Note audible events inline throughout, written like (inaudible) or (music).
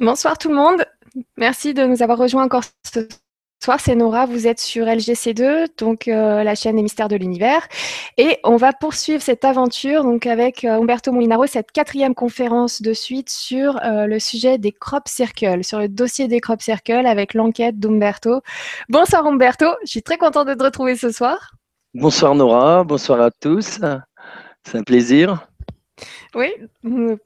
Bonsoir tout le monde. Merci de nous avoir rejoints encore ce soir. C'est Nora, vous êtes sur LGC2, donc euh, la chaîne des mystères de l'univers. Et on va poursuivre cette aventure donc avec euh, Umberto Molinaro, cette quatrième conférence de suite sur euh, le sujet des crop circles, sur le dossier des crop circles avec l'enquête d'Umberto. Bonsoir Umberto, je suis très contente de te retrouver ce soir. Bonsoir Nora, bonsoir à tous. C'est un plaisir. Oui,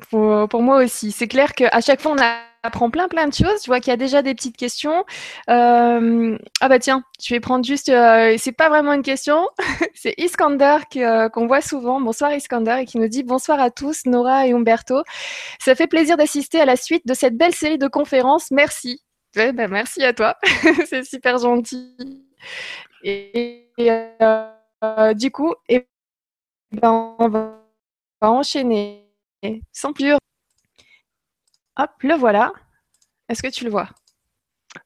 pour, pour moi aussi. C'est clair qu'à chaque fois, on a apprend plein plein de choses. Je vois qu'il y a déjà des petites questions. Euh, ah bah tiens, je vais prendre juste. Euh, c'est pas vraiment une question. (laughs) c'est Iskander euh, qu'on voit souvent. Bonsoir Iskander et qui nous dit bonsoir à tous, Nora et Umberto. Ça fait plaisir d'assister à la suite de cette belle série de conférences. Merci. bah, merci à toi. (laughs) c'est super gentil. Et, du coup, et, ben, on va enchaîner sans plus Hop, le voilà. Est-ce que tu le vois?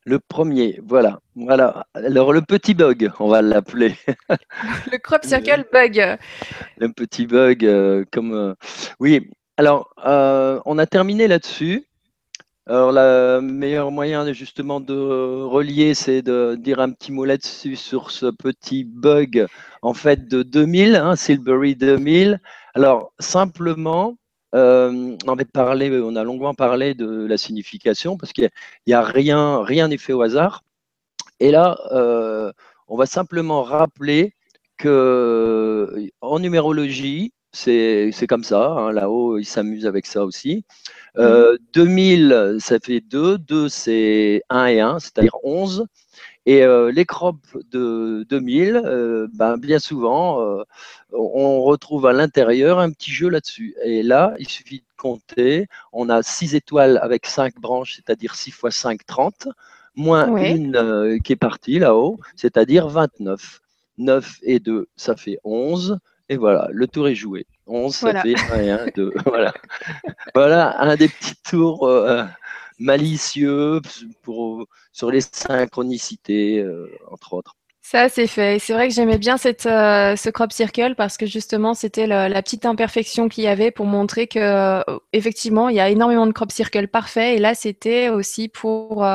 Le premier, voilà. Voilà. Alors, le petit bug, on va l'appeler. (laughs) le crop circle bug. Le petit bug, euh, comme. Euh, oui, alors, euh, on a terminé là-dessus. Alors, le meilleur moyen justement de relier, c'est de dire un petit mot là-dessus sur ce petit bug en fait de 2000, hein, Silbury 2000. Alors, simplement, euh, on, avait parlé, on a longuement parlé de la signification parce qu'il n'y a, rien, rien n'est fait au hasard. Et là, euh, on va simplement rappeler que en numérologie, c'est comme ça. Hein, là-haut, ils s'amusent avec ça aussi. 2000, euh, ça fait 2. 2, c'est 1 et 1, c'est-à-dire 11. Et euh, les crops de 2000, euh, ben, bien souvent, euh, on retrouve à l'intérieur un petit jeu là-dessus. Et là, il suffit de compter. On a 6 étoiles avec 5 branches, c'est-à-dire 6 fois 5, 30, moins une qui est partie là-haut, c'est-à-dire 29. 9 et 2, ça fait 11. Et voilà, le tour est joué. 11, ça fait 1 et 1, 2. (laughs) voilà. voilà un des petits tours malicieux pour, sur les synchronicités, euh, entre autres. Ça, c'est fait. C'est vrai que j'aimais bien cette, euh, ce crop circle parce que justement, c'était la, petite imperfection qu'il y avait pour montrer que, euh, effectivement, il y a énormément de crop circle parfaits. Et là, c'était aussi pour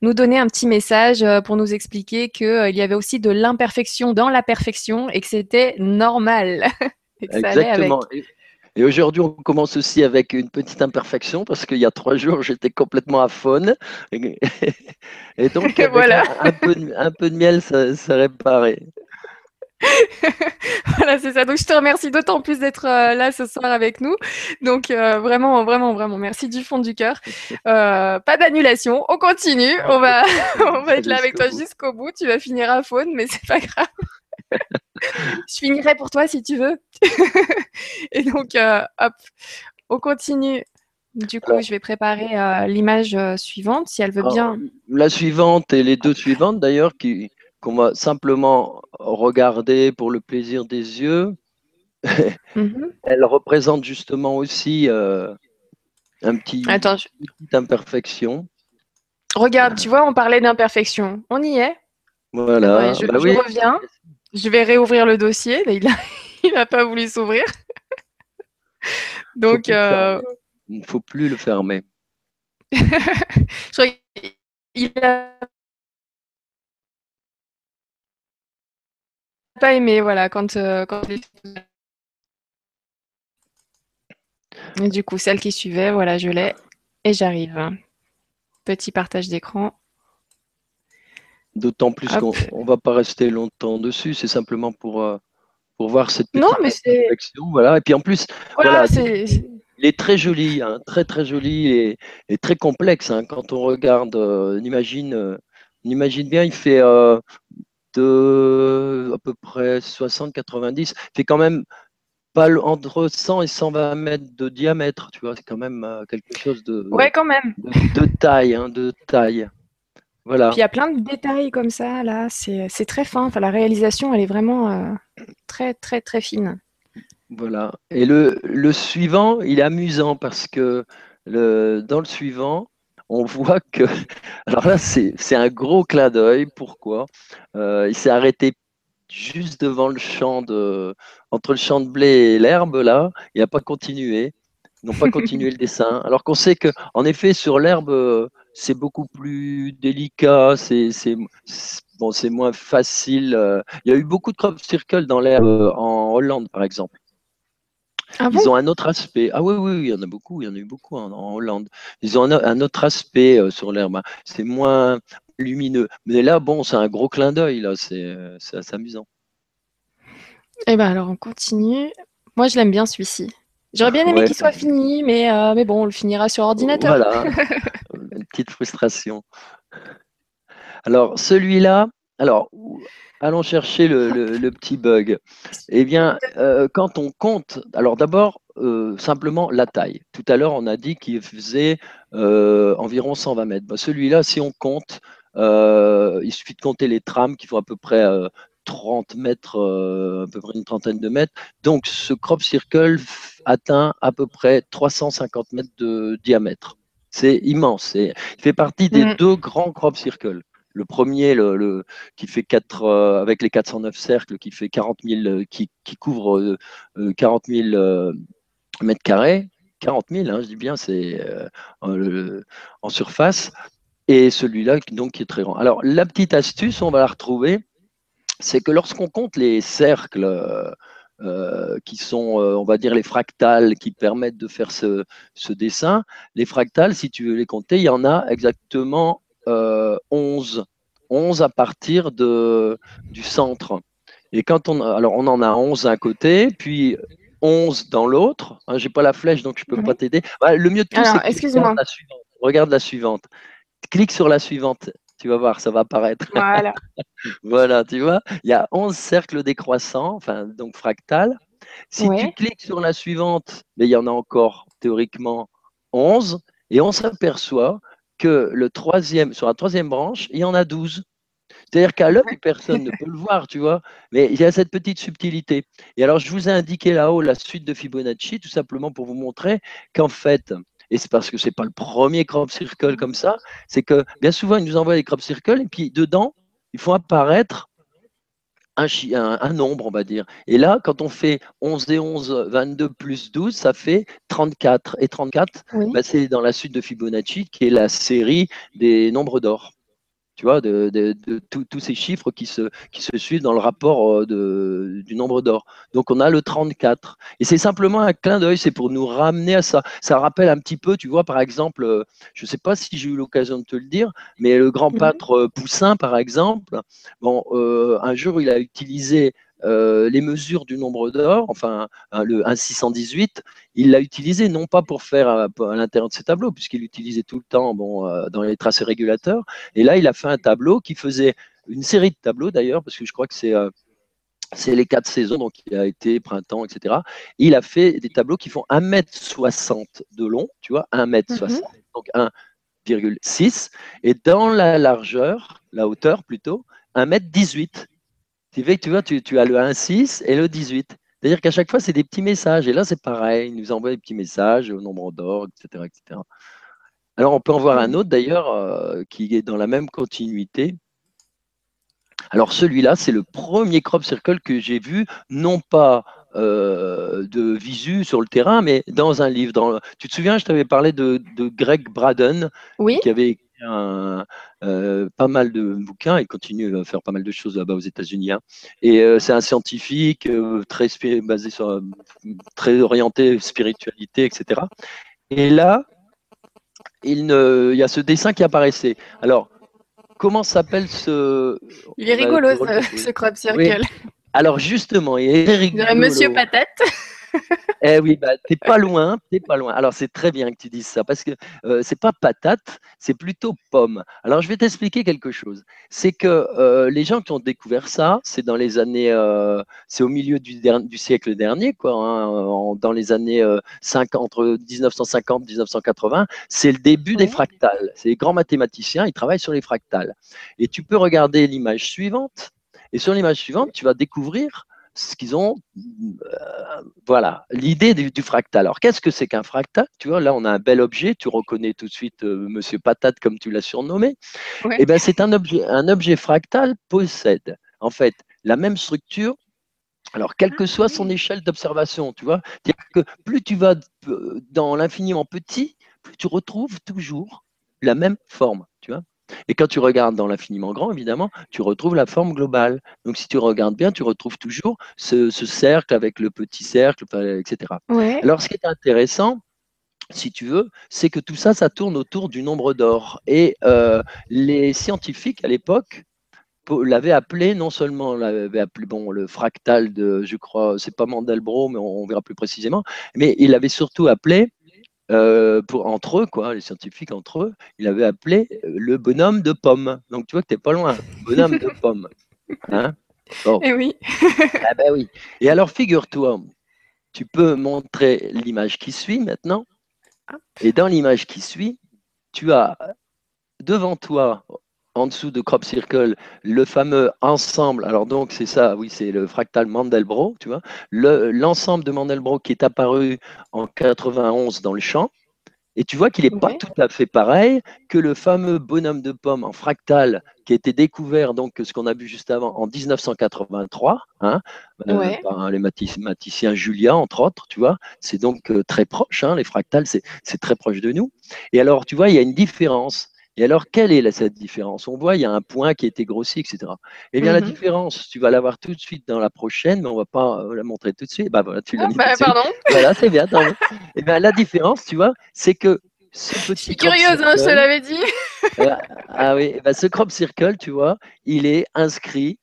nous donner un petit message, pour nous expliquer qu'il y avait aussi de l'imperfection dans la perfection et que c'était normal. (laughs) Exactement. Et aujourd'hui, on commence aussi avec une petite imperfection parce qu'il y a trois jours, j'étais complètement à faune. Et, (laughs) donc, (laughs) voilà. un, peu de, un, peu de, miel, ça, ça réparait. (laughs) voilà, c'est ça. Donc, je te remercie d'autant plus d'être euh, là ce soir avec nous. Donc, euh, vraiment, vraiment, vraiment, merci du fond du cœur. Euh, pas d'annulation, on continue. On va, on va être là avec toi jusqu'au bout. Tu vas finir à faune, mais c'est pas grave je finirai pour toi si tu veux. (laughs) et donc, euh, hop, on continue. Du coup, je vais préparer euh, l'image euh, suivante, si elle veut bien. La suivante et les deux suivantes, d'ailleurs, qu'on va simplement regarder pour le plaisir des yeux. Mhm. (laughs) Elles représentent justement aussi un petit, Attends, une petite imperfection. Regarde, tu vois, on parlait d'imperfection. On y est. Voilà. je, bah reviens. Je vais réouvrir le dossier. il n'a (laughs) pas voulu s'ouvrir. Donc. Euh, il ne faut plus le fermer. (laughs) Je il n'a pas aimé, voilà, quand, euh, quand Et du coup, celle qui suivait, voilà, je l'ai et j'arrive. Petit partage d'écran. D'autant plus qu'on ne va pas rester longtemps dessus, c'est simplement pour, euh, pour voir cette petite non, mais Voilà. Et puis en plus, voilà, il est très joli, hein, très très joli et, et très complexe. Hein. quand on regarde, euh, on, imagine, euh, on imagine bien, il fait de à peu près 60-90, il fait quand même pas entre 100 et 120 mètres de diamètre, tu vois, c'est quand même quelque chose de, ouais, quand même. de, taille, hein, de taille. Puis il y a plein de détails comme ça, là, c'est très fin. Enfin, la réalisation, elle est vraiment euh, très, très, très fine. Voilà. Et le, le, suivant, il est amusant parce que le, dans le suivant, on (laughs) voit que. Alors là, c'est un gros clin d'œil. Pourquoi? Euh, Il s'est arrêté juste devant le champ de. entre le champ de blé et l'herbe, là. Il n'a pas continué. n'ont pas continué le dessin. Alors qu'on sait que, en effet, sur l'herbe, c'est beaucoup plus délicat, c'est bon, moins facile. Il y a eu beaucoup de crop circles dans l'herbe en Hollande, par exemple. Ah ils ont un autre aspect. Ah oui, oui, il y en a beaucoup, il y en a eu beaucoup en, Hollande. Ils ont un, autre aspect euh, sur l'herbe. C'est moins lumineux. Mais là, bon, c'est un gros clin d'œil, là, c'est assez amusant. Eh bien, alors on continue. Moi, je l'aime bien celui-ci. J'aurais bien aimé qu'il soit fini, mais, euh, mais bon, on le finira sur ordinateur. Voilà, (laughs) petite frustration. Alors, celui-là, alors, allons chercher le, petit bug. Eh bien, euh, quand on compte, alors d'abord, euh, simplement la taille. Tout à l'heure, on a dit qu'il faisait euh, environ 120 mètres. Bah, celui-là, si on compte, il suffit de compter les trames qui font à peu près 30 mètres, à peu près une trentaine de mètres. Donc, ce crop circle atteint à peu près 350 mètres de diamètre. C'est immense. Il fait partie des mm. deux grands crop circles. Le premier, le, qui fait 4, euh, avec les 409 cercles, qui fait 40 000, qui, couvre 40 000 mètres carrés. 40 000, hein, je dis bien, c'est euh, en surface. Et celui-là, donc, qui est très grand. Alors, la petite astuce, on va la retrouver, c'est que lorsqu'on compte les cercles euh, qui sont, on va dire, les fractales qui permettent de faire ce, ce, dessin. Les fractales, si tu veux les compter, il y en a exactement 11, euh, 11 à partir de, du centre. Et quand on, alors on en a 11 d'un côté, puis 11 dans l'autre. Hein, J'ai pas la flèche, donc je peux pas t'aider. le mieux de tout, c'est que regarde la, suivante. regarde la suivante. Clique sur la suivante. Tu vas voir, ça va apparaître. (laughs) Voilà. voilà, tu vois, il y a 11 cercles décroissants, enfin, donc fractales. Si tu cliques sur la suivante, mais il y en a encore théoriquement 11, et on s'aperçoit que le troisième, sur la troisième branche, il y en a 12. C'est-à-dire qu'à l'œil, personne ne (laughs) peut le voir, tu vois, mais il y a cette petite subtilité. Et alors, je vous ai indiqué là-haut la suite de Fibonacci, tout simplement pour vous montrer qu'en fait, et c'est parce que ce n'est pas le premier crop circle comme ça, c'est que bien souvent, ils nous envoient des crop circles, et puis dedans, il faut apparaître un, nombre, on va dire. Et là, quand on fait 11 et 11, 22 plus 12, ça fait 34. Et 34, bah, c'est dans la suite de Fibonacci, qui est la série des nombres d'or tu vois, de, tous ces chiffres qui se, qui se suivent dans le rapport euh, du nombre d'or. Donc on a le 34. Et c'est simplement un clin d'œil, c'est pour nous ramener à ça. Ça rappelle un petit peu, tu vois, par exemple, euh, je ne sais pas si j'ai eu l'occasion de te le dire, mais le grand mhm. pâtre euh, Poussin, par exemple, bon, un jour il a utilisé euh, les mesures du nombre d'or, enfin le 1,618, il l'a utilisé non pas pour faire à, l'intérieur de ses tableaux, puisqu'il l'utilisait tout le temps bon, euh, dans les tracés régulateurs, et là il a fait un tableau qui faisait une série de tableaux d'ailleurs, parce que je crois que c'est euh, c'est les quatre saisons, donc il a été printemps, etc. il a fait des tableaux qui font 1m60 de long, tu vois, 1m60, mhm. donc 1,6, et dans la largeur, la hauteur plutôt, 1m18 tu vois, tu, as le 1,6 et le 18. C'est-à-dire qu'à chaque fois, c'est des petits messages. Et là, c'est pareil. Il nous envoie des petits messages au nombre d'or, etc., etc. Alors, on peut en voir un autre d'ailleurs euh, qui est dans la même continuité. Alors, celui-là, c'est le premier crop circle que j'ai vu, non pas euh, de visu sur le terrain, mais dans un livre. Dans, tu te souviens, je t'avais parlé de, Greg Braden, qui avait euh, pas mal de bouquins. Il continue à faire pas mal de choses là-bas aux États-Unis. Hein. Et euh, c'est un scientifique euh, très basé sur très orienté spiritualité, etc. Et là, il, ne, il y a ce dessin qui apparaissait. Alors, comment s'appelle ce Il est rigolo ce, crop circle. Alors justement, il est rigolo. Monsieur Patate. Eh oui, bah, t'es pas loin, t'es pas loin. Alors c'est très bien que tu dises ça parce que euh, c'est pas patate, c'est plutôt pomme. Alors je vais t'expliquer quelque chose. C'est que euh, les gens qui ont découvert ça, c'est dans les années, euh, c'est au milieu du, du, siècle dernier, quoi, hein, dans les années 50, entre 1950 et 1980. C'est le début des fractales. C'est les grands mathématiciens, ils travaillent sur les fractales. Et tu peux regarder l'image suivante. Et sur l'image suivante, tu vas découvrir ce qu'ils ont, euh, voilà, l'idée du, fractal. Alors, qu'est-ce que c'est qu'un fractal? Tu vois, là, on a un bel objet, tu reconnais tout de suite euh, Monsieur Patate, comme tu l'as surnommé. Eh bien, c'est un objet, un objet fractal possède, en fait, la même structure Alors, quelle que soit son échelle d'observation, tu vois, que plus tu vas dans l'infiniment petit, plus tu retrouves toujours la même forme. Et quand tu regardes dans l'infiniment grand, évidemment, tu retrouves la forme globale. Donc, si tu regardes bien, tu retrouves toujours ce, cercle avec le petit cercle, etc. Alors, ce qui est intéressant, si tu veux, c'est que tout ça, ça tourne autour du nombre d'or. Et euh, les scientifiques à l'époque l'avaient appelé, non seulement l'avait appelé bon, le fractal de, je crois, c'est pas Mandelbrot, mais on, verra plus précisément, mais il avait surtout appelé euh, pour, entre eux, quoi, les scientifiques entre eux, il avait appelé euh, le bonhomme de pomme. Donc tu vois que tu n'es pas loin, (laughs) bonhomme de pomme. Hein Et eh oui. (laughs) ah ben oui. Et alors figure-toi, tu peux montrer l'image qui suit maintenant. Et dans l'image qui suit, tu as devant toi, en dessous de Crop Circle, le fameux ensemble. Alors donc c'est ça, oui, c'est le fractal Mandelbrot, tu vois. L'ensemble de Mandelbrot qui est apparu en 91 dans le champ. Et tu vois qu'il n'est pas tout à fait pareil que le fameux bonhomme de pomme en fractal qui a été découvert, donc ce qu'on a vu juste avant, en 1983, hein, euh, par les mathématiciens Julia, entre autres, tu vois. C'est donc euh, très proche, hein, les fractales, c'est très proche de nous. Et alors, tu vois, il y a une différence. Et alors, quelle est cette différence? On voit, il y a un point qui a été grossi, etc. Eh bien, la mhm. différence, tu vas la voir tout de suite dans la prochaine, mais on ne va pas euh, la montrer tout de suite. Bah voilà, tu l'as ah, bah, Pardon. Voilà, c'est bien. (laughs) Eh bien, la différence, tu vois, c'est que ce petit. Je suis curieuse, hein, je te l'avais dit. (laughs) Euh, ah oui, eh ben, ce crop circle, tu vois, il est inscrit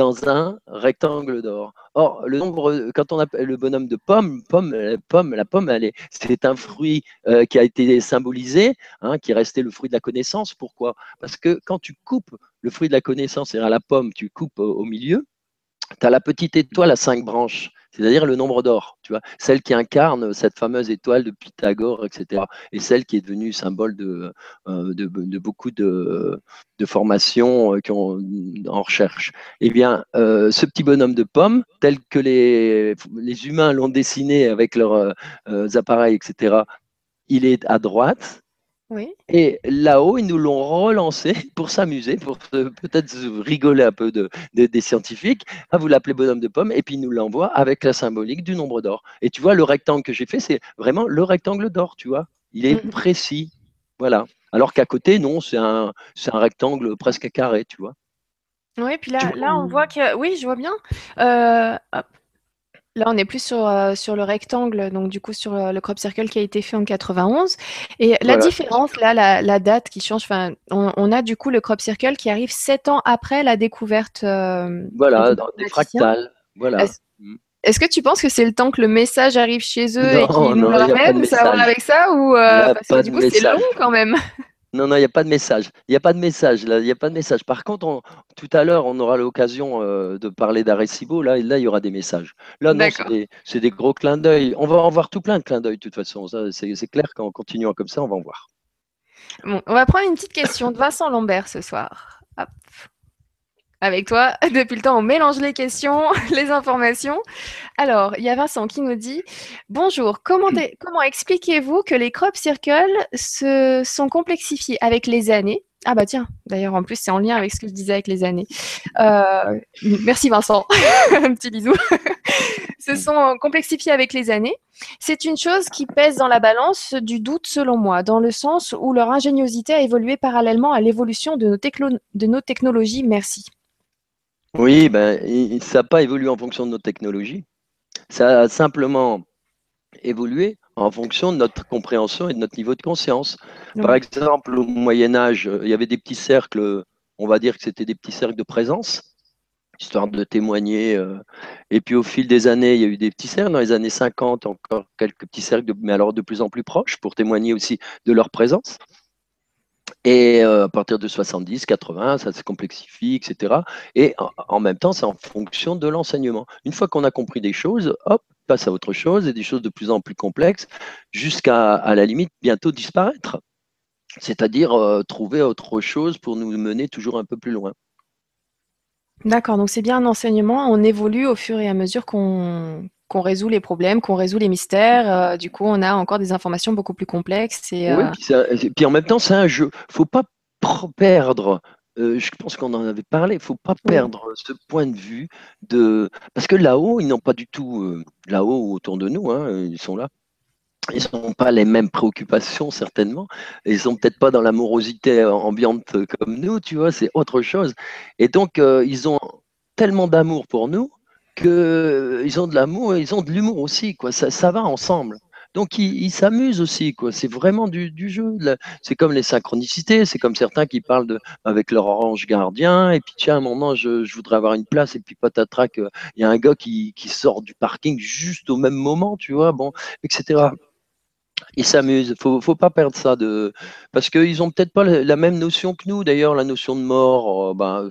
un rectangle d'or. Or, le nombre, quand on appelle le bonhomme de pomme, pomme, pomme, la pomme, elle est, c'est un fruit euh, qui a été symbolisé, hein, qui est resté le fruit de la connaissance. Pourquoi? Parce que quand tu coupes le fruit de la connaissance, c'est-à-dire la pomme, tu coupes au milieu, tu as la petite étoile à cinq branches c'est-à-dire le nombre d'or, tu vois, celle qui incarne cette fameuse étoile de Pythagore, etc., et celle qui est devenue symbole de, euh, beaucoup de, formations euh, qui en recherche. Eh bien, euh, ce petit bonhomme de pomme, tel que les, les humains l'ont dessiné avec leurs appareils, etc., il est à droite, et là-haut, ils nous l'ont relancé (laughs) pour s'amuser, pour peut-être rigoler un peu de, des scientifiques. Ah, vous l'appelez bonhomme de pomme, et puis ils nous l'envoient avec la symbolique du nombre d'or. Et tu vois, le rectangle que j'ai fait, c'est vraiment le rectangle d'or, tu vois. Il est précis. Voilà. Alors qu'à côté, non, c'est un, un rectangle presque carré, tu vois. Oui, puis là, là, on voit que. Oui, je vois bien. Euh, Là, on est plus sur, euh, sur le rectangle, donc du coup sur euh, le crop circle qui a été fait en 91. Et la différence, là, la, date qui change, enfin, on, a du coup le crop circle qui arrive sept ans après la découverte. Euh, voilà, dans des fractales. Voilà. Mm. Est-ce que tu penses que c'est le temps que le message arrive chez eux et qu'ils nous le ramènent Ça va avec ça ou parce que du coup c'est long quand même? Non, non, il n'y a pas de message. Il n'y a pas de message. Là, il n'y a pas de message. Par contre, tout à l'heure, on aura l'occasion euh, de parler d'Arecibo. Là, là, il y aura des messages. Là, non, c'est des, gros clins d'œil. On va en voir tout plein de clins d'œil, de toute façon. C'est clair qu'en continuant comme ça, on va en voir. Bon, on va prendre une petite question de Vincent Lambert ce soir. Hop avec toi. (laughs) Depuis le temps, on mélange les questions, (laughs) les informations. Alors, il y a Vincent qui nous dit Bonjour, comment, (clears throat) comment expliquez-vous que les crop circles se sont complexifiés avec les années? Ah bah tiens, d'ailleurs en plus c'est en lien avec ce que je disais avec les années. Euh, merci Vincent, (laughs) un petit bisou. se sont complexifiés avec les années. C'est une chose qui pèse dans la balance du doute selon moi, dans le sens où leur ingéniosité a évolué parallèlement à l'évolution de, de nos technologies. Merci. Oui, ben, ça n'a pas évolué en fonction de nos technologies. Ça a simplement évolué en fonction de notre compréhension et de notre niveau de conscience. Par exemple, au Moyen Âge, il y avait des petits cercles, on va dire que c'était des petits cercles de présence, histoire de témoigner. Euh. Et puis au fil des années, il y a eu des petits cercles. Dans les années 50, encore quelques petits cercles, mais alors de plus en plus proches, pour témoigner aussi de leur présence. Et euh, à partir de 70, 80, ça se complexifie, etc. Et en, même temps, c'est en fonction de l'enseignement. Une fois qu'on a compris des choses, hop, passe à autre chose et des choses de plus en plus complexes, jusqu'à à la limite bientôt disparaître. C'est-à-dire euh, trouver autre chose pour nous mener toujours un peu plus loin. D'accord, donc c'est bien un enseignement, on évolue au fur et à mesure qu'on qu'on résout les problèmes, qu'on résout les mystères. Euh, du coup, on a encore des informations beaucoup plus complexes. Et, Oui, euh, puis, en même temps, c'est un jeu. faut pas perdre je pense qu'on en avait parlé, il ne faut pas perdre ce point de vue de parce que là-haut, ils n'ont pas du tout là-haut autour de nous, hein, ils sont là. Ils n'ont pas les mêmes préoccupations certainement. Ils sont peut-être pas dans l'amorosité ambiante comme nous, tu vois, c'est autre chose. Et donc ils ont tellement d'amour pour nous qu'ils ont de l'amour, ils ont de l'humour aussi, quoi. Ça, ça va ensemble. Donc, ils s'amusent aussi, quoi. C'est vraiment du, jeu. C'est comme les synchronicités, c'est comme certains qui parlent de, avec leur orange gardien, et puis tiens, à un moment, je, voudrais avoir une place, et puis patatrac, il y a un gars qui, sort du parking juste au même moment, tu vois, bon, etc ils s'amusent. Faut, faut pas perdre ça de parce qu'ils ont peut-être pas la, même notion que nous. D'ailleurs, la notion de mort, euh, ben,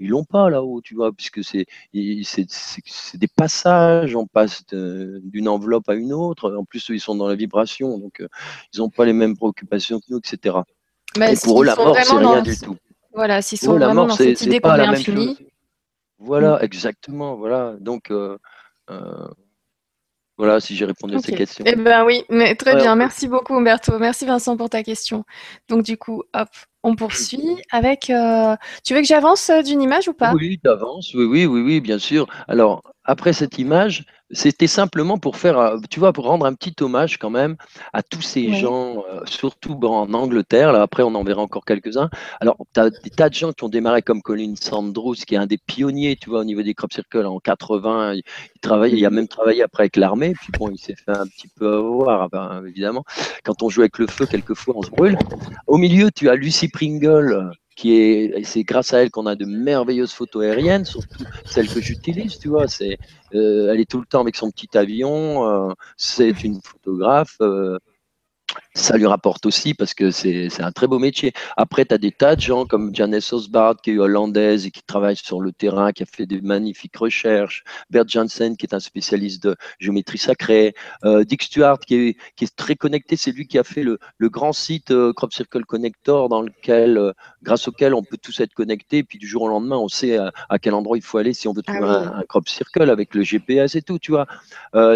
ils l'ont pas là-haut, tu vois, puisque c'est des passages, on passe d'une enveloppe à une autre. En plus, ils sont dans la vibration, donc euh, ils n'ont pas les mêmes préoccupations que nous, etc. Mais pour eux, la mort, c'est rien du tout. Voilà, s'ils sont vraiment dans cette idée qu'on est infini. Voilà, mm. exactement. Voilà, donc. Euh, euh, voilà, si j'ai répondu à ces questions. Eh ben oui, mais très bien. Merci beaucoup, Umberto. Merci, Vincent, pour ta question. Donc, du coup, hop, on poursuit avec. Euh, tu veux que j'avance euh, d'une image ou pas? Oui, tu avances. Oui, oui, oui, oui, bien sûr. Alors, après cette image, c'était simplement pour faire, euh, tu vois, pour rendre un petit hommage quand même à tous ces gens, euh, surtout en Angleterre. Là, après, on en verra encore quelques-uns. Alors, tu as des tas de gens qui ont démarré comme Colin Sanders, qui est un des pionniers, tu vois, au niveau des crop circles en 80. Il, travaille, il a même travaillé après avec l'armée. Puis bon, il s'est fait un petit peu avoir, ben, évidemment. Quand on joue avec le feu, quelquefois, on se brûle. Au milieu, tu as Lucy Pringle, est, c'est grâce à elle qu'on a de merveilleuses photos aériennes, surtout celles que j'utilise, tu vois. Euh, elle est tout le temps avec son petit avion. Euh, c'est une photographe. Euh, ça lui rapporte aussi parce que c'est un très beau métier. Après, tu as des tas de gens comme Janice Osbard, qui est hollandaise et qui travaille sur le terrain, qui a fait de magnifiques recherches. Bert Janssen, qui est un spécialiste de géométrie sacrée. Euh, Dick Stewart, qui est, qui est, très connecté, c'est lui qui a fait le, le grand site euh, Crop Circle Connector, dans lequel, euh, grâce auquel on peut tous être connectés. Et puis du jour au lendemain, on sait à, quel endroit il faut aller si on veut ah trouver un, un, crop circle avec le GPS et tout, tu vois.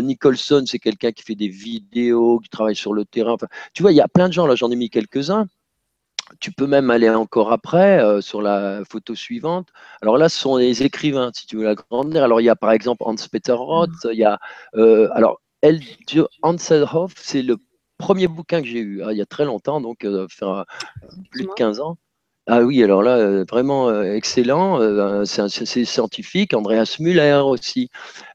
Nicholson, c'est quelqu'un qui fait des vidéos, qui travaille sur le terrain. Enfin, tu vois, il y a plein de gens, là j'en ai mis quelques-uns. Tu peux même aller encore après euh, sur la photo suivante. Alors là, ce sont les écrivains, si tu veux la grande Alors il y a par exemple Hans-Peter Roth, mm. il y a. Euh, alors, Hans Hoff, c'est le premier bouquin que j'ai eu hein, il y a très longtemps, donc euh, faire plus de 15 ans. Ah oui, alors là, euh, vraiment euh, excellent. Euh, c'est scientifique. Andreas Müller aussi.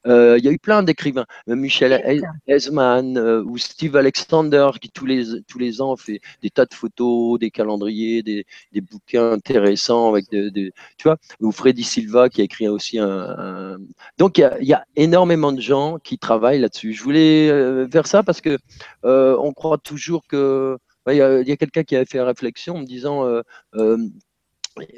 Il y a eu plein d'écrivains. Michel Esman ou Steve Alexander qui tous les, tous les ans fait des tas de photos, des calendriers, des, des bouquins intéressants avec de, tu vois. Ou Freddy Silva qui a écrit aussi un. Donc il y, a, énormément de gens qui travaillent là-dessus. Je voulais faire ça parce que on croit toujours que il y a, quelqu'un qui avait fait réflexion en me disant euh, euh,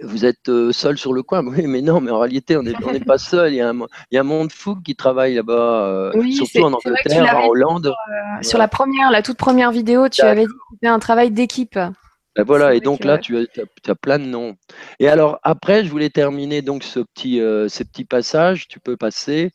vous êtes euh, seul sur le coin. (laughs) Oui, mais non, mais en réalité, on n'est pas (laughs) seul. Il y, a un, monde fou qui travaille là-bas, surtout en Angleterre, en Hollande. Sur la première, la toute première vidéo, tu avais dit que c'était un travail d'équipe. Ben voilà, et donc là, tu as, plein de noms. Et alors, après, je voulais terminer donc ce petit, ces petits passages. Tu peux passer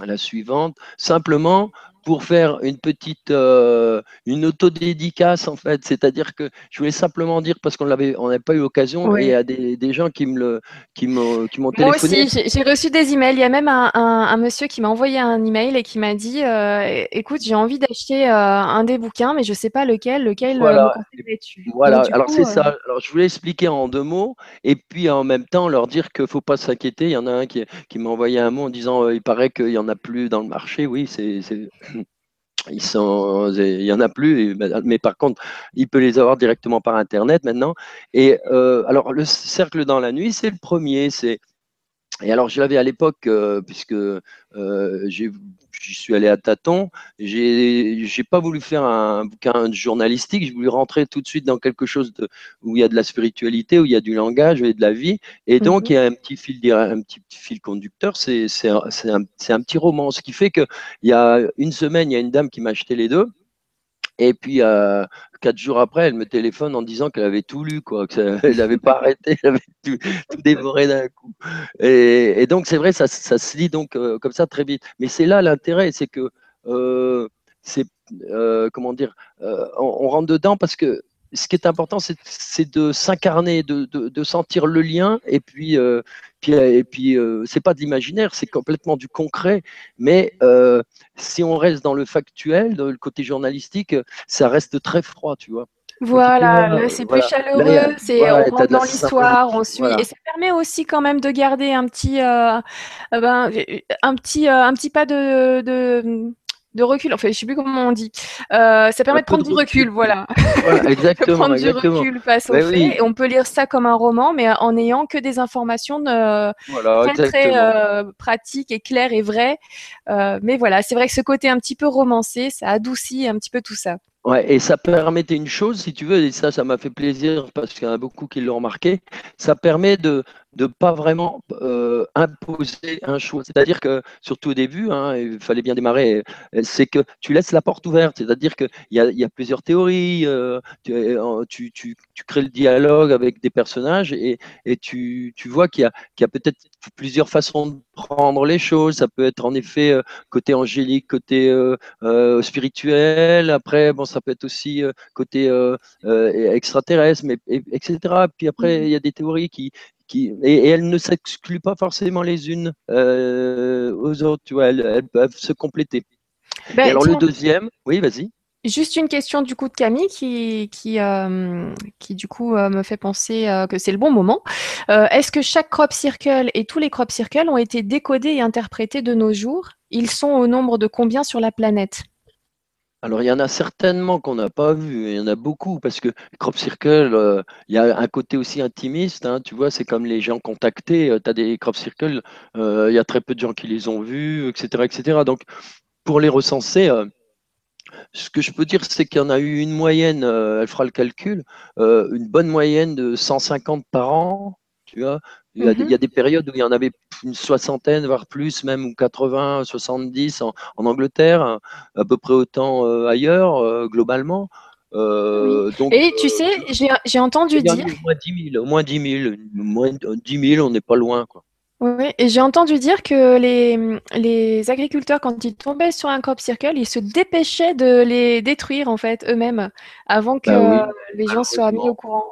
à la suivante. Simplement, pour faire une petite euh, une autodédicace en fait. C'est-à-dire que je voulais simplement dire parce qu'on l'avait on n'avait pas eu l'occasion et il y a des, des, gens qui me le qui m'ont qui m'ont téléphoné. Moi aussi, j'ai reçu des emails. Il y a même un, un, monsieur qui m'a envoyé un email et qui m'a dit euh, écoute, j'ai envie d'acheter euh, un des bouquins, mais je sais pas lequel, lequel voilà. Voilà. Alors c'est ça. Alors je voulais expliquer en deux mots et puis en même temps leur dire qu'il faut pas s'inquiéter. Il y en a un qui, qui m'a envoyé un mot en disant il paraît qu'il y en a plus dans le marché. Oui, c'est il y en a plus, mais par contre, il peut les avoir directement par Internet maintenant. Et euh, alors, le cercle dans la nuit, c'est le premier. C'est et alors, je l'avais à l'époque, euh, puisque euh, j'y suis allé à tâtons. J'ai, pas voulu faire un bouquin journalistique. J'ai voulu rentrer tout de suite dans quelque chose de, où il y a de la spiritualité, où il y a du langage et de la vie. Et donc, mhm. il y a un petit fil, un petit fil conducteur. C'est, un, un, petit roman. Ce qui fait que il y a une semaine, il y a une dame qui m'a acheté les deux. Et puis, euh, quatre jours après, elle me téléphone en disant qu'elle avait tout lu, quoi, qu'elle (laughs) n'avait pas arrêté, elle avait tout, dévoré d'un coup. Et, donc, c'est vrai, ça, se lit donc euh, comme ça très vite. Mais c'est là l'intérêt, c'est que euh, comment dire, on, on, rentre dedans parce que ce qui est important, c'est de s'incarner, de, de, sentir le lien, et puis, euh, puis et puis c'est pas de l'imaginaire, c'est complètement du concret. Mais si on reste dans le factuel, dans le côté journalistique, ça reste très froid, tu vois. Voilà, c'est plus chaleureux, c'est on rentre dans l'histoire, on suit, et ça permet aussi quand même de garder un petit, euh, euh, ben, un petit, euh, un petit pas de, de, de recul. Enfin, je sais plus comment on dit. ça permet de prendre du recul, voilà. (laughs) voilà (laughs) exactement. prendre du recul face au fait, et on peut lire ça comme un roman, mais en n'ayant que des informations très, très pratiques et claires et vraies. mais voilà, c'est vrai que ce côté un petit peu romancé, ça adoucit un petit peu tout ça. Ouais, et ça permettait une chose, si tu veux, et ça, ça m'a fait plaisir parce qu'il y en a beaucoup qui l'ont remarqué, ça permet de, de pas vraiment euh, imposer un choix. C'est-à-dire que, surtout au début, hein, il fallait bien démarrer, euh, c'est que tu laisses la porte ouverte. C'est-à-dire qu'il y a, y a plusieurs théories, euh, tu, tu, tu, crées le dialogue avec des personnages et, et tu, vois qu'il y a, peut-être plusieurs façons de prendre les choses. Ça peut être en effet côté angélique, côté spirituel. Après, bon, ça peut être aussi côté extraterrestre, mais, etc. Puis après, mmh il y a des théories qui, et, elles ne s'excluent pas forcément les unes euh, aux autres, tu vois, elles, peuvent se compléter. Ben, alors le deuxième, oui, vas-y. Juste une question du coup de Camille qui, qui, euh, qui du coup euh, me fait penser que c'est le bon moment. Est-ce que chaque crop circle et tous les crop circles ont été décodés et interprétés de nos jours? Ils sont au nombre de combien sur la planète? Alors, il y en a certainement qu'on n'a pas vu, il y en a beaucoup, parce que Crop Circle, euh, il y a un côté aussi intimiste, hein, tu vois, c'est comme les gens contactés, euh, tu as des Crop Circle, euh, il y a très peu de gens qui les ont vus, etc. etc. Donc, pour les recenser, ce que je peux dire, c'est qu'il y en a eu une moyenne, elle fera le calcul, une bonne moyenne de 150 par an, tu vois, il y, a, des périodes où il y en avait une soixantaine, voire plus, même ou 80, 70 en, Angleterre, à peu près autant euh, ailleurs, euh, globalement. Euh, donc, Et tu sais, j'ai entendu dire. Au moins 10 000, au moins 10 000, moins 10 000 on n'est pas loin. Quoi. Oui, et j'ai entendu dire que les, les, agriculteurs, quand ils tombaient sur un crop circle, ils se dépêchaient de les détruire en fait eux-mêmes avant que bah les gens soient mis au courant.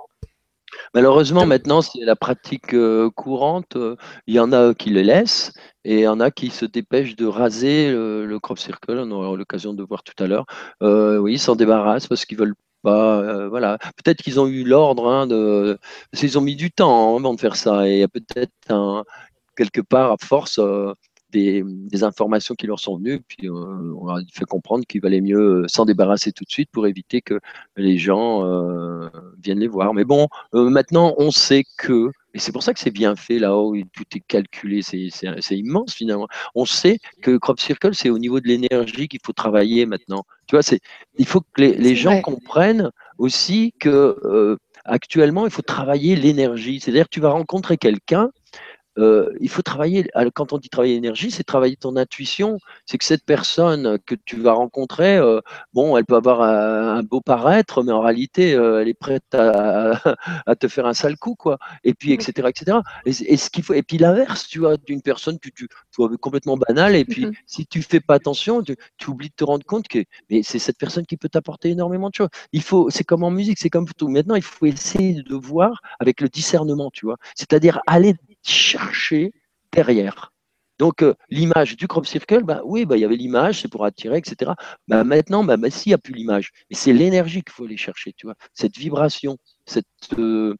Malheureusement, maintenant, c'est la pratique euh, courante. Euh, il y en a qui le laissent et il y en a qui se dépêchent de raser le, crop circle. On aura l'occasion de voir tout à l'heure. Euh, oui, ils s'en débarrassent parce qu'ils veulent pas. voilà. Peut-être qu'ils ont eu l'ordre hein, de. Qu'ils ont mis du temps hein, avant de faire ça. Et il y a peut-être quelque part, à force, des, informations qui leur sont venues, puis euh, on leur a fait comprendre qu'il valait mieux s'en débarrasser tout de suite pour éviter que les gens euh, viennent les voir. Mais bon, euh, maintenant, on sait que, et c'est pour ça que c'est bien fait là-haut, tout est calculé, c'est immense finalement. On sait que Crop Circle, c'est au niveau de l'énergie qu'il faut travailler maintenant. Tu vois, il faut que les, gens comprennent aussi que actuellement, il faut travailler l'énergie. C'est-à-dire que tu vas rencontrer quelqu'un euh, il faut travailler, quand on dit travailler l'énergie, c'est travailler ton intuition. C'est que cette personne que tu vas rencontrer, euh, bon, elle peut avoir un, beau paraître, mais en réalité, euh, elle est prête à, (laughs) te faire un sale coup, quoi. Et puis, etc., etc. Et, ce qu'il faut, et puis l'inverse, tu vois, d'une personne que tu, vois complètement banale, et puis (laughs) si tu fais pas attention, tu, oublies de te rendre compte que, mais c'est cette personne qui peut t'apporter énormément de choses. Il faut, c'est comme en musique, c'est comme tout. Maintenant, il faut essayer de voir avec le discernement, tu vois. C'est-à-dire aller chercher derrière. Donc, euh, l'image du crop circle, bah, oui, bah, il y avait l'image, c'est pour attirer, etc. Bah, maintenant, bah, bah s'il n'y a plus l'image, mais c'est l'énergie qu'il faut aller chercher, tu vois, cette vibration, cette, euh,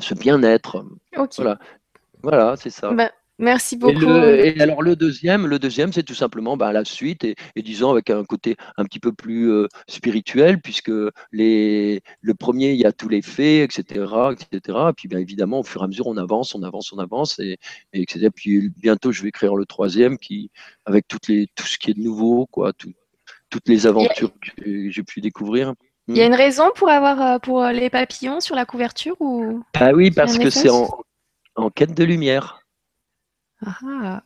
ce bien-être. Voilà, voilà c'est ça. Bah, Merci beaucoup. Et, alors le deuxième, le deuxième, c'est tout simplement bah, la suite et, disons avec un côté un petit peu plus euh, spirituel, puisque les, le premier, il y a tous les faits, etc., etc. Et puis bien évidemment, au fur et à mesure, on avance, on avance, on avance, et, etc. Puis bientôt, je vais écrire le troisième, qui avec toutes les, tout ce qui est de nouveau, quoi, toutes les aventures que j'ai pu découvrir. Il y a hmm. une raison pour avoir euh, pour les papillons sur la couverture ou Ah oui, parce que c'est en, en quête de lumière. Ah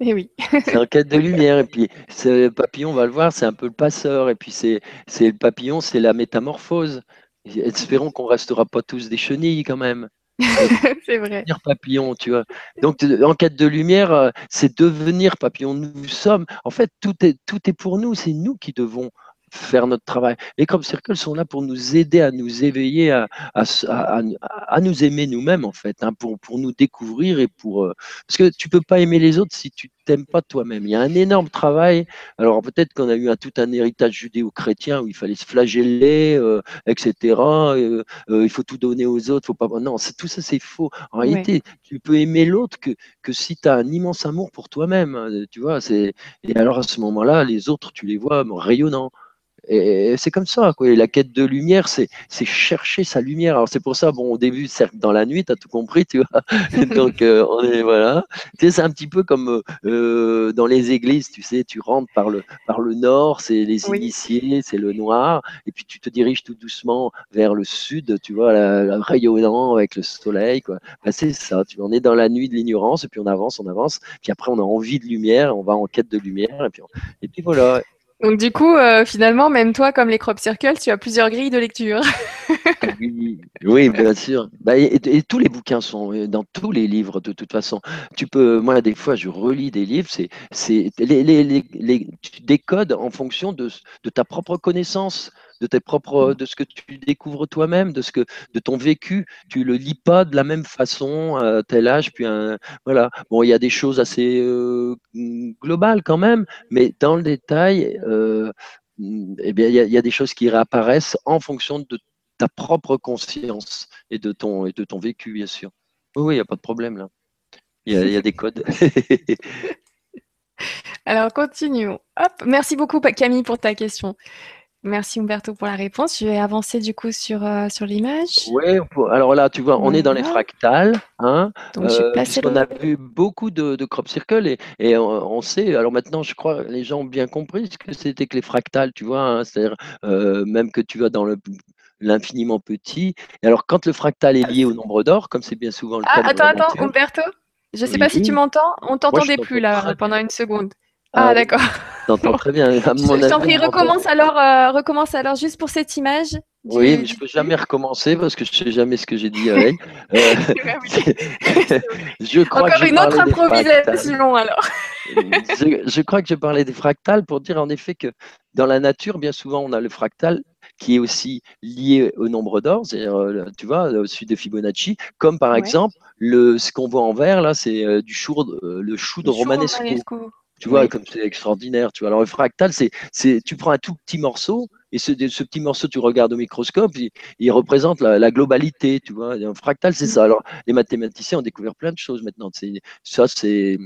Et (laughs) eh oui. c'est un quête de lumière. Et puis, ce papillon, on va le voir, c'est un peu le passeur. Et puis, c'est le papillon, c'est la métamorphose. Espérons qu'on restera pas tous des chenilles quand même. (laughs) c'est vrai. Devenir papillon, tu vois. Donc, en quête de lumière, euh, c'est devenir papillon. Nous sommes, en fait, tout est, tout est pour nous. C'est nous qui devons faire notre travail. Les crop circles sont là pour nous aider à nous éveiller, à, à, à, nous aimer nous-mêmes, en fait, hein, pour, pour nous découvrir et pour. Euh, parce que tu peux pas aimer les autres si tu t'aimes pas toi-même. Il y a un énorme travail. Alors peut-être qu'on a eu un, tout un héritage judéo-chrétien où il fallait se flageller, euh, etc. Euh, il faut tout donner aux autres. Faut pas. Non, tout ça, c'est faux. En réalité, tu peux aimer l'autre que, que si tu as un immense amour pour toi-même. Hein, tu vois, c'est. Et alors à ce moment-là, les autres, tu les vois rayonnants. Et c'est comme ça, quoi. Et la quête de lumière, c'est chercher sa lumière. Alors c'est pour ça, bon, au début, certes, dans la nuit, tu as tout compris, tu vois. (laughs) (laughs) Donc euh, on est voilà. Tu sais, c'est un petit peu comme euh, dans les églises, tu sais, tu rentres par le par le nord, c'est les initiés, c'est le noir, et puis tu te diriges tout doucement vers le sud, tu vois, la, rayonnant avec le soleil, quoi. Ben, c'est ça. Tu on est dans la nuit de l'ignorance, et puis on avance, on avance, puis après on a envie de lumière, on va en quête de lumière, et puis et puis voilà. Donc du coup, euh, finalement, même toi, comme les crop circles, tu as plusieurs grilles de lecture. (laughs) oui, bien sûr. Bah, et, tous les bouquins sont euh, dans tous les livres de toute façon. Tu peux, moi, des fois, je relis des livres. C'est, c'est les, tu décodes en fonction de ta propre connaissance de tes propres, mmh. de ce que tu découvres toi-même, de ce que, de ton vécu. Tu le lis pas de la même façon à tel âge, puis un, voilà. Bon, il y a des choses assez euh, globales quand même, mais dans le détail, euh, eh bien, il y, a, des choses qui réapparaissent en fonction de ta propre conscience et de ton, et de ton vécu, bien sûr. Oui, il n'y a pas de problème là. Il y, a des codes. (laughs) Alors, continuons. Hop, merci beaucoup Camille pour ta question. Merci Umberto pour la réponse. Je vais avancer du coup sur, euh, sur l'image. Oui, alors là, tu vois, on est dans les fractales. Hein, Donc, euh, on a vu beaucoup de, de crop circles et, et on, sait, alors maintenant, je crois, les gens ont bien compris ce que c'était que les fractales, tu vois, hein, c'est-à-dire euh, même que tu vas dans le l'infiniment petit. Et alors, quand le fractal est lié au nombre d'or, comme c'est bien souvent le ah, cas. Attends, attends, Umberto, je ne sais pas si tu m'entends. On t'entendait plus là pendant une seconde. Ah, ah d'accord. T'entends très bien. je t'en prie, recommence alors, euh, recommence alors juste pour cette image. oui, mais je peux jamais recommencer parce que je sais jamais ce que j'ai dit avec. (laughs) (laughs) Euh, je crois Encore une autre improvisation alors. je, crois que je parlais des fractales pour dire en effet que dans la nature, bien souvent, on a le fractal qui est aussi lié au nombre d'or, c'est-à-dire, euh, tu vois, au-dessus de Fibonacci, comme par exemple le, ce qu'on voit en vert là, c'est du chou, le chou de Romanesco. Tu vois, comme c'est extraordinaire. Tu vois. Alors, le fractal, c'est, c'est, tu prends un tout petit morceau et ce, ce petit morceau, tu regardes au microscope, il, il représente la, la, globalité. Tu vois. un fractal, c'est ça. Alors, les mathématiciens ont découvert plein de choses maintenant. C'est, ça, c'est,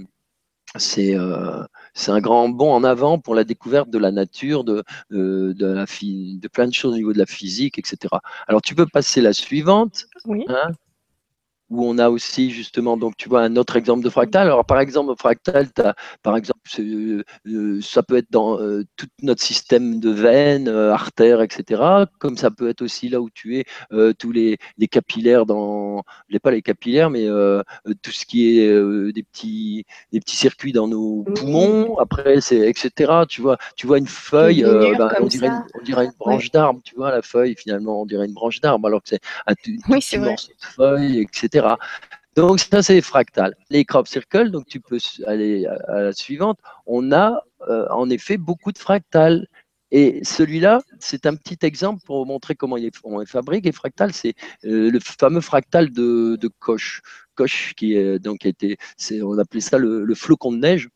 c'est, euh, c'est un grand bond en avant pour la découverte de la nature, de, de, de, la de plein de choses au niveau de la physique, etc. Alors, tu peux passer la suivante. Oui. Hein où on a aussi justement, donc tu vois, un autre exemple de fractal. Alors par exemple, fractal, as, par exemple, euh, ça peut être dans euh, tout notre système de veines, euh, artères, etc. Comme ça peut être aussi là où tu es, tous les, les, capillaires dans, les pas les capillaires, mais tout ce qui est des petits, des petits circuits dans nos poumons. Après, c'est etc. Tu vois, tu vois une feuille, ben, on, dirait une, on, dirait une, branche d'arbre. Tu vois la feuille, finalement, on dirait une branche d'arbre, alors que c'est un, oui, de feuille, etc. Donc ça c'est fractal. Les crop circles, donc tu peux aller à la suivante. On a euh, en effet beaucoup de fractales. Et celui-là, c'est un petit exemple pour montrer comment on les fabrique. Et fractal, c'est euh, le fameux fractal de, Koch. Koch qui donc était, on appelait ça le, le flocon de neige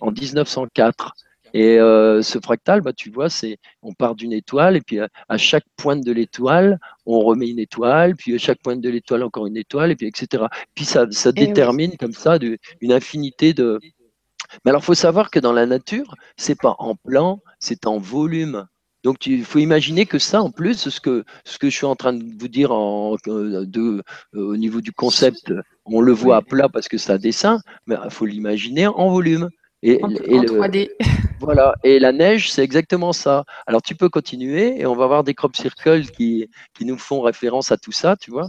en 1904. Et euh, ce fractal, bah, tu vois, c'est on part d'une étoile et puis à, chaque pointe de l'étoile, on remet une étoile, puis à chaque pointe de l'étoile encore une étoile, et puis etc. Puis ça, ça eh détermine comme ça une infinité de. Mais alors, il faut savoir que dans la nature, c'est pas en plan, c'est en volume. Donc, il faut imaginer que ça, en plus, ce que, ce que je suis en train de vous dire en, euh, de, euh, au niveau du concept, on le voit à plat parce que c'est un dessin, mais il faut l'imaginer en volume. Et, en, 3D. (laughs) Voilà, et la neige, c'est exactement ça. Alors tu peux continuer et on va voir des crop circles qui, qui nous font référence à tout ça, tu vois.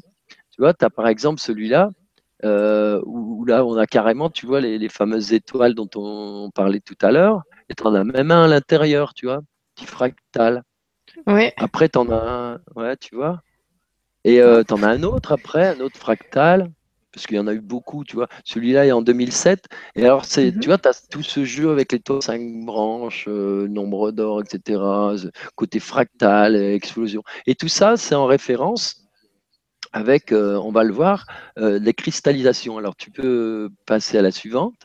Tu vois, tu as par exemple celui-là, euh, où, là on a carrément, tu vois, les, fameuses étoiles dont on, parlait tout à l'heure, et tu en as même un à l'intérieur, tu vois, petit fractal. Oui. Après, tu en as un, ouais, tu vois. Et euh, tu en as un autre après, un autre fractal. Parce qu'il y en a eu beaucoup, tu vois. Celui-là est en 2007. Et alors, c'est, Mhm. tu vois, tu as tout ce jeu avec les taux 5 branches, euh, nombre d'or, etc., côté fractal, explosion. Et tout ça, c'est en référence avec, euh, on va le voir, euh, les cristallisations. Alors, tu peux passer à la suivante.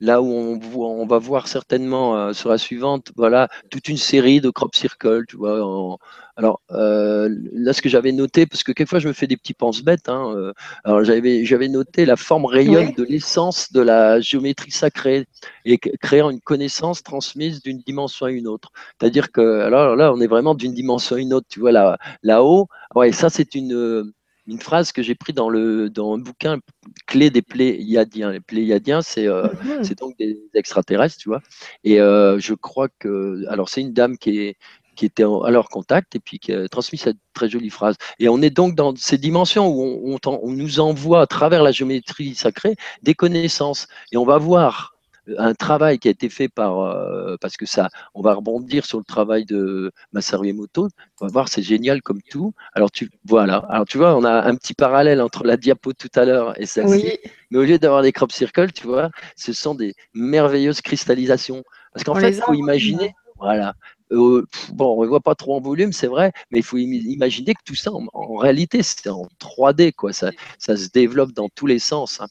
Là où on, voit- on va voir certainement sur la suivante, voilà, toute une série de crop circles, tu vois. en- alors euh, là, ce que j'avais noté, parce que quelquefois je me fais des petits penses-bêtes, hein, euh, alors j'avais j'avais noté la forme rayonne de l'essence de la géométrie sacrée et créant une connaissance transmise d'une dimension à une autre. C'est-à-dire que alors là, on est vraiment d'une dimension à une autre, tu vois là là-haut. Ouais, ça c'est une euh, une phrase que j'ai pris dans le dans un bouquin clé des Pléiadiens. Les Pléiadiens, c'est euh, Mhm. c'est donc des extraterrestres, tu vois. Et euh, je crois que, alors c'est une dame qui est qui était en- à leur contact et puis qui a transmis cette très jolie phrase. Et on est donc dans ces dimensions où on, on t'en- on nous envoie à travers la géométrie sacrée des connaissances. Et on va voir un travail qui a été fait par, euh, parce que ça, on va rebondir sur le travail de Masaru Emoto. On va voir, c'est génial comme tout. Alors tu, voilà. Alors tu vois, on a un petit parallèle entre la diapo tout à l'heure et celle-ci. Oui, Mais au lieu d'avoir des crop circles, tu vois, ce sont des merveilleuses cristallisations. Parce qu'en fait, il faut imaginer, voilà. Euh, bon, on ne voit pas trop en volume, c'est vrai, mais il faut im- imaginer que tout ça, en, en réalité, c'est en 3D, quoi. Ça, ça se développe dans tous les sens. hein.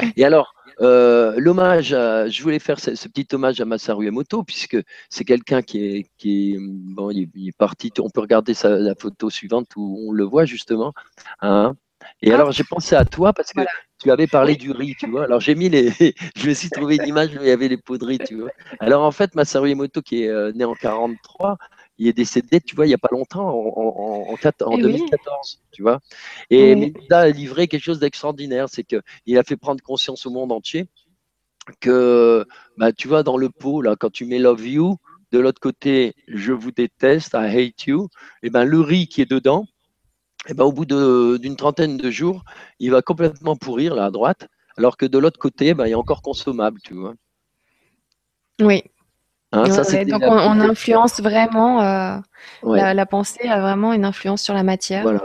Ouais. Et alors, euh, l'hommage, je voulais faire ce, ce petit hommage à Masaru Emoto, puisque c'est quelqu'un qui est, qui est, bon, il est, il est parti, on peut regarder sa, la photo suivante où on le voit justement. hein. Et Ah. alors, j'ai pensé à toi parce que Voilà. Tu avais parlé du riz, tu vois. Alors, j'ai mis les, (laughs) je me suis trouvé une image où il y avait les pots de riz, tu vois. Alors, en fait, Masaru Emoto, qui est euh, né en 43, il est décédé, tu vois, il n'y a pas longtemps, en, en, en, quat- en Eh oui. 2014, tu vois. Et Oui. il a livré quelque chose d'extraordinaire, c'est qu'il a fait prendre conscience au monde entier que, bah, tu vois, dans le pot, là, quand tu mets Love You, de l'autre côté, Je vous déteste, I hate you, et ben le riz qui est dedans, et ben, au bout d'une trentaine de jours, il va complètement pourrir, là, à droite, alors que de l'autre côté, ben, il est encore consommable, tu vois. Oui. Hein, Ouais, ça, ouais, c'était Donc on, influence vraiment, euh, Ouais. la, la pensée a vraiment une influence sur la matière. Voilà.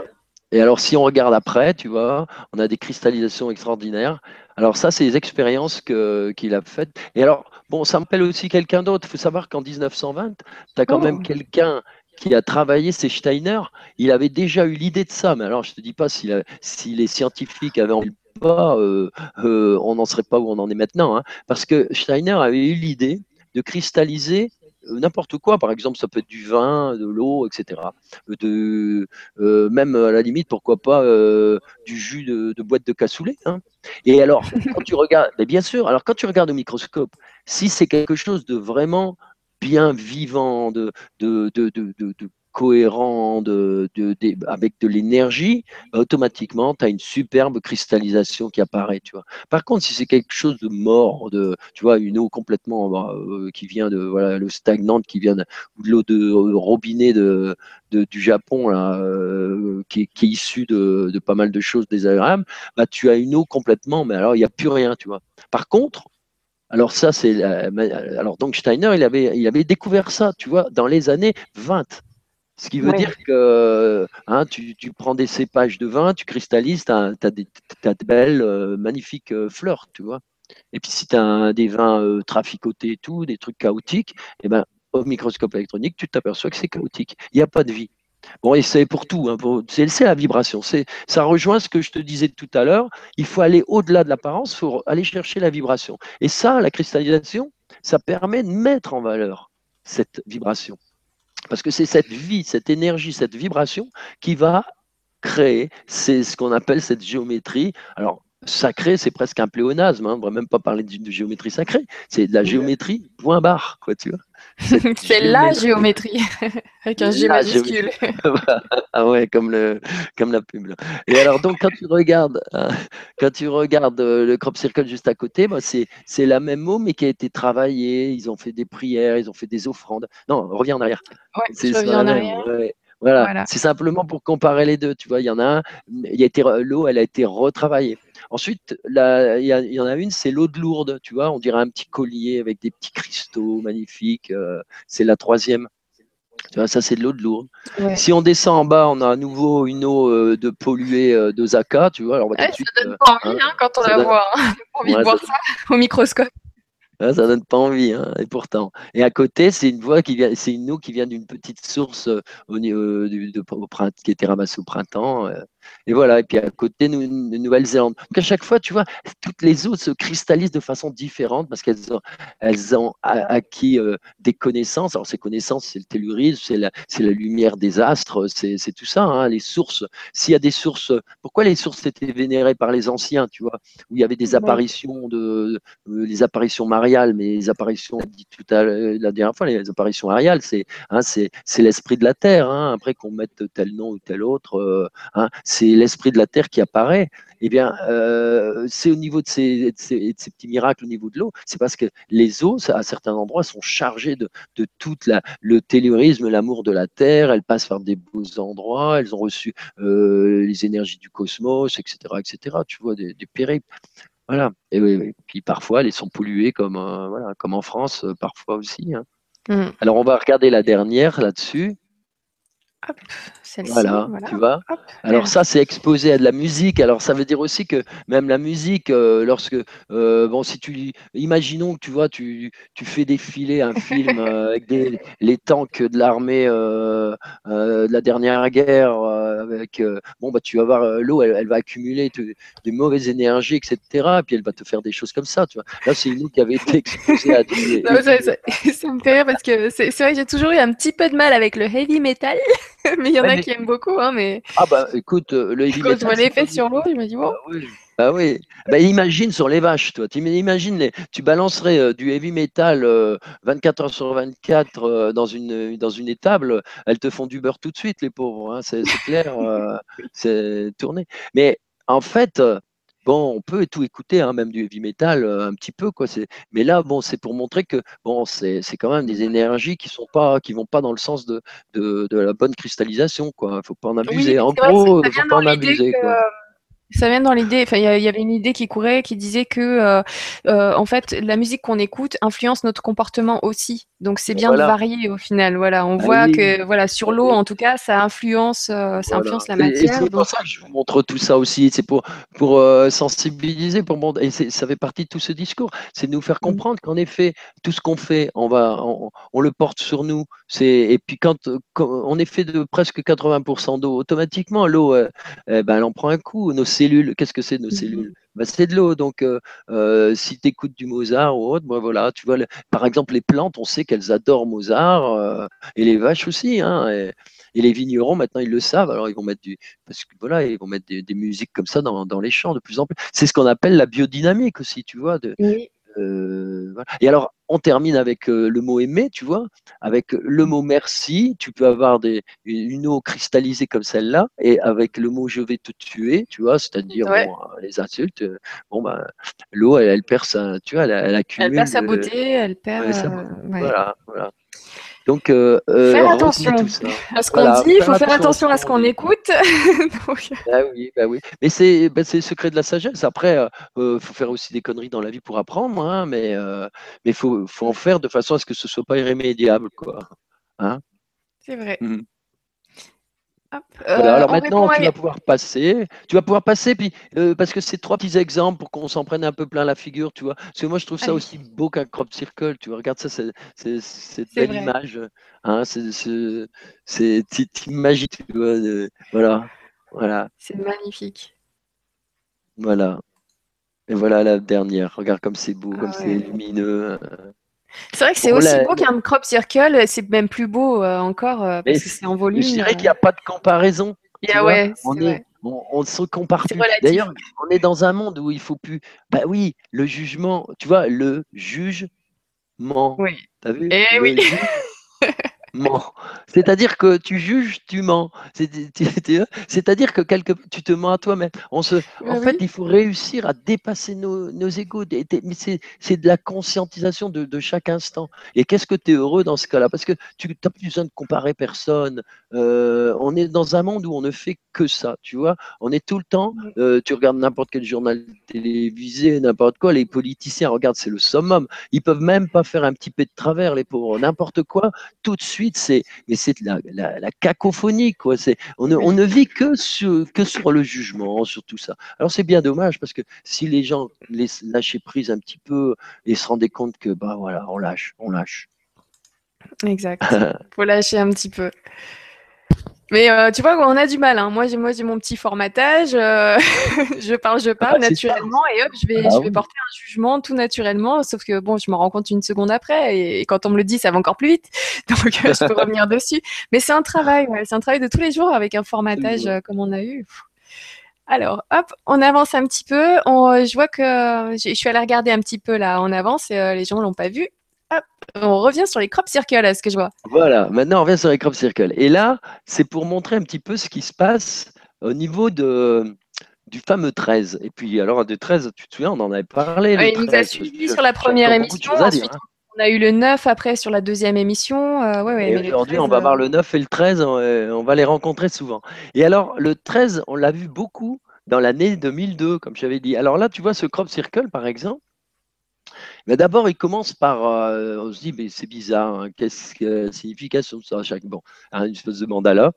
Et alors, si on regarde après, tu vois, on a des cristallisations extraordinaires. Alors, ça, c'est les expériences qu'il a faites. Et alors, bon, ça me rappelle aussi quelqu'un d'autre. Il faut savoir qu'en 1920, tu as quand Oh. même quelqu'un qui a travaillé, c'est Steiner. Il avait déjà eu l'idée de ça. Mais alors, je ne te dis pas si, les scientifiques avaient envie pas, euh, euh, on n'en serait pas où on en est maintenant. hein. parce que Steiner avait eu l'idée de cristalliser euh, n'importe quoi. Par exemple, ça peut être du vin, de l'eau, etc. De, même à la limite, pourquoi pas du jus de, de boîte de cassoulet. hein. Et alors, quand tu regardes, mais bien sûr, alors quand tu regardes au microscope, si c'est quelque chose de vraiment bien vivant, de, de, de, de, cohérent, de, de- avec de l'énergie, bah, automatiquement, tu as une superbe cristallisation qui apparaît. Tu vois. Par contre, si c'est quelque chose de mort, de, tu vois, une eau complètement bah, euh, qui vient de voilà, l'eau stagnante, qui vient de, l'eau de euh, robinet de, du Japon, là, euh, qui, est- issue de, de pas mal de choses désagréables, bah, tu as une eau complètement, mais alors il n'y a plus rien, tu vois. Par contre, alors ça, c'est alors donc Steiner, il avait, il avait découvert ça, tu vois, dans les années 20. Ce qui veut Ouais. dire que hein, tu, tu prends des cépages de vin, tu cristallises, tu as, de belles, euh, magnifiques euh, fleurs, tu vois. Et puis si tu as des vins euh, traficotés et tout, des trucs chaotiques, eh ben, au microscope électronique, tu t'aperçois que c'est chaotique. Il n'y a pas de vie. Bon, et c'est pour tout. hein, c'est la vibration. Ça rejoint ce que je te disais tout à l'heure. Il faut aller au-delà de l'apparence, il faut aller chercher la vibration. Et ça, la cristallisation, ça permet de mettre en valeur cette vibration. Parce que c'est cette vie, cette énergie, cette vibration qui va créer, ce qu'on appelle cette géométrie. Alors, sacré, c'est presque un pléonasme, hein, on ne va même pas parler de, de géométrie sacrée, c'est de la géométrie point barre, quoi, tu vois. (laughs) C'est la géométrie. (laughs) avec un G majuscule. (laughs) ah ouais, comme, le, comme la pub. là. Et alors, donc, quand tu regardes, hein, quand tu regardes euh, le crop circle juste à côté, bah, c'est, la même mot, mais qui a été travaillée. Ils ont fait des prières, ils ont fait des offrandes. Non, reviens en arrière. Ouais, C'est je sur reviens la en même, arrière. ouais. Voilà, Voilà. c'est simplement pour comparer les deux. Tu vois, il y en a un, il a été, l'eau, elle a été retravaillée. Ensuite, la- il y, en a une, c'est l'eau de Lourdes. Tu vois, on dirait un petit collier avec des petits cristaux magnifiques. euh, c'est la troisième. Tu vois, ça, c'est de l'eau de l'eau. Si on descend en bas, on a à nouveau une eau euh, de polluée euh, d'Osaka, tu vois. Alors on va ça donne pas envie hein, quand on la voit. Hein. (laughs) envie de voir ça (laughs) au microscope. Ça ça donne pas envie, hein, et pourtant. Et à côté, c'est une voie qui vient, c'est une eau qui vient d'une petite source euh, au, niveau de, qui était ramassée au printemps. Euh, et voilà, et puis à côté, nous, Nouvelle-Zélande. Donc à chaque fois, tu vois, toutes les eaux se cristallisent de façon différente parce qu'elles ont, elles ont acquis euh, des connaissances. Alors ces connaissances, c'est le tellurisme, c'est la, la, lumière des astres, c'est tout ça, hein, les sources. S'il y a des sources, pourquoi les sources étaient vénérées par les anciens, tu vois, où il y avait des apparitions de, euh, les apparitions mariales, mais les apparitions, dit tout à la dernière fois, les apparitions mariales, c'est hein, c'est l'esprit de la terre. Hein, après qu'on mette tel nom ou tel autre, euh, hein, c'est l'esprit de la terre qui apparaît, eh bien, euh, c'est au niveau de ces, petits miracles au niveau de l'eau, c'est parce que les eaux, à certains endroits, sont chargées de, tout le tellurisme, l'amour de la terre, elles passent par des beaux endroits, elles ont reçu euh, les énergies du cosmos, etc., etc., tu vois, des, périples. Voilà. Et, puis parfois, elles sont polluées comme, euh, voilà, comme en France, parfois aussi. Hein. Mmh. Alors, on va regarder la dernière là-dessus. Voilà, tu vois. Alors ça, c'est exposé à de la musique. Alors ça veut dire aussi que même la musique, euh, lorsque, euh, bon, si tu, imaginons que tu vois, tu, tu fais défiler un film (laughs) euh, avec des, les tanks de l'armée de la dernière guerre, avec, bon, bah, tu vas voir l'eau, elle, va accumuler des mauvaises énergies, etc. Et puis elle va te faire des choses comme ça, tu vois. Là, c'est une eau qui avait été exposée à des... ça, (laughs) ça, me fait rire parce que c'est vrai que j'ai toujours eu un petit peu de mal avec le heavy metal. (laughs) mais il y en a qui aiment beaucoup, hein, mais. Ah bah écoute, euh, le heavy Quand je vois l'effet sur l'eau, je me dis bon. Ah oui. Bah oui. Bah, imagine sur les vaches, toi. Tu imagines, les... tu balancerais euh, du heavy metal 24 euh, heures sur 24 dans, une, dans une étable, elles te font du beurre tout de suite, les pauvres. Hein, c'est clair, (laughs) c'est tourné. Mais en fait, bon, on peut tout écouter, hein, même du heavy metal, euh, un petit peu, quoi. Mais là, bon, c'est pour montrer que bon, c'est quand même des énergies qui sont pas, qui vont pas dans le sens de, de, la bonne cristallisation, quoi. Faut pas en abuser. en gros, faut pas en abuser. Quoi. Ça vient dans l'idée, enfin, il y, avait une idée qui courait qui disait que, euh, euh, en fait, la musique qu'on écoute influence notre comportement aussi. Donc, c'est bien de varier au final. Voilà, on ah voit que, voilà, sur l'eau, en tout cas, ça influence, euh, ça influence la matière. C'est pour ça que je vous montre tout ça aussi. C'est pour, pour sensibiliser, pour et ça fait partie de tout ce discours. C'est de nous faire mmh. comprendre qu'en effet, tout ce qu'on fait, on va, on, le porte sur nous. C'est et puis quand, on est fait de presque 80% d'eau, automatiquement, l'eau, eh ben, elle en prend un coup. Nos cellules, qu'est-ce que c'est nos mmh cellules? Bah, C'est de l'eau. Donc, euh, euh, si tu écoutes du Mozart ou autre, bah, voilà, tu vois, par exemple, les plantes, on sait qu'elles adorent Mozart euh, et les vaches aussi. Hein, et, les vignerons, maintenant, ils le savent. Alors, ils vont mettre du, parce que voilà, ils vont mettre des, musiques comme ça dans, dans, les champs de plus en plus. C'est ce qu'on appelle la biodynamique aussi, tu vois. De, euh, et alors, on termine avec euh, le mot aimer, tu vois, avec le mot merci. Tu peux avoir des, une eau cristallisée comme celle-là, et avec le mot je vais te tuer, tu vois, c'est-à-dire euh, les insultes. Bon, bah, l'eau, elle, perd sa, tu vois, elle, accumule. Elle perd sa beauté, elle perd. Voilà, voilà. Donc, euh, euh faire attention à ce qu'on dit, il faut faire attention à ce qu'on écoute. (laughs) bah oui, bah oui. Mais c'est bah, le secret de la sagesse. Après, il euh, faut faire aussi des conneries dans la vie pour apprendre, hein, mais il euh, mais faut, faut, en faire de façon à ce que ce soit pas irrémédiable. quoi. Hein c'est vrai. Mmh. Euh, alors maintenant, tu vas pouvoir passer. Tu vas pouvoir passer, puis, euh, parce que c'est trois petits exemples pour qu'on s'en prenne un peu plein la figure, tu vois. Parce que moi, je trouve ça aussi beau qu'un crop circle. Tu vois, regarde ça, c'est cette belle image. Hein, c'est image, tu vois. voilà. voilà. C'est magnifique. Voilà. Et voilà la dernière. Regarde comme c'est beau, comme ah c'est lumineux. Euh. C'est vrai que c'est aussi beau qu'un crop circle, c'est même plus beau euh, encore euh, parce que c'est en volume. Je dirais qu'il n'y a pas de comparaison. ouais, on, est, on, se compare plus. D'ailleurs, on est dans un monde où il faut plus. Bah oui, le jugement, tu vois, le jugement. Oui. T'as vu Eh oui. (laughs) C'est-à-dire que tu juges, tu mens. C'est-à-dire que quelque, tu te mens à toi-même. On se, en fait, il faut réussir à dépasser nos, nos égaux. Mais c'est de la conscientisation de, chaque instant. Et qu'est-ce que tu es heureux dans ce cas-là? Parce que tu n'as plus besoin de comparer personne. Euh, on est dans un monde où on ne fait que ça, tu vois. On est tout le temps, euh, tu regardes n'importe quel journal télévisé, n'importe quoi, les politiciens, regarde, c'est le summum. Ils peuvent même pas faire un petit peu de travers, les pauvres, n'importe quoi. Tout de suite, c'est, mais c'est la, la, cacophonie, quoi. C'est, on ne, on ne vit que sur, que sur le jugement, sur tout ça. Alors c'est bien dommage parce que si les gens les lâchaient prise un petit peu et se rendaient compte que, bah voilà, on lâche, on lâche. Exact. (laughs) Faut lâcher un petit peu. Mais euh, tu vois, on a du mal. Hein. Moi, j'ai moi j'ai mon petit formatage. Euh, (laughs) je parle, je parle ah, naturellement et hop, je vais, ah je vais porter un jugement tout naturellement. Sauf que bon, je me rends compte une seconde après et, quand on me le dit, ça va encore plus vite. (laughs) Donc, euh, je peux revenir dessus. Mais c'est un travail. C'est un travail de tous les jours avec un formatage comme on a eu. Alors, hop, on avance un petit peu. On, je vois que je suis allée regarder un petit peu là. On avance. Et, les gens l'ont pas vu on revient sur les crop circles, est ce que je vois. Voilà, maintenant on revient sur les crop circles. Et là, c'est pour montrer un petit peu ce qui se passe au niveau de, du fameux 13. Et puis, alors, de 13, tu te souviens, on en avait parlé. il nous a suivi sur la première émission. Ensuite, hein. on a eu le 9 après sur la deuxième émission. Euh, aujourd'hui, on va voir le 9 et le 13. On, va les rencontrer souvent. Et alors, le 13, on l'a vu beaucoup dans l'année 2002, comme j'avais dit. Alors là, tu vois, ce crop circle, par exemple, d'abord, il commence par, euh, on se dit, mais c'est bizarre, hein, qu'est-ce que la signification de ça chaque, bon, hein, une espèce de mandala.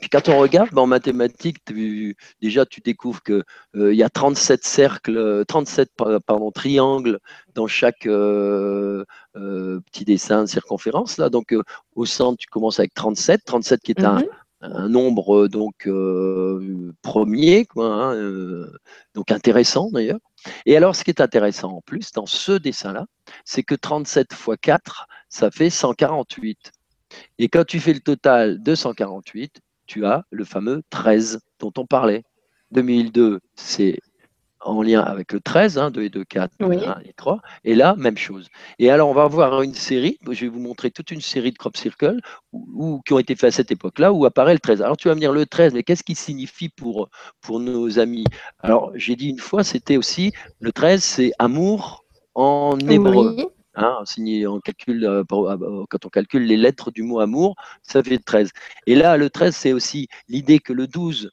Puis quand on regarde ben, en mathématiques, déjà tu découvres qu'il euh, y a 37 cercles, 37 pardon, triangles dans chaque euh, petit dessin de circonférence. Là. Donc au centre, tu commences avec 37, 37 qui est un, mm-hmm. nombre donc premier, quoi, hein, donc intéressant d'ailleurs. Et alors, ce qui est intéressant en plus dans ce dessin-là, c'est que 37 fois 4, ça fait 148. Et quand tu fais le total de 148, tu as le fameux 13 dont on parlait. 2002, c'est en lien avec le 13, 2 et 2, 4, 1 et 3. Et là, même chose. Et alors, on va voir une série, je vais vous montrer toute une série de crop circles ou, qui ont été faits à cette époque-là, où apparaît le 13. Alors, tu vas me dire le 13, mais qu'est-ce qu'il signifie pour, pour nos amis? Alors, j'ai dit une fois, c'était aussi, le 13, c'est amour en hébreu. Hein, on calcule, euh, euh, quand on calcule les lettres du mot amour, ça fait 13. Et là, le 13, c'est aussi l'idée que le 12,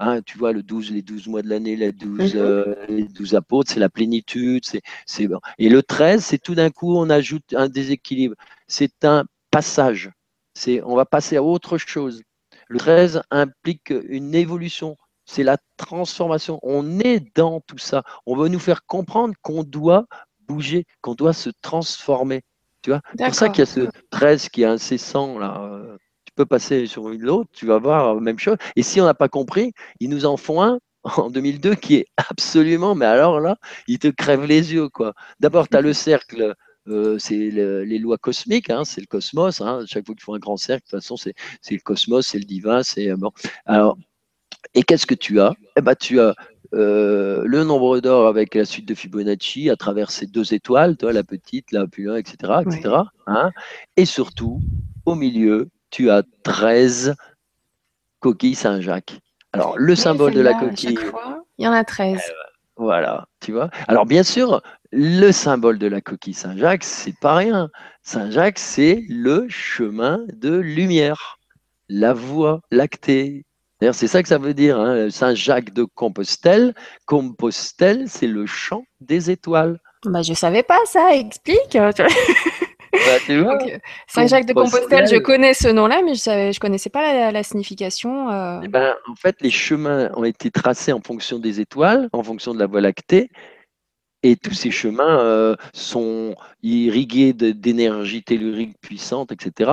Hein, tu vois, le 12, les 12 mois de l'année, les 12, mhm. euh, les 12 apôtres, c'est la plénitude. C'est, bon. Et le 13, c'est tout d'un coup, on ajoute un déséquilibre. C'est un passage. C'est, on va passer à autre chose. Le 13 implique une évolution. C'est la transformation. On est dans tout ça. On veut nous faire comprendre qu'on doit bouger, qu'on doit se transformer. Tu vois? C'est pour ça qu'il y a ce 13 qui est incessant là. Euh, peux passer sur une autre, tu vas voir la même chose. Et si on n'a pas compris, ils nous en font un (laughs) en 2002 qui est absolument, mais alors là, il te crève les yeux. quoi. D'abord, tu as le cercle. Euh, c'est les lois cosmiques, hein, c'est le cosmos. Hein. chaque fois qu'il faut un grand cercle, de toute façon, c'est le cosmos, c'est le divin. c'est euh, bon. Alors, et qu'est-ce que tu as? Eh ben, Tu as euh, le nombre d'or avec la suite de Fibonacci à travers ces deux étoiles, toi, la petite, la plus loin, etc. etc. Hein. et surtout, au milieu, tu as 13 coquilles Saint-Jacques. Alors, le symbole de la coquille. il y en a 13. Eh voilà, tu vois. Alors, bien sûr, le symbole de la coquille Saint-Jacques, c'est pas rien. Saint-Jacques, c'est le chemin de lumière, la voie lactée. D'ailleurs, c'est ça que ça veut dire, hein. Saint-Jacques de Compostelle. Compostelle, c'est le champ des étoiles. Bah, je savais pas ça, explique. (laughs) Bah, (laughs) euh, Saint-Jacques de Compostelle, je connais ce nom-là, mais je ne connaissais pas la, signification. Euh. Eh ben, en fait, les chemins ont été tracés en fonction des étoiles, en fonction de la Voie lactée. Et tous ces chemins euh, sont irrigués d'énergie tellurique puissante, etc.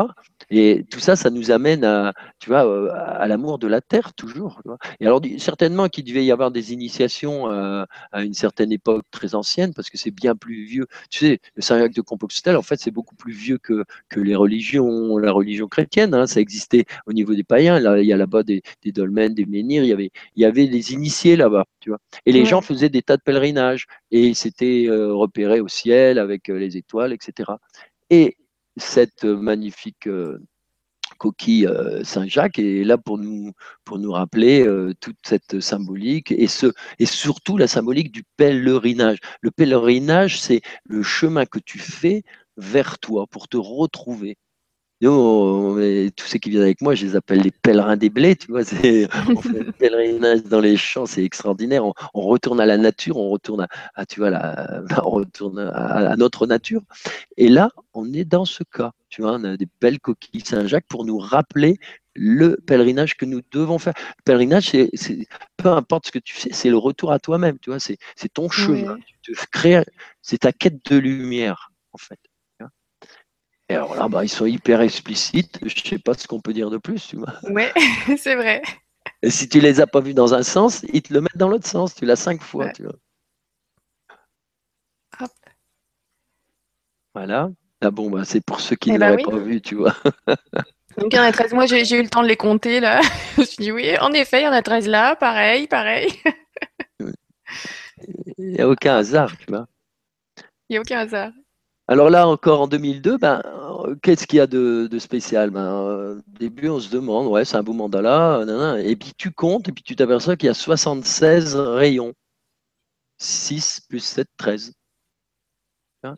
Et tout ça, ça nous amène à, tu vois, euh, à l'amour de la terre toujours. Et alors, certainement qu'il devait y avoir des initiations euh, à une certaine époque très ancienne, parce que c'est bien plus vieux. Tu sais, le Saint-Jacques de Compostelle, en fait, c'est beaucoup plus vieux que, que les religions, la religion chrétienne. Hein. ça existait au niveau des païens. Là, il y a là-bas des, des, dolmens, des menhirs. Il y avait, il y avait les initiés là-bas, tu vois. Et les gens faisaient des tas de pèlerinages et c'était euh, repéré au ciel avec les étoiles, etc. Et cette magnifique euh, coquille euh, Saint-Jacques est là pour nous, pour nous rappeler euh, toute cette symbolique et, ce, et surtout la symbolique du pèlerinage. Le pèlerinage, c'est le chemin que tu fais vers toi pour te retrouver. Nous, tous ceux qui viennent avec moi, je les appelle les pèlerins des blés, tu vois. (laughs) On fait un pèlerinage dans les champs, c'est extraordinaire. On, retourne à la nature, on retourne à, tu vois, (laughs) on retourne à, notre nature. Et là, on est dans ce cas, tu vois, on a des belles coquilles Saint-Jacques pour nous rappeler le pèlerinage que nous devons faire. Le pèlerinage, c'est, peu importe ce que tu fais, c'est le retour à toi-même, tu vois, c'est, ton chemin. c'est ta quête de lumière, en fait. Et alors là, bah, ils sont hyper explicites. Je ne sais pas ce qu'on peut dire de plus, tu vois. Oui, (laughs) c'est vrai. Et si tu les as pas vus dans un sens, ils te le mettent dans l'autre sens. Tu l'as cinq fois, tu vois. Hop. Voilà. Ah bon, bah, c'est pour ceux qui ne eh ben l'auraient pas vu, tu vois. (laughs) Donc il y en a 13. Moi, j'ai eu le temps de les compter, là. (laughs) Je me suis dit, oui, en effet, il y en a 13 là, pareil, pareil. Il n'y a aucun hasard, tu vois. Il n'y a aucun hasard. Alors là, encore en 2002, ben, qu'est-ce qu'il y a de, spécial? Ben, Au début, on se demande, ouais, c'est un beau mandala, et puis tu comptes, et puis tu t'aperçois qu'il y a 76 rayons. 6 plus 7, 13. Hein?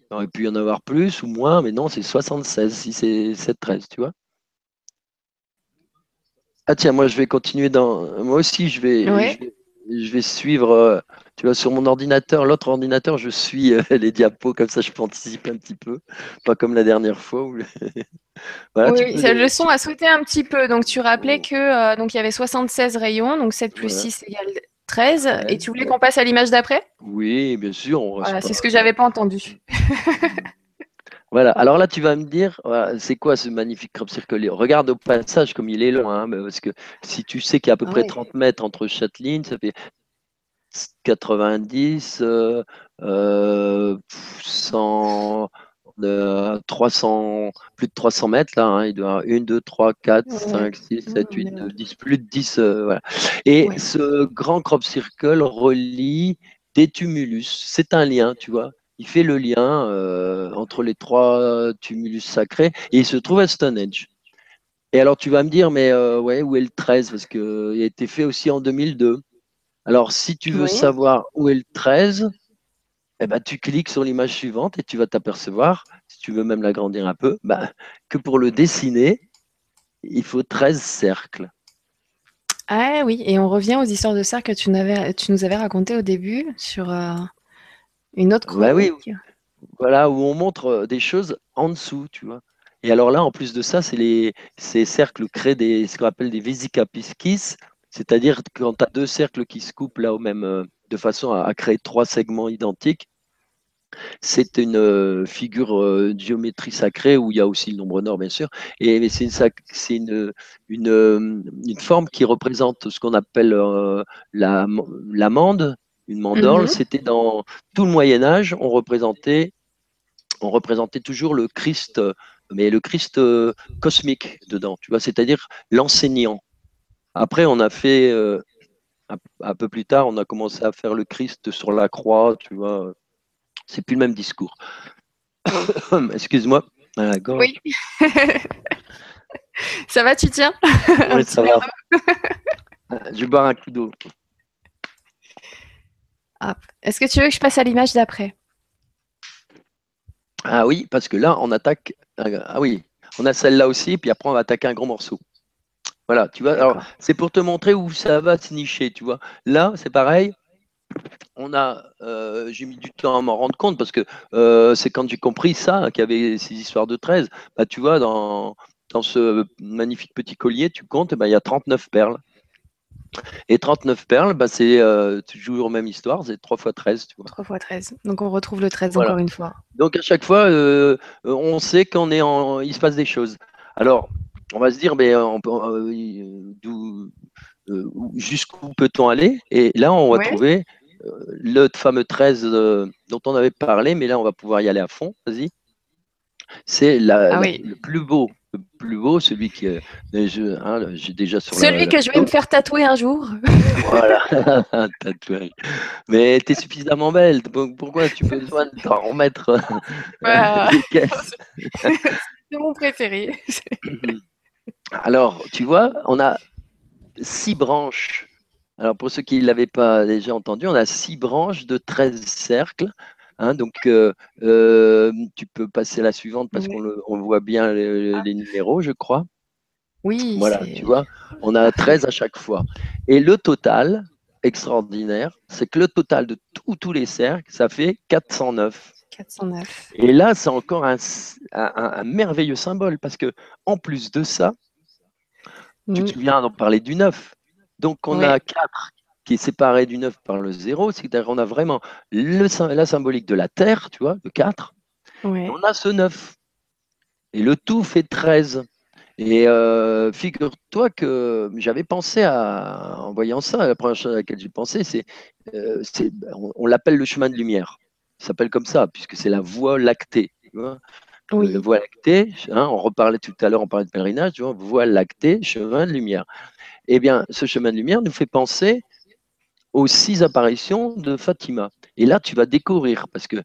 Il aurait pu y en avoir plus ou moins, mais non, c'est 76, 6 et 7, 13, tu vois. Ah tiens, moi je vais continuer dans... Moi aussi, je vais, je vais suivre, euh, tu vois, sur mon ordinateur, l'autre ordinateur, je suis euh, (laughs) les diapos, comme ça je peux anticiper un petit peu, pas comme la dernière fois. Où... (laughs) oui, le son a sauté un petit peu. Donc tu rappelais que euh, donc il y avait 76 rayons, donc 7 plus 6 égale 13. et tu voulais qu'on passe à l'image d'après? Oui, bien sûr. Voilà, c'est ce que j'avais pas entendu. (laughs) Voilà, alors là, tu vas me dire, c'est quoi ce magnifique crop circle Regarde au passage comme il est long, hein, parce que si tu sais qu'il y a à peu près 30 mètres entre chaque ligne, ça fait 90, 100, 300, plus de 300 mètres là, hein, il doit avoir 1, 2, 3, 4, 5, 6, 7, 8, 9, 10, plus de 10, euh, voilà. Et ce grand crop circle relie des tumulus, c'est un lien, tu vois il fait le lien euh, entre les trois tumulus sacrés et il se trouve à Stonehenge. Et alors tu vas me dire, mais euh, ouais, où est le 13 Parce qu'il a été fait aussi en 2002. Alors si tu veux savoir où est le 13, eh ben, tu cliques sur l'image suivante et tu vas t'apercevoir, si tu veux même l'agrandir un peu, ben, que pour le dessiner, il faut 13 cercles. Ah oui, et on revient aux histoires de cercles que tu, tu nous avais racontées au début sur, euh, une autre bah oui, voilà, où on montre euh, des choses en dessous, tu vois. Et alors là, en plus de ça, c'est les, ces cercles créent des, ce qu'on appelle des vésicapisquis, c'est-à-dire quand tu as deux cercles qui se coupent là au même, euh, de façon à, créer trois segments identiques, c'est une euh, figure de géométrie sacrée où il y a aussi le nombre nord, bien sûr. Et c'est une, une, une, forme qui représente ce qu'on appelle l'amande, une mandorle, mhm. c'était dans tout le Moyen Âge, on représentait, on représentait toujours le Christ, mais le Christ euh, cosmique dedans, tu vois, c'est-à-dire l'enseignant. Après, on a fait, euh, un, peu plus tard, on a commencé à faire le Christ sur la croix, tu vois. C'est plus le même discours. (coughs) Excuse-moi. Oui. (laughs) ça va, tu tiens? Oui, ça va. (laughs) Je vais boire un coup d'eau. Est-ce que tu veux que je passe à l'image d'après? Ah oui, parce que là, on attaque. Ah oui, on a celle-là aussi, puis après, on va attaquer un gros morceau. Voilà, tu vois. Alors, c'est pour te montrer où ça va se nicher, tu vois. Là, c'est pareil. On a, euh, j'ai mis du temps à m'en rendre compte parce que euh, c'est quand j'ai compris ça qu'il y avait ces histoires de 13. Bah, tu vois, dans, dans ce magnifique petit collier, tu comptes, bah, il y a 39 perles. Et 39 perles, bah, c'est euh, toujours la même histoire, c'est 3 fois 13. Tu vois. 3 fois 13. Donc on retrouve le 13 encore une fois. Donc à chaque fois, euh, on sait qu'on est en, il se passe des choses. Alors, on va se dire, mais euh, jusqu'où peut-on aller? Et là, on va trouver le fameux 13 dont on avait parlé, mais là, on va pouvoir y aller à fond. Vas-y. C'est ah le plus beau le plus beau, celui qui. Hein, j'ai déjà sur Celui que je vais me faire tatouer un jour. (laughs) (laughs) Voilà, (laughs) tatouer. Mais tu es suffisamment belle. Pourquoi tu as besoin de t'en remettre? C'est mon préféré. Alors, tu vois, on a six branches. Alors, pour ceux qui ne l'avaient pas déjà entendu, on a six branches de 13 cercles Hein, donc, tu peux passer à la suivante parce qu'on voit bien les, les, numéros, je crois. Oui. Voilà, tu vois, on a 13 à chaque fois. Et le total, extraordinaire, c'est que le total de tous les cercles, ça fait 409. 409. Et là, c'est encore un, merveilleux symbole parce que en plus de ça, tu te souviens, on parlait du 9. Donc, on a 4 qui est séparé du 9 par le 0, c'est-à-dire qu'on a vraiment le, la symbolique de la Terre, tu vois, le 4. On a ce 9. Et le tout fait 13. Et euh, figure-toi que j'avais pensé à, en voyant ça, la première chose à laquelle j'ai pensé, c'est, euh, on, l'appelle le chemin de lumière. Ça s'appelle comme ça, puisque c'est la voie lactée. Voie lactée, hein, on reparlait tout à l'heure, on parlait de pèlerinage, voie lactée, chemin de lumière. Eh bien, ce chemin de lumière nous fait penser aux six apparitions de Fatima. Et là, tu vas découvrir, parce que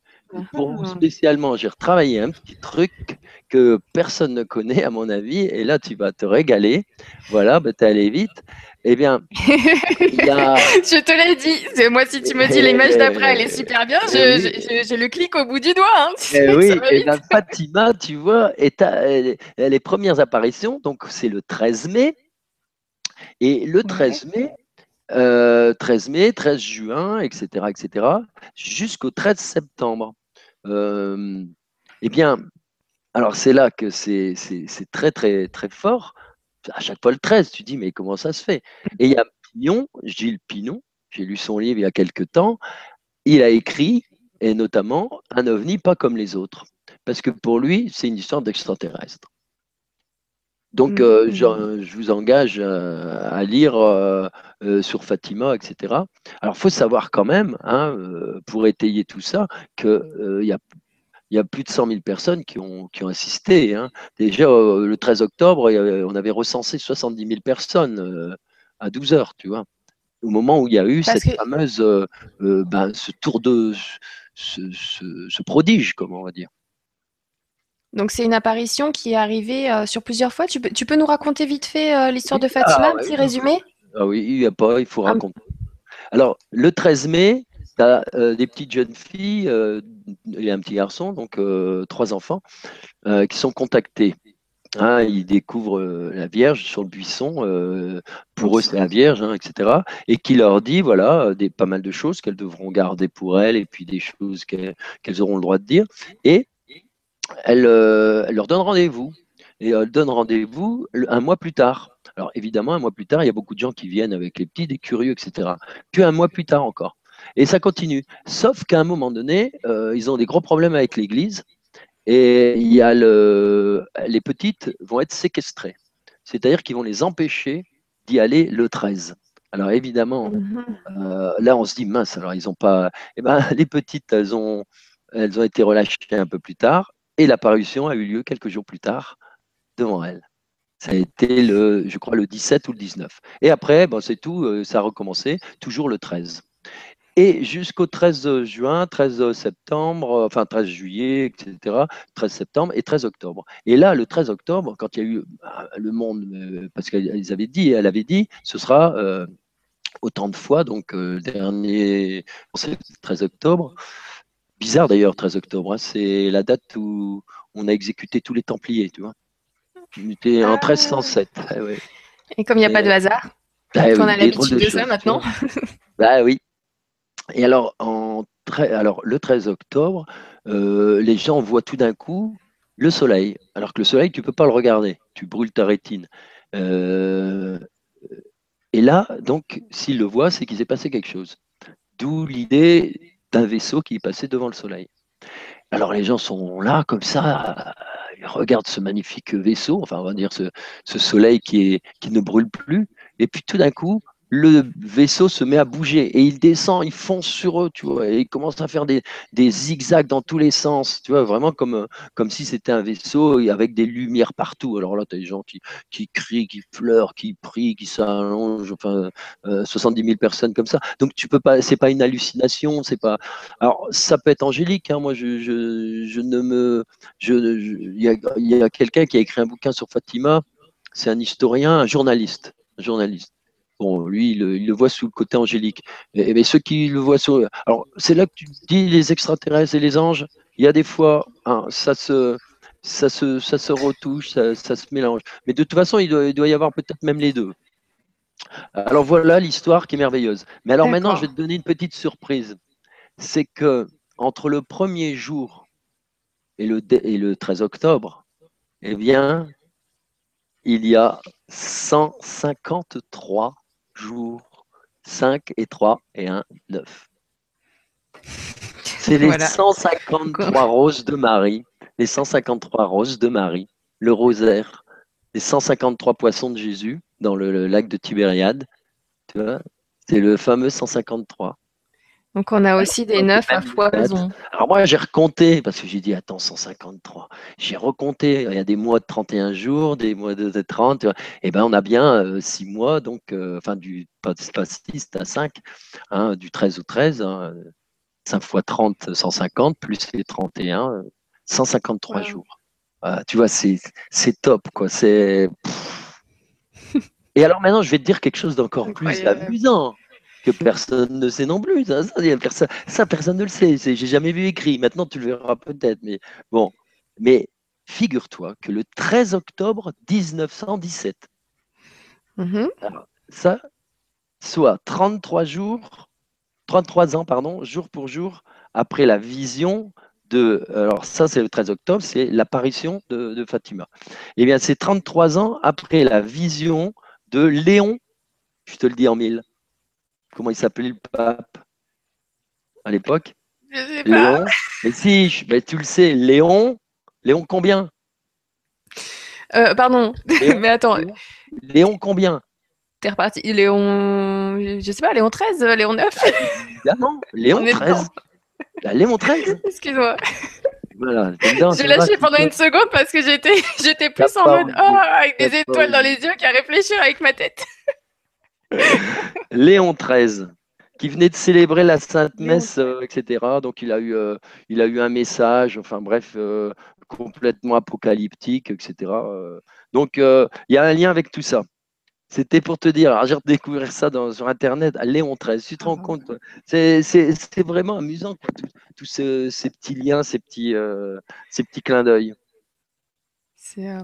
pour vous spécialement, j'ai retravaillé un petit truc que personne ne connaît, à mon avis, et là, tu vas te régaler. Voilà, bah, tu es allé vite. Eh bien, (laughs) je te l'ai dit. Moi, si tu me dis l'image d'après, elle est super bien. Eh j'ai le clic au bout du doigt. Hein. Eh (laughs) oui, et la Fatima, tu vois, est les premières apparitions, donc c'est le 13 mai. Et le 13 mai, 13 euh, mai, 13 juin, etc., etc., jusqu'au 13 septembre. Euh, eh bien, alors c'est là que c'est très, très, très fort. À chaque fois le 13, tu dis, mais comment ça se fait? Et il y a Pignon, Gilles Pinon, j'ai lu son livre il y a quelques temps, il a écrit, et notamment, un ovni pas comme les autres. Parce que pour lui, c'est une histoire d'extraterrestre. Donc, euh, mmh. je, vous engage euh, à, lire euh, sur Fatima, etc. Alors, il faut savoir quand même, hein, pour étayer tout ça, qu'il y a il y a plus de 100 000 personnes qui ont, qui ont assisté. Hein. Déjà, le 13 octobre, on avait recensé 70 000 personnes à 12 heures, tu vois. Au moment où il y a eu cette fameuse, ben, ce tour de, ce, ce, prodige, comme on va dire. Donc c'est une apparition qui est arrivée euh, sur plusieurs fois. Tu peux, tu peux, nous raconter vite fait euh, l'histoire de Fatima, ah, un petit résumé? Ah oui, il n'y a pas, il faut ah. raconter. Alors le 13 mai, tu as euh, des petites jeunes filles et un petit garçon, donc trois enfants, qui sont contactés. Hein, ils découvrent la Vierge sur le buisson, pour eux c'est la Vierge, hein, etc. Et qui leur dit voilà des, pas mal de choses qu'elles devront garder pour elles et puis des choses qu'elles auront le droit de dire. Et euh, elle, leur donne rendez-vous. Et elle donne rendez-vous un mois plus tard. Alors évidemment, un mois plus tard, il y a beaucoup de gens qui viennent avec les petits, des curieux, etc. Puis un mois plus tard encore. Et ça continue. Sauf qu'à un moment donné, euh, ils ont des gros problèmes avec l'Église. Et il y a le, les petites vont être séquestrées. C'est-à-dire qu'ils vont les empêcher d'y aller le 13. Alors évidemment, mhm. euh, là on se dit mince, alors ils n'ont pas. Eh ben, (laughs) les petites, elles ont, elles ont été relâchées un peu plus tard et l'apparition a eu lieu quelques jours plus tard devant elle. Ça a été le, je crois, le 17 ou le 19. Et après, bon, c'est tout, euh, ça a recommencé, toujours le 13. Et jusqu'au 13 juin, 13 septembre, enfin 13 juillet, etc., 13 septembre et 13 octobre. Et là, le 13 octobre, quand il y a eu bah, le monde, euh, parce qu'elle avait dit, elle avait dit, ce sera euh, autant de fois, donc le dernier, c'est le 13 octobre, Bizarre d'ailleurs, 13 octobre. Hein. c'est la date où on a exécuté tous les Templiers, tu vois. On était en 1307. Ah. Ah (laughs) Et comme il n'y a pas de hasard, bah on a l'habitude de, ça maintenant. (laughs) bah oui. Et alors, en alors le 13 octobre, euh, les gens voient tout d'un coup le soleil. Alors que le soleil, tu ne peux pas le regarder. Tu brûles ta rétine. Euh, et là, donc, s'ils le voient, c'est qu'il s'est passé quelque chose. D'où l'idée d'un vaisseau qui passait devant le soleil. Alors les gens sont là comme ça, ils regardent ce magnifique vaisseau, enfin on va dire ce, soleil qui ne brûle plus, et puis tout d'un coup, le vaisseau se met à bouger et il descend, il fonce sur eux, tu vois, et il commence à faire des, zigzags dans tous les sens, tu vois, vraiment comme, comme si c'était un vaisseau avec des lumières partout. Alors là, tu as des gens qui, qui crient, qui pleurent, qui prient, qui s'allongent, enfin, 70 euh, 000 personnes comme ça. Donc, tu peux pas, c'est pas une hallucination, c'est pas. Alors, ça peut être angélique, hein, moi, je, je, je, ne me. Il y a, a quelqu'un qui a écrit un bouquin sur Fatima, c'est un historien, un journaliste, un journaliste Bon, lui, il, le voit sous le côté angélique. Mais, ceux qui le voient sous. Alors, c'est là que tu dis les extraterrestres et les anges. Il y a des fois, hein, ça se. Ça se, ça se retouche, ça, se mélange. Mais de toute façon, il doit, y avoir peut-être même les deux. Alors voilà l'histoire qui est merveilleuse. Mais alors maintenant, je vais te donner une petite surprise. C'est que entre le premier jour et le, et le 13 octobre, eh bien, il y a 153 jours. 5 et 3 et 1, 9. C'est les 153 roses de Marie, les 153 roses de Marie, le rosaire, les 153 poissons de Jésus dans le, lac de Tibériade. c'est le fameux 153. Donc on a aussi des neufs à foison. Alors moi j'ai recompté parce que j'ai dit attends 153. J'ai recompté. Il y a des mois de 31 jours, des mois de 30. Et eh ben on a bien 6 euh, mois donc euh, enfin du pas, 6 à 5 hein, du 13 au 13 5 fois 30 150 plus les 31 153 jours. tu vois c'est top quoi, c'est (laughs) Et alors maintenant je vais te dire quelque chose d'encore plus amusant que personne ne sait non plus. Ça, ça, personne, ne le sait. J'ai jamais vu écrit. Maintenant, tu le verras peut-être. Mais bon. Mais figure-toi que le 13 octobre 1917, mm-hmm. ça, soit 33 jours, 33 ans, pardon, jour pour jour, après la vision de. Alors, ça, c'est le 13 octobre, c'est l'apparition de, de, Fatima. Eh bien, c'est 33 ans après la vision de Léon, je te le dis en mille, comment il s'appelait le pape à l'époque Léon. Mais si, mais tu le sais, Léon. Léon combien? Euh, Pardon, (laughs) mais attends. Léon combien? T'es reparti. Léon, je sais pas, Léon 13, Léon 9 Évidemment, Léon 13. Léon 13 Excuse-moi. Voilà, j'ai lâché pendant une seconde parce que j'étais, (laughs) j'étais plus en mode oh, avec des étoiles dans les yeux qu'à réfléchir avec ma tête. Léon XIII, qui venait de célébrer la Sainte Messe, euh, etc. Donc il a eu, euh, il a eu un message, enfin bref, euh, complètement apocalyptique, etc. donc il y a un lien avec tout ça. C'était pour te dire, j'ai découvert ça sur Internet, Léon XIII, tu te rends ah compte C'est vraiment amusant, tous ces, petits liens, ces petits, ces petits clins d'œil. Euh,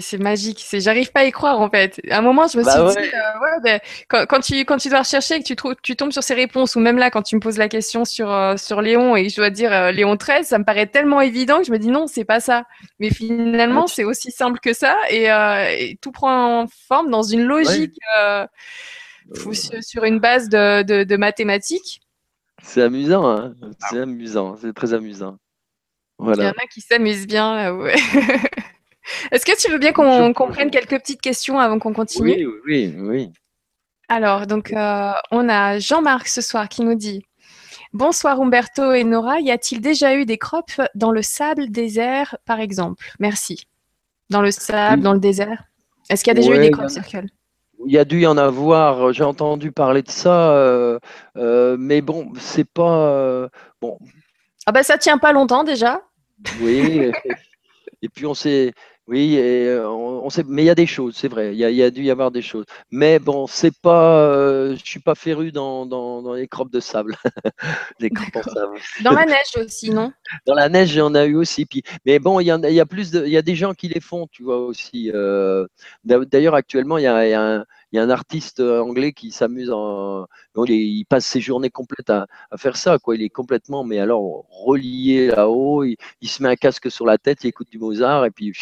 c'est magique. J'arrive pas à y croire en fait. À un moment, je me bah suis dit, euh, ben, quand, tu, quand tu dois rechercher et que tu, tu tombes sur ces réponses, ou même là, quand tu me poses la question sur, euh, sur Léon et que je dois dire Léon 13, ça me paraît tellement évident que je me dis non, c'est pas ça. Mais finalement, c'est aussi simple que ça et, tout prend forme dans une logique sur une base de, de, mathématiques. C'est amusant, hein. c'est amusant, c'est très amusant. Voilà. Il y en a qui s'amusent bien là, ouais. (laughs) Est-ce que tu veux bien qu'on prenne quelques petites questions avant qu'on continue? Oui, oui, oui. Alors, donc, euh, on a Jean-Marc ce soir qui nous dit Bonsoir Umberto et Nora, y a-t-il déjà eu des crops dans le sable désert, par exemple? Merci. Dans le sable, dans le désert? Est-ce qu'il y a déjà eu des crops circles il y a dû y en avoir, j'ai entendu parler de ça, euh, euh, mais bon, c'est pas. bon. Ah ben ça tient pas longtemps déjà. Oui, et puis on s'est, oui, et euh, on, sait, mais il y a des choses, c'est vrai. Il y, a, dû y avoir des choses. Mais bon, c'est pas, euh, je suis pas féru dans, dans, les croppes de (laughs) sable. Dans la neige aussi, non? Dans la neige, j'en a eu aussi. Puis, mais bon, il y, a, il y a plus de, il y a des gens qui les font, tu vois aussi. Euh, d'ailleurs, actuellement, il y a, il y a un, il y a un artiste euh, anglais qui s'amuse en. Il, passe ses journées complètes à, faire ça, quoi. Il est complètement, mais alors, relié là-haut. Il, se met un casque sur la tête, il écoute du Mozart, et puis.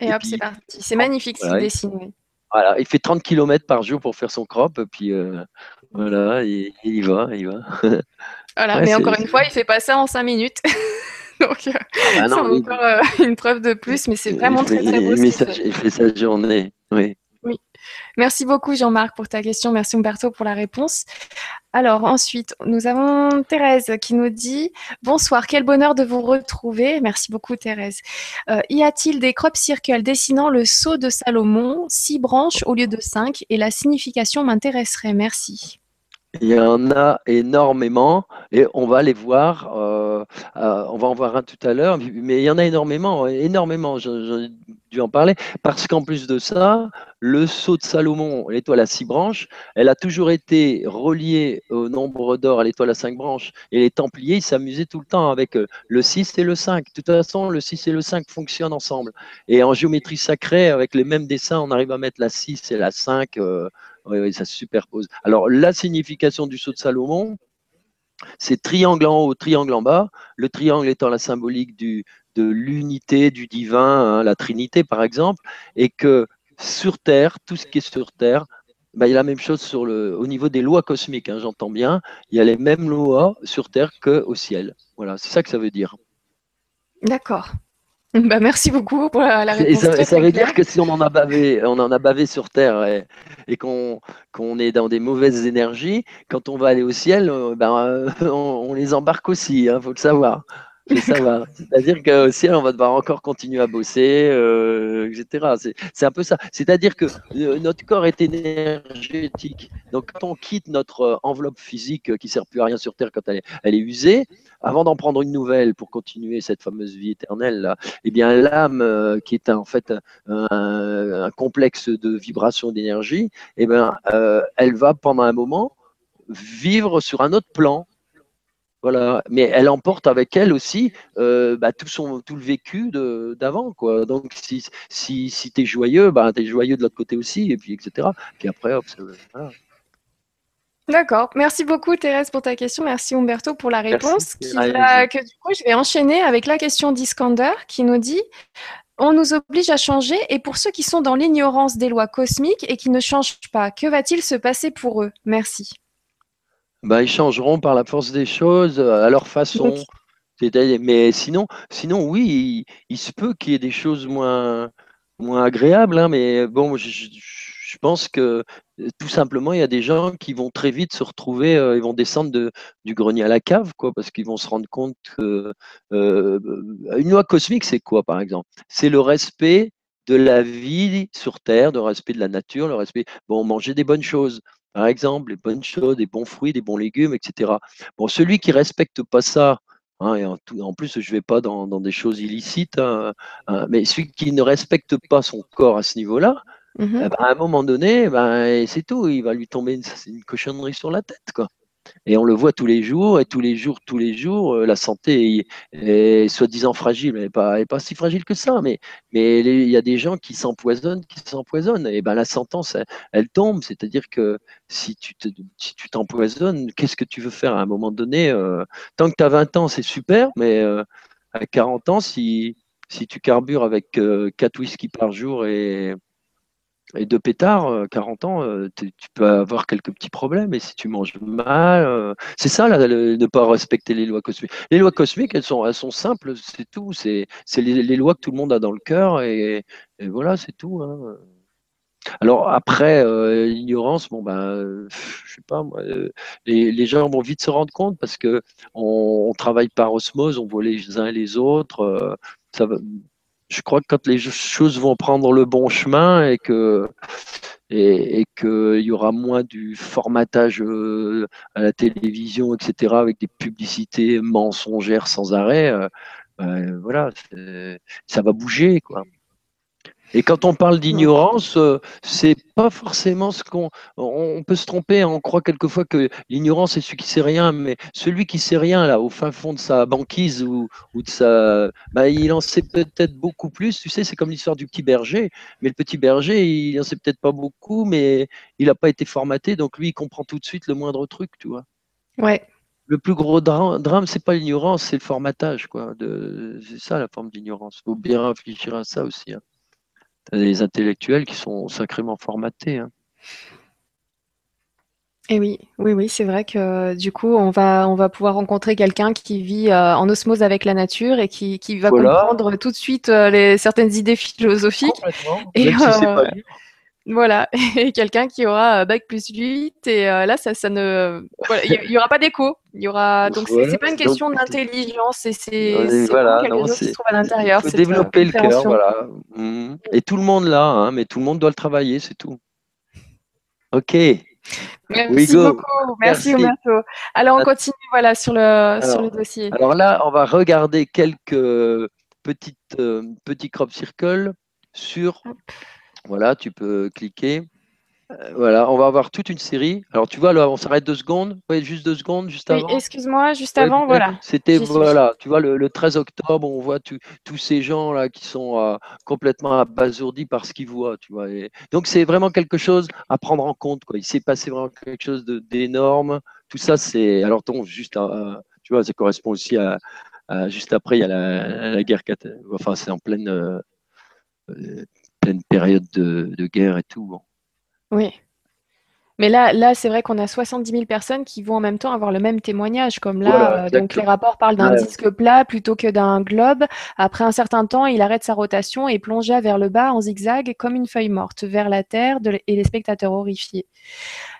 Et, hop, c'est parti. C'est magnifique ce qu'il dessine, Voilà, il fait 30 km par jour pour faire son crop, et puis euh, voilà, il, y va, il va. (laughs) Voilà, mais encore une fois, il fait pas ça en 5 minutes. (laughs) Donc, euh, ah bah c'est encore une preuve de plus, mais c'est vraiment très, très beau. Il, il fait sa journée, oui. Merci beaucoup Jean-Marc pour ta question. Merci Umberto pour la réponse. Alors ensuite, nous avons Thérèse qui nous dit Bonsoir, quel bonheur de vous retrouver. Merci beaucoup Thérèse. Euh, y a-t-il des crop circles dessinant le sceau de Salomon, six branches au lieu de cinq Et la signification m'intéresserait. Merci. Il y en a énormément et on va les voir. Euh, euh, on va en voir un tout à l'heure, mais il y en a énormément, énormément, j'ai dû en parler, parce qu'en plus de ça, le sceau de Salomon, l'étoile à six branches, elle a toujours été reliée au nombre d'or à l'étoile à cinq branches, et les Templiers, ils s'amusaient tout le temps avec euh, le 6 et le 5. De toute façon, le 6 et le 5 fonctionnent ensemble. Et en géométrie sacrée, avec les mêmes dessins, on arrive à mettre la 6 et la 5, oui, ça se superpose. Alors, la signification du sceau de Salomon, c'est triangle en haut, triangle en bas. Le triangle étant la symbolique de l'unité, du divin, hein, la Trinité par exemple, et que sur Terre, tout ce qui est sur Terre, bah, il y a la même chose au niveau des lois cosmiques, hein, j'entends bien. Il y a les mêmes lois sur Terre qu'au ciel. Voilà, c'est ça que ça veut dire. D'accord. (laughs) Bah, merci beaucoup pour la, réponse. ça, veut dire que si on en a bavé, on en a bavé sur Terre et, qu'on est dans des mauvaises énergies, quand on va aller au ciel, euh, ben, (laughs) on, les embarque aussi, il hein, faut le savoir. C'est-à-dire qu'au ciel, on va devoir encore continuer à bosser, euh, etc. C'est un peu ça. C'est-à-dire que euh, notre corps est énergétique. Donc, quand on quitte notre enveloppe physique qui ne sert plus à rien sur Terre quand elle est, usée, avant d'en prendre une nouvelle pour continuer cette fameuse vie éternelle, eh bien l'âme, euh, qui est en fait un, complexe de vibrations d'énergie, eh bien, euh, elle va pendant un moment vivre sur un autre plan. Voilà, mais elle emporte avec elle aussi euh, bah, tout, son, tout le vécu d'avant. quoi. Donc, si, si, si tu es joyeux, bah, tu es joyeux de l'autre côté aussi, et puis etc. Puis après, hop, voilà. D'accord. Merci beaucoup, Thérèse, pour ta question. Merci, Umberto, pour la réponse. Qui que, du coup, je vais enchaîner avec la question d'Iskander qui nous dit On nous oblige à changer, et pour ceux qui sont dans l'ignorance des lois cosmiques et qui ne changent pas, que va-t-il se passer pour eux? Merci. Bah, ils changeront par la force des choses, à leur façon. Mais sinon, sinon oui, il, se peut qu'il y ait des choses moins, moins agréables, hein, mais bon, je, je pense que euh, tout simplement, il y a des gens qui vont très vite se retrouver, euh, ils vont descendre de, du grenier à la cave, quoi, parce qu'ils vont se rendre compte que euh, une loi cosmique, c'est quoi, par exemple? C'est le respect de la vie sur Terre, le respect de la nature, le respect, bon, manger des bonnes choses, par exemple, des bonnes choses, des bons fruits, des bons légumes, etc. Bon, celui qui respecte pas ça, hein, et en, plus, je ne vais pas dans, des choses illicites, hein, hein, mais celui qui ne respecte pas son corps à ce niveau-là, Mmh eh ben, à un moment donné, ben, c'est tout, il va lui tomber une, cochonnerie sur la tête. Quoi. Et on le voit tous les jours, et tous les jours, tous les jours, euh, la santé est, soi-disant fragile, n'est pas, pas, si fragile que ça, mais, mais il y a des gens qui s'empoisonnent, qui s'empoisonnent, et ben la sentence, elle, tombe, c'est-à-dire que si tu t'empoisonnes, qu'est-ce que tu veux faire à un moment donné euh, Tant que tu as 20 ans, c'est super, mais euh, à 40 ans, si, si tu carbures avec 4 whisky par jour et et de pétard, 40 ans, euh, tu peux avoir quelques petits problèmes. Et si tu manges mal, euh, c'est ça, là, de ne pas respecter les lois cosmiques. Les lois cosmiques, elles sont, simples, c'est tout. C'est les, lois que tout le monde a dans le cœur. Et, voilà, c'est tout. Hein. Alors après, euh, l'ignorance, bon ben, je sais pas, moi, les, gens vont vite se rendre compte parce que on, travaille par osmose, on voit les uns et les autres. ça va, je crois que quand les choses vont prendre le bon chemin et que et, qu'il y aura moins du formatage euh, à la télévision, etc., avec des publicités mensongères sans arrêt, euh, ben, voilà, ça va bouger, quoi. Et quand on parle d'ignorance, euh, c'est pas forcément ce qu'on. On peut se tromper, on croit quelquefois que l'ignorance c'est celui qui sait rien, mais celui qui sait rien là, au fin fond de sa banquise ou, ou de sa, bah, il en sait peut-être beaucoup plus. Tu sais, c'est comme l'histoire du petit berger, mais le petit berger, il en sait peut-être pas beaucoup, mais il n'a pas été formaté, donc lui, il comprend tout de suite le moindre truc, tu vois. Ouais. Le plus gros drame, drame c'est pas l'ignorance, c'est le formatage, quoi. C'est ça la forme d'ignorance. Il faut bien réfléchir à ça aussi. Hein des intellectuels qui sont sacrément formatés. Hein. Et oui, oui, oui, c'est vrai que du coup, on va, on va pouvoir rencontrer quelqu'un qui vit euh, en osmose avec la nature et qui, qui va comprendre tout de suite euh, les, certaines idées philosophiques. Et, voilà, (laughs) et quelqu'un qui aura euh, bac plus 8 et là ça, ça ne il n'y aura pas d'écho. Il y aura donc c'est pas une question d'intelligence et c'est voilà, quelque chose qui se trouve à l'intérieur. Faut développer le cœur, voilà. Mmh. Et tout le monde là, hein, mais tout le monde doit le travailler, c'est tout. Ok. Merci beaucoup. Merci, Merci. Alors, on continue voilà, sur, le, sur le dossier. Alors là, on va regarder quelques petites, euh, petits crop circles sur. Voilà, tu peux cliquer. Euh, voilà, on va avoir toute une série. Alors, tu vois, là, on s'arrête deux secondes. Oui, juste deux secondes, juste avant. excuse-moi, juste avant, voilà. C'était, voilà, tu vois, le, 13 octobre, on voit tous ces gens-là qui sont euh, complètement abasourdis par ce qu'ils voient, tu vois. donc, c'est vraiment quelque chose à prendre en compte, quoi. Il s'est passé vraiment quelque chose d'énorme. Tout ça, c'est. Alors, ton, juste, tu vois, ça correspond aussi à. juste après, il y a la, guerre. Enfin, c'est en pleine, euh, pleine période de, de guerre et tout. Bon. Oui. Mais là, là c'est vrai qu'on a 70 000 personnes qui vont en même temps avoir le même témoignage. Comme là, euh, donc les rapports parlent d'un disque plat plutôt que d'un globe. Après un certain temps, il arrête sa rotation et plongea vers le bas en zigzag comme une feuille morte vers la terre et les spectateurs horrifiés.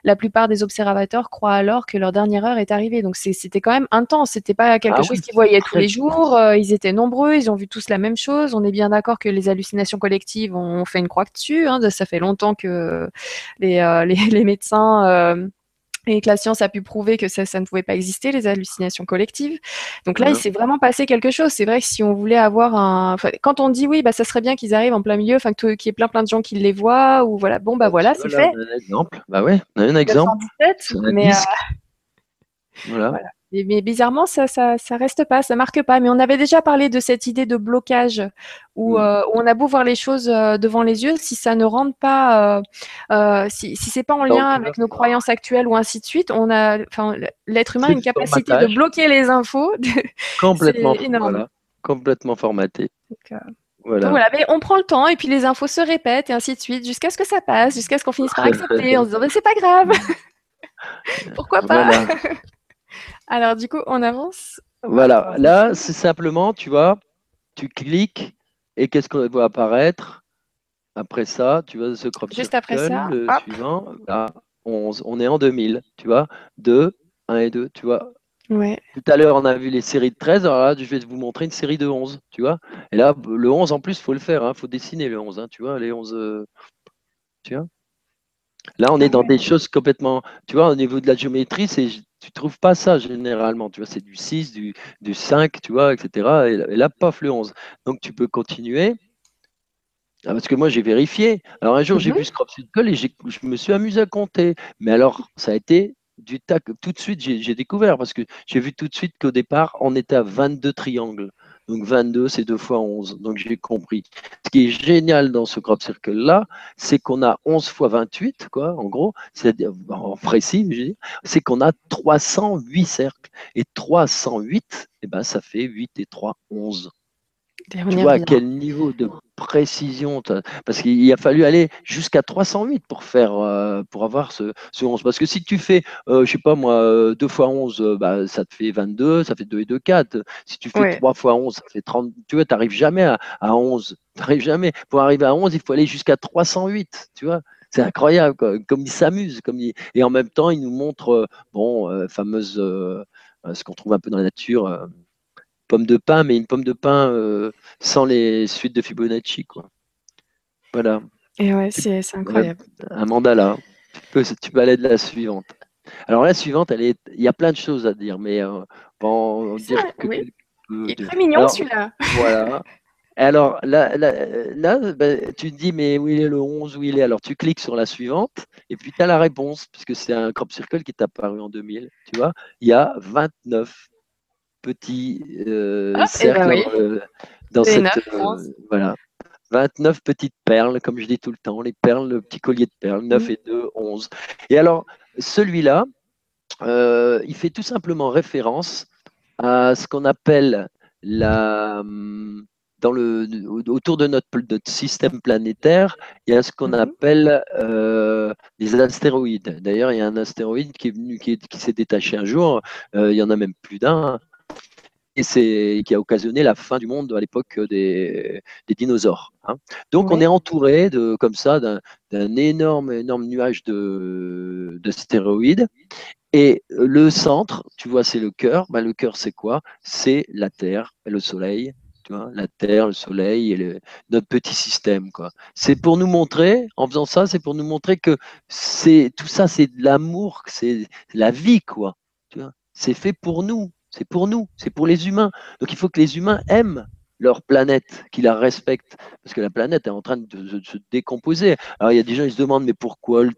La plupart des observateurs croient alors que leur dernière heure est arrivée. Donc c'était quand même intense. C'était pas quelque ah chose qu'ils voyaient tous les jours. Euh, ils étaient nombreux. Ils ont vu tous la même chose. On est bien d'accord que les hallucinations collectives ont fait une croix dessus. Hein. Ça fait longtemps que les, euh, les (laughs) médecins euh, et que la science a pu prouver que ça, ça ne pouvait pas exister, les hallucinations collectives. Donc là, il s'est vraiment passé quelque chose. C'est vrai que si on voulait avoir un... quand on dit oui, bah, ça serait bien qu'ils arrivent en plein milieu, enfin qu'il y ait plein plein de gens qui les voient, ou voilà, bon, bah voilà, c'est fait. Un exemple. Bah ouais, on a un exemple. mais, euh, voilà. Mais, bizarrement, ça, ça, reste pas, ça marque pas. Mais on avait déjà parlé de cette idée de blocage où, mm. euh, on a beau voir les choses euh, devant les yeux, si ça ne rentre pas, euh, si, si c'est pas en lien avec nos croyances actuelles ou ainsi de suite, on a, enfin, l'être humain a une capacité de bloquer les infos. (laughs) complètement, voilà, complètement formaté. voilà. mais on prend le temps et puis les infos se répètent et ainsi de suite jusqu'à ce que ça passe, jusqu'à ce qu'on finisse par accepter en se disant c'est pas grave. (laughs) Pourquoi pas? (laughs) alors, du coup, on avance. Voilà, là, c'est simplement, tu vois, tu cliques et qu'est-ce qu'on va apparaître Après ça, tu vois, ce crop Juste après ça, le suivant, là, 11. On est en 2000, tu vois, 2, 1 et 2, tu vois. Ouais. Tout à l'heure, on a vu les séries de 13, alors là, je vais vous montrer une série de 11, tu vois. Et là, le 11, en plus, il faut le faire, il hein, faut dessiner le 11, hein, tu vois, les 11, euh, tu vois. Là, on est dans des choses complètement, tu vois, au niveau de la géométrie, c'est tu trouves pas ça généralement. Tu vois, c'est du 6, du, du, 5, tu vois, etc. Et, là, paf, le 11. Donc, tu peux continuer. Ah, parce que moi, j'ai vérifié. Alors, un jour, j'ai mhm. vu Circle et je me suis amusé à compter. Mais alors, ça a été du tac. Tout de suite, j'ai découvert parce que j'ai vu tout de suite qu'au départ, on était à 22 triangles. Donc 22, c'est 2 fois 11. Donc j'ai compris. Ce qui est génial dans ce crop circle-là, c'est qu'on a 11 fois 28, quoi, en gros, c'est-à-dire en précis, c'est qu'on a 308 cercles. Et 308, eh ben, ça fait 8 et 3, 11. Tu vois à quel niveau de précision, parce qu'il a fallu aller jusqu'à 308 pour faire, euh, pour avoir ce, 11. Parce que si tu fais, euh, je sais pas moi, 2 fois 11, euh, bah, ça te fait 22, ça fait 2 et 2, 4. Si tu fais 3 fois 11, ça fait 30. Tu vois, tu n'arrives jamais à, 11. Tu n'arrives jamais. Pour arriver à 11, il faut aller jusqu'à 308. Tu vois c'est incroyable, comme il s'amuse, comme et en même temps, il nous montre, bon, fameuse, ce qu'on trouve un peu dans la nature, pomme de pain, mais une pomme de pain euh, sans les suites de Fibonacci. Quoi. Voilà. Et ouais, c'est incroyable. Un mandala. Tu peux, tu de la suivante. Alors la suivante, elle est, il y a plein de choses à dire, mais euh, bon, dire que Il est très mignon celui-là. (laughs) Voilà. Alors là, là, ben, tu te dis, mais où il est le 11, où il est? Alors tu cliques sur la suivante, et puis tu as la réponse, puisque c'est un crop circle qui est apparu en 2000. Tu vois, il y a 29 petits euh, ah, eh ben cercles euh, dans cette. Euh, voilà. 29 petites perles, comme je dis tout le temps, les perles, le petit collier de perles, 9 mm. et 2, 11. Et alors, celui-là, il fait tout simplement référence à ce qu'on appelle la, hum, dans le, autour de notre, système planétaire, il y a ce qu'on mhm. appelle euh, les astéroïdes. D'ailleurs, il y a un astéroïde qui est venu, qui, s'est détaché un jour. il y en a même plus d'un et c'est qui a occasionné la fin du monde à l'époque des, dinosaures. Hein. Donc on est entouré de comme ça d'un énorme énorme nuage de, stéroïdes et le centre, tu vois, c'est le cœur. Ben, le cœur, c'est quoi? C'est la Terre, le Soleil, la Terre, le Soleil et notre petit système. C'est pour nous montrer, en faisant ça, c'est pour nous montrer que c'est tout ça, c'est de l'amour, c'est la vie, quoi. C'est fait pour nous, c'est pour nous, c'est pour les humains. Donc il faut que les humains aiment leur planète, qu'ils la respectent, parce que la planète est en train de, se décomposer. Alors il y a des gens qui se demandent mais pourquoi le,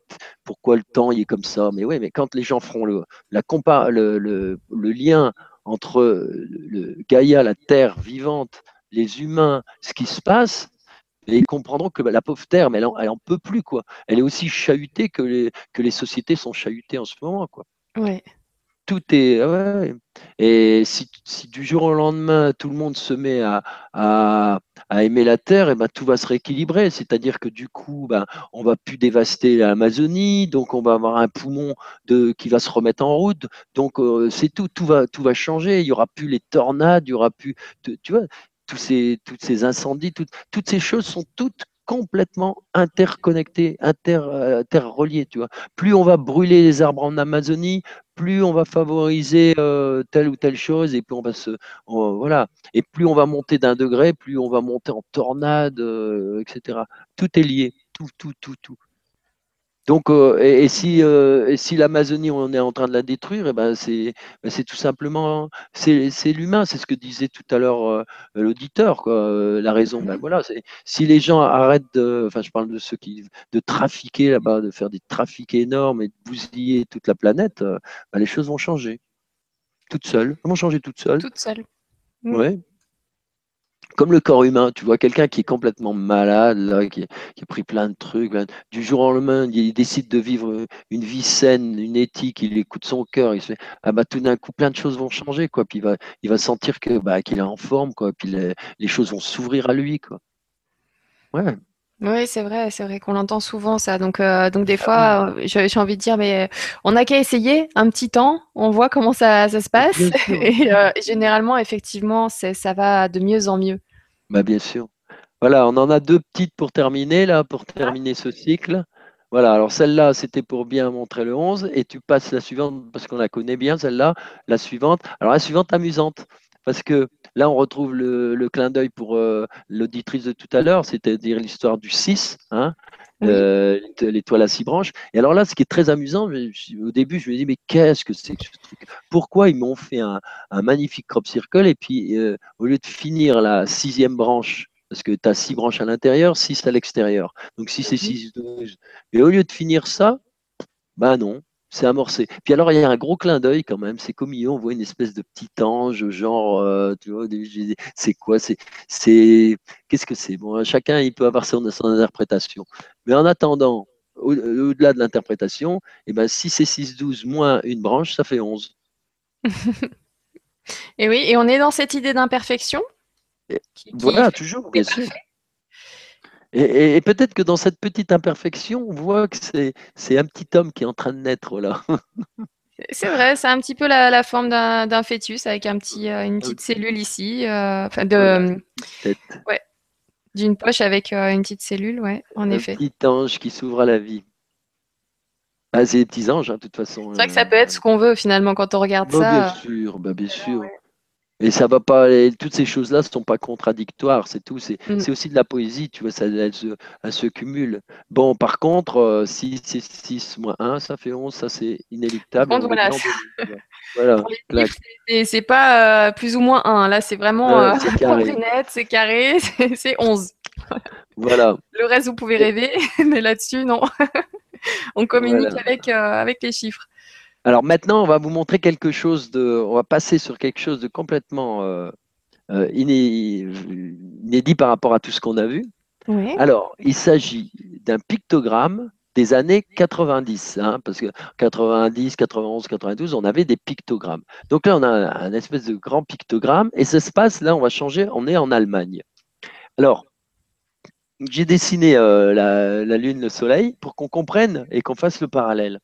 pourquoi le temps il est comme ça? Mais oui, mais quand les gens feront le, la le, le, lien entre le Gaïa, la Terre vivante, les humains, ce qui se passe, ils comprendront que la pauvre Terre, mais elle en, peut plus quoi. Elle est aussi chahutée que les, que les sociétés sont chahutées en ce moment quoi. Tout est. Et si, du jour au lendemain, tout le monde se met à, à, aimer la terre, et eh ben, tout va se rééquilibrer. C'est-à-dire que du coup, ben, on va plus dévaster l'Amazonie, donc on va avoir un poumon de, qui va se remettre en route. Donc euh, c'est tout, tout va, tout va changer. Il y aura plus les tornades, il y aura plus. Tu vois, tous ces, toutes ces incendies, toutes ces choses sont toutes complètement interconnectés, inter, euh. Tu vois. Plus on va brûler les arbres en Amazonie, plus on va favoriser euh, telle ou telle chose, et puis on va se, voilà, et plus on va monter d'un degré, plus on va monter en tornade, euh, etc. Tout est lié, tout, tout, tout, tout. Donc, euh, et, si, euh, si l'Amazonie, on est en train de la détruire, et eh ben c'est ben c'est tout simplement c'est l'humain, c'est ce que disait tout à l'heure euh, l'auditeur, la raison. Ben voilà, si les gens arrêtent de, enfin je parle de ceux qui de trafiquer là-bas, de faire des trafics énormes et de bousiller toute la planète, ben les choses vont changer toutes seules, elles vont changer toutes seules. Toutes seules. Ouais comme le corps humain, tu vois, quelqu'un qui est complètement malade, là, qui, a pris plein de trucs, ben, du jour au lendemain, il décide de vivre une vie saine, une éthique, il écoute son cœur, il se fait, ah bah tout d'un coup, plein de choses vont changer, quoi, puis il va, il va sentir que bah, qu'il est en forme, quoi, puis les, choses vont s'ouvrir à lui, quoi. Ouais. Oui, c'est vrai, c'est vrai qu'on l'entend souvent ça. Donc, euh, donc des fois, euh, j'ai envie de dire, mais on n'a qu'à essayer un petit temps, on voit comment ça, ça se passe. (laughs) Et euh, généralement, effectivement, ça va de mieux en mieux. Bah, bien sûr. Voilà, on en a deux petites pour terminer, là, pour terminer ce cycle. Voilà, alors celle-là, c'était pour bien montrer le 11, et tu passes la suivante parce qu'on la connaît bien, celle-là, la suivante. Alors la suivante amusante, parce que là, on retrouve le, clin d'œil pour euh, l'auditrice de tout à l'heure, c'est-à-dire l'histoire du 6, hein, euh, l'étoile à six branches. Et alors là, ce qui est très amusant, au début, je me dis, mais qu'est-ce que c'est que ce truc? Pourquoi ils m'ont fait un, magnifique crop circle et puis euh, au lieu de finir la sixième branche, parce que tu as six branches à l'intérieur, six à l'extérieur? Donc 6 et 6, 12. Et au lieu de finir ça, ben non, c'est amorcé. Puis alors, il y a un gros clin d'œil quand même. C'est comme on voit une espèce de petit ange, genre, euh, tu vois, c'est quoi C'est, qu'est-ce que c'est? Bon, chacun, il peut avoir son, interprétation. Mais en attendant, au-delà de l'interprétation, eh ben, 6 et 6, 12 moins une branche, ça fait 11. (laughs) et oui, et on est dans cette idée d'imperfection? Voilà, toujours, bien sûr. Et, peut-être que dans cette petite imperfection, on voit que c'est un petit homme qui est en train de naître là. (laughs) C'est vrai, c'est un petit peu la, forme d'un fœtus avec un petit, euh, une petite cellule ici, euh, de, ouais, d'une poche avec euh, une petite cellule, ouais, en effet. Un petit ange qui s'ouvre à la vie. Ah, c'est des petits anges, hein, de toute façon. C'est vrai que ça peut être ce qu'on veut finalement quand on regarde bah, ça. Bien sûr, bah, bien sûr. Et ça va pas, toutes ces choses-là ne sont pas contradictoires, c'est tout. Mm. C'est aussi de la poésie, tu vois, ça, elles, se, cumulent. Bon, par contre, 6, 6, 6 moins 1, ça fait 11, ça c'est inéluctable. voilà, voilà c'est pas euh, plus ou moins 1, là c'est vraiment euh, c'est (laughs) carré, c'est carré, (laughs) c'est 11. Voilà. Le reste, vous pouvez rêver, (laughs) mais là-dessus, non. On communique avec, euh, avec les chiffres. Alors maintenant, on va vous montrer quelque chose de, on va passer sur quelque chose de complètement euh, euh, inédit par rapport à tout ce qu'on a vu. Alors, il s'agit d'un pictogramme des années 90, hein, parce que 90, 91, 92, on avait des pictogrammes. Donc là, on a un, espèce de grand pictogramme, et ça se passe, là, on va changer, on est en Allemagne. Alors, j'ai dessiné euh, la, la, Lune, le Soleil, pour qu'on comprenne et qu'on fasse le parallèle.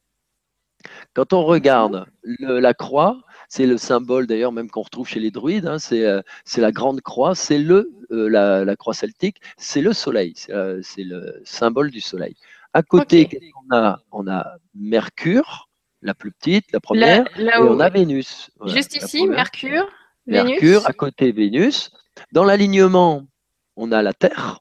Quand on regarde la croix, c'est le symbole d'ailleurs même qu'on retrouve chez les druides, hein, euh, c'est la grande croix, c'est le euh, la, croix celtique, c'est le soleil, c'est euh, le symbole du soleil. À côté, on a? On a Mercure, la plus petite, la première, et on a Vénus. Juste ici, Mercure, Mercure, à côté Vénus. Dans l'alignement, on a la Terre.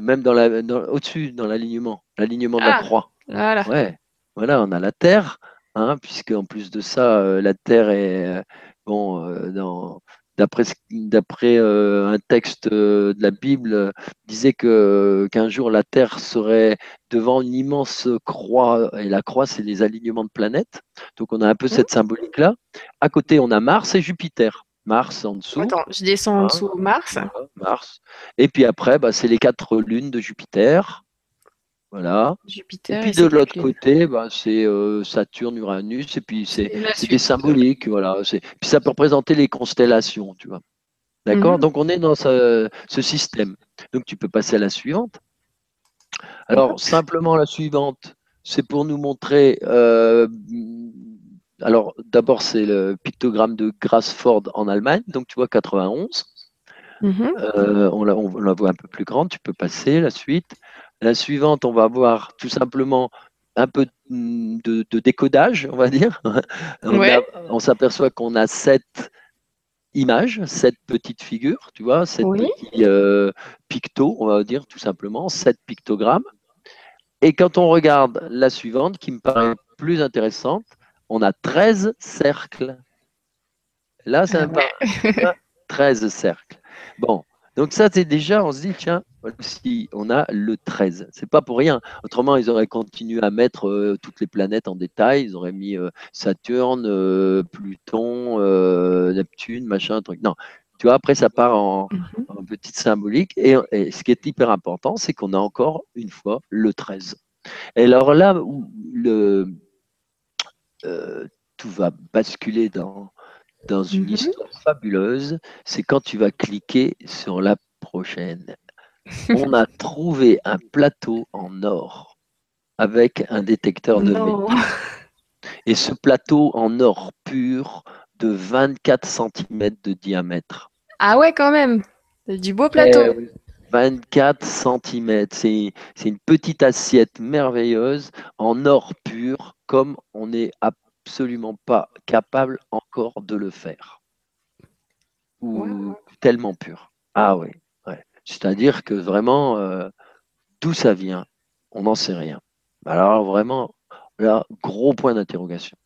Même dans la, au-dessus, dans l'alignement, l'alignement de la ah, croix. Voilà. Ouais, voilà, on a la Terre, hein, puisque en plus de ça, euh, la Terre est euh, bon dans d'après d'après un texte de la Bible disait que qu'un jour la Terre serait devant une immense croix et la croix c'est les alignements de planètes. Donc on a un peu cette symbolique là. À côté on a Mars et Jupiter. Mars en dessous. Attends, je descends en dessous Mars? Mars. Et puis après, bah, c'est les quatre lunes de Jupiter. Voilà. Jupiter. Et puis de l'autre côté, bah, c'est euh, Saturne, Uranus, et puis c'est des symboliques. Voilà. Puis ça peut représenter les constellations, tu vois. D'accord? Mhm. Donc on est dans ce, système. Donc tu peux passer à la suivante. Alors simplement la suivante, c'est pour nous montrer euh, alors, d'abord, c'est le pictogramme de Grassford en Allemagne, donc tu vois 91. Mhm. Euh, on, la, voit un peu plus grande, tu peux passer la suite. La suivante, on va voir tout simplement un peu de, décodage, on va dire. (laughs) on, s'aperçoit qu'on a sept images, sept petites figures, tu vois, sept petits euh, pictos, on va dire tout simplement, sept pictogrammes. Et quand on regarde la suivante, qui me paraît plus intéressante, on a 13 cercles. Là, c'est un 13 cercles. Bon, donc ça, c'est déjà, on se dit, tiens, si on a le 13. C'est pas pour rien. Autrement, ils auraient continué à mettre euh, toutes les planètes en détail. Ils auraient mis euh, Saturne, euh, Pluton, Neptune, machin, truc. Non. Tu vois, après, ça part en, mhm. petite symbolique. Et, ce qui est hyper important, c'est qu'on a encore une fois le 13. Et alors là, où le, tout va basculer dans, dans une mhm. histoire fabuleuse, c'est quand tu vas cliquer sur la prochaine. On a (laughs) trouvé un plateau en or avec un détecteur de métaux. Et ce plateau en or pur de 24 cm de diamètre. Ah ouais, quand même. Du beau plateau. 24 cm. C'est une petite assiette merveilleuse en or pur, comme on n'est absolument pas capable encore de le faire. Ou tellement pur. Ah oui. Ouais. C'est-à-dire que vraiment, euh, d'où ça vient, on n'en sait rien. Alors vraiment, là, gros point d'interrogation.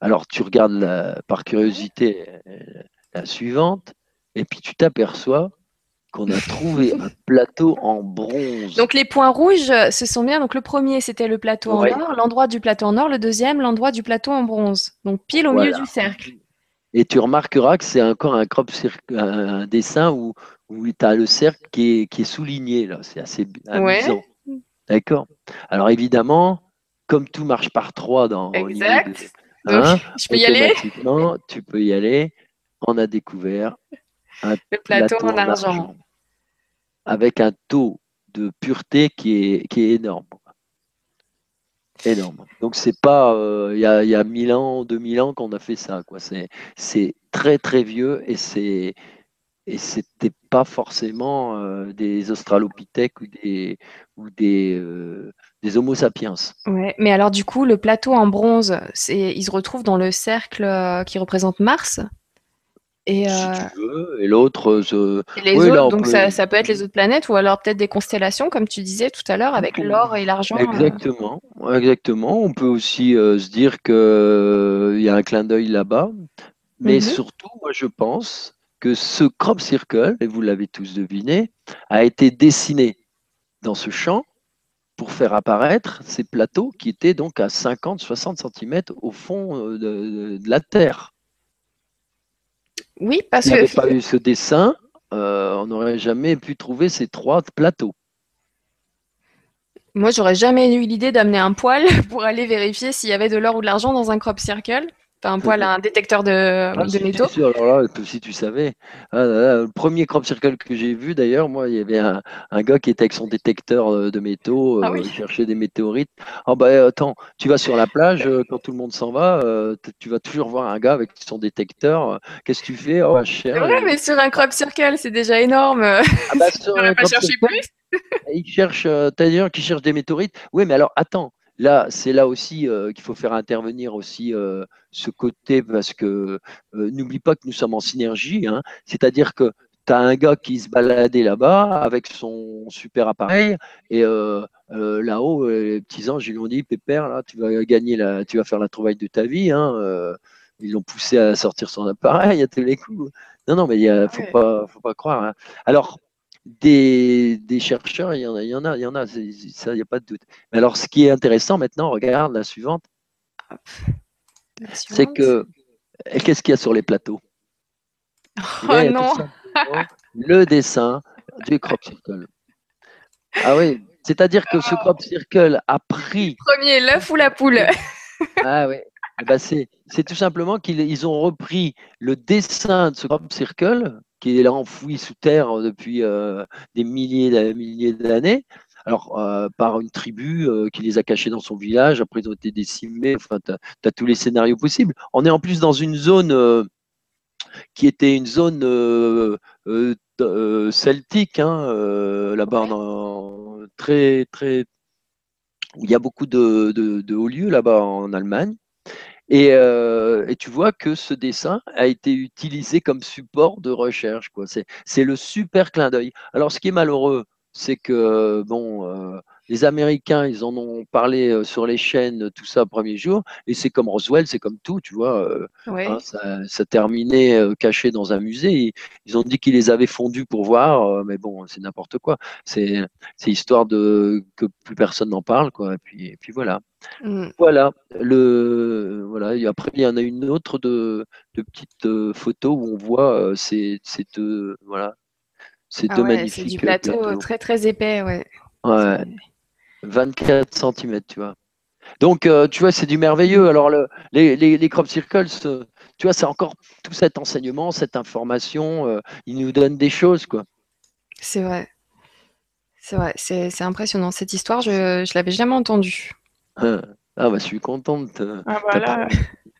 Alors tu regardes par curiosité euh, la suivante, et puis tu t'aperçois qu'on a trouvé un plateau en bronze. Donc les points rouges, ce sont bien. Donc le premier, c'était le plateau en or, l'endroit du plateau en or. Le deuxième, l'endroit du plateau en bronze. Donc pile au milieu du cercle. Et tu remarqueras que c'est encore un crop un dessin où, où tu as le cercle qui est, souligné. là. C'est assez amusant. D'accord Alors évidemment, comme tout marche par trois dans exact. Hein, (laughs) je peux y aller Tu peux y aller. On a découvert un le plateau, en argent avec un taux de pureté qui est, énorme. Énorme. Donc c'est pas euh, il y, a, y a 1000 ans, 2000 ans qu'on a fait ça. Quoi. C'est, très très vieux et c'est et c'était pas forcément euh, des australopithèques ou des ou euh, des homo sapiens. Ouais, mais alors du coup le plateau en bronze, il se retrouve dans le cercle qui représente Mars? Et, si tu euh, veux, et l'autre. les autres, donc ça, ça, peut être les autres planètes ou alors peut-être des constellations, comme tu disais tout à l'heure, avec l'or et l'argent. Euh. Exactement, exactement. On peut aussi euh, se dire qu'il y a un clin d'œil là-bas, mais mhm. surtout, moi je pense que ce crop circle, et vous l'avez tous deviné, a été dessiné dans ce champ pour faire apparaître ces plateaux qui étaient donc à 50-60 cm au fond de la Terre. Oui, parce que. S'il n'y avait pas eu ce dessin, euh, on n'aurait jamais pu trouver ces trois plateaux. Moi, j'aurais jamais eu l'idée d'amener un poil (laughs) pour aller vérifier s'il y avait de l'or ou de l'argent dans un crop circle un poil un détecteur de, ah, métaux. Sûr, alors là, si tu savais. Ah, le premier crop circle que j'ai vu, d'ailleurs, moi, il y avait un, gars qui était avec son détecteur euh, de métaux, ah, euh, il cherchait des météorites. Oh, bah, attends, tu vas sur la plage, euh, quand tout le monde s'en va, tu vas toujours voir un gars avec son détecteur. Qu'est-ce que tu fais? Oh, cher, vrai, mais sur un crop circle, c'est déjà énorme. Ah, bah, (laughs) sur un crop circle, il cherche, c'est-à-dire qu'il cherche des météorites. Oui, mais alors, attends. Là, c'est là aussi qu'il faut faire intervenir aussi ce côté parce que n'oublie pas que nous sommes en synergie, hein. c'est-à-dire que tu as un gars qui se baladait là-bas avec son super appareil et euh, euh, là-haut, les petits anges, ils lui ont dit Pépère, là, tu vas gagner, la, tu vas faire la trouvaille de ta vie. Hein, ils l'ont poussé à sortir son appareil à tous les coups. Non, non, mais il ne faut, pas, faut pas croire. Hein. Alors, des, chercheurs, il y en a, il y en a, il y en a, ça, il n'y a pas de doute. Mais alors, ce qui est intéressant maintenant, regarde la suivante, c'est que qu'est-ce qu'il y a sur les plateaux? Oh non Le dessin du crop circle. Ah oui, c'est-à-dire que ce crop circle a pris. Premier, l'œuf ou la poule? Ah oui. Eh ben, c'est tout simplement qu'ils ont repris le dessin de ce crop circle qui est là enfoui sous terre depuis euh, des milliers milliers d'années. Alors, euh, par une tribu euh, qui les a cachés dans son village, après ils ont été décimés, enfin, tu as, tous les scénarios possibles. On est en plus dans une zone qui était une zone celtique, hein, là-bas, très, très, où il y a beaucoup de, de hauts lieux là-bas en Allemagne. Euh, et, tu vois que ce dessin a été utilisé comme support de recherche. C'est le super clin d'œil. Alors, ce qui est malheureux, c'est que bon, euh, les Américains, ils en ont parlé euh, sur les chaînes, tout ça, premier jour, et c'est comme Roswell, c'est comme tout, tu vois. Hein, ça, ça, terminait caché dans un musée. Ils ont dit qu'ils les avaient fondus pour voir, mais bon, c'est n'importe quoi. C'est histoire de que plus personne n'en parle, quoi. Et puis, et puis voilà. Mm. Voilà, le, voilà. Et après, il y en a une autre de, de petites euh, photos où on voit euh, ces, deux, voilà, ces ah magnifiques. C'est du plateau, euh, très très épais, ouais. Ouais. 24 cm, tu vois. Donc, tu vois, c'est du merveilleux. Alors, le, les, les, crop circles, tu vois, c'est encore tout cet enseignement, cette information, ils nous donnent des choses, quoi. C'est vrai. C'est vrai, c'est impressionnant. Cette histoire, je ne l'avais jamais entendue. Ah, bah, je suis contente. Ah, voilà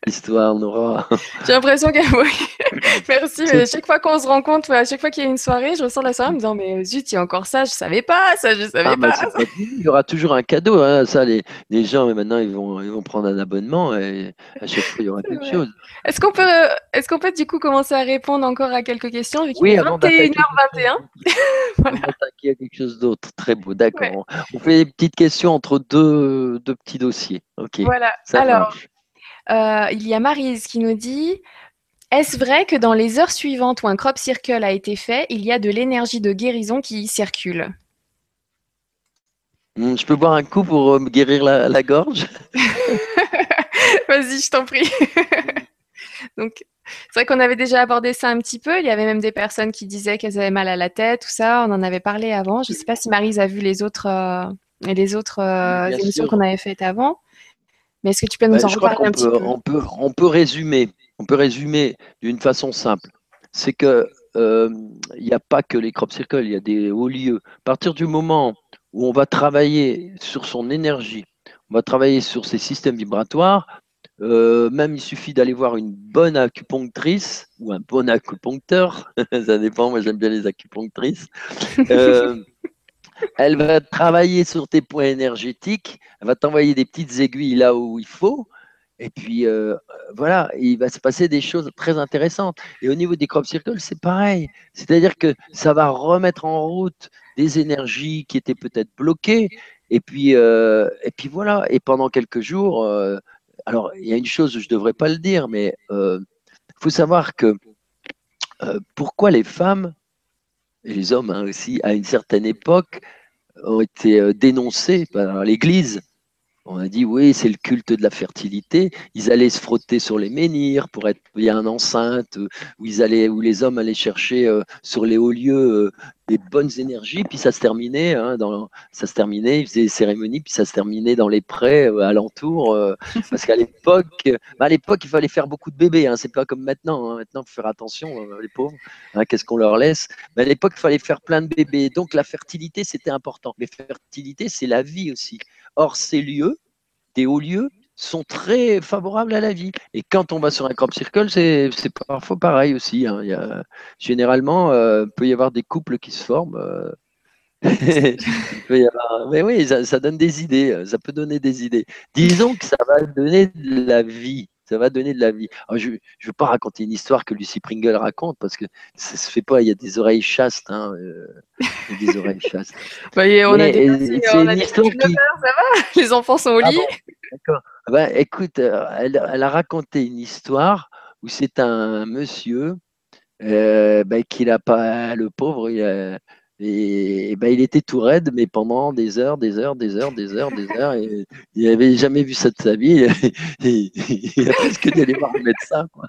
histoire, Nora. J'ai l'impression que. (laughs) Merci, mais à chaque fois qu'on se rencontre, à chaque fois qu'il y a une soirée, je ressors la soirée en me disant Mais zut, il y a encore ça, je savais pas, ça, je savais ah, pas. il y aura toujours un cadeau, hein, ça, les, les, gens, mais maintenant, ils vont, ils vont prendre un abonnement et à chaque fois, il y aura (laughs) quelque chose. Est-ce qu'on peut, est qu'on peut, du coup, commencer à répondre encore à quelques questions Oui, 21h21. (laughs) voilà. Il y a quelque chose d'autre, très beau, d'accord. On fait des petites questions entre deux, deux petits dossiers. Ok. Voilà, alors. Euh, il y a Marise qui nous dit Est-ce vrai que dans les heures suivantes où un crop circle a été fait, il y a de l'énergie de guérison qui circule? Hmm, Je peux boire un coup pour euh, me guérir la, gorge? (laughs) Vas-y, je t'en prie. (laughs) Donc, c'est vrai qu'on avait déjà abordé ça un petit peu. Il y avait même des personnes qui disaient qu'elles avaient mal à la tête, tout ça. On en avait parlé avant. Je ne sais pas si Marise a vu les autres, euh, les autres émissions qu'on avait faites avant. Mais est-ce que tu peux nous bah, en reparler un petit peu? on peut, on peut résumer, on peut résumer d'une façon simple. C'est que euh, il n'y a pas que les crop circles, il y a des hauts lieux. À partir du moment où on va travailler sur son énergie, on va travailler sur ses systèmes vibratoires, euh, même il suffit d'aller voir une bonne acupunctrice ou un bon acupuncteur, (laughs) ça dépend, moi j'aime bien les acupunctrices. Euh, (laughs) elle va travailler sur tes points énergétiques, elle va t'envoyer des petites aiguilles là où il faut. Et puis euh, voilà, il va se passer des choses très intéressantes. Et au niveau des crop circles, c'est pareil. C'est-à-dire que ça va remettre en route des énergies qui étaient peut-être bloquées. Et puis, euh, et puis voilà. Et pendant quelques jours, euh, alors il y a une chose, je ne devrais pas le dire, mais il faut savoir que pourquoi les femmes les hommes hein, aussi, à une certaine époque, ont été euh, dénoncés par l'Église on a dit oui, c'est le culte de la fertilité. Ils allaient se frotter sur les menhirs pour être bien enceintes, où ils allaient, où les hommes allaient chercher euh, sur les hauts lieux euh, des bonnes énergies. Puis ça se terminait, hein, dans, ça se terminait. Ils faisaient des cérémonies, puis ça se terminait dans les prés euh, alentours, (laughs) parce qu'à l'époque, bah, à l'époque, il fallait faire beaucoup de bébés. Hein, c'est pas comme maintenant. Hein. Maintenant, faut faire attention, les pauvres. Qu'est-ce qu'on leur laisse Mais à l'époque, il fallait faire plein de bébés. Donc la fertilité, c'était important. Mais fertilité, c'est la vie aussi. Or, ces lieux, des hauts lieux, sont très favorables à la vie. Et quand on va sur un crop circle, c'est parfois pareil aussi. Hein. Généralement, euh, il peut y avoir des couples qui se forment. Euh. (laughs) mais oui, ça, donne des idées, ça peut donner des idées. Disons que ça va donner de la vie. Ça va donner de la vie. je ne veux pas raconter une histoire que Lucy Pringle raconte parce que ça se fait pas. Il y a des oreilles chastes. Hein, euh, des oreilles chastes. (laughs) Bah, on a des, c'est une histoire qui... ça va? Les enfants sont au ah lit. D'accord. Bah, écoute, euh, elle, elle, a raconté une histoire où c'est un monsieur euh, bah, qui n'a pas, le pauvre, il a, et, ben, il était tout raide, mais pendant des heures, des heures, des heures, des heures, des heures. Et, il n'avait jamais vu ça de sa vie. (laughs) Et, il a presque dû aller voir le médecin. Quoi.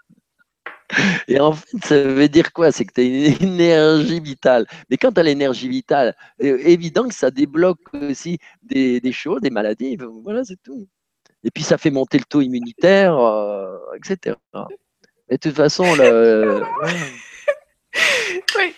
Et en fait, ça veut dire quoi? C'est que tu as une (laughs) énergie vitale. Mais quand tu as l'énergie vitale, euh, évident que ça débloque aussi des, des choses, des maladies. Voilà, c'est tout. Et puis ça fait monter le taux immunitaire, euh, etc. Et de toute façon, le, (laughs) oui.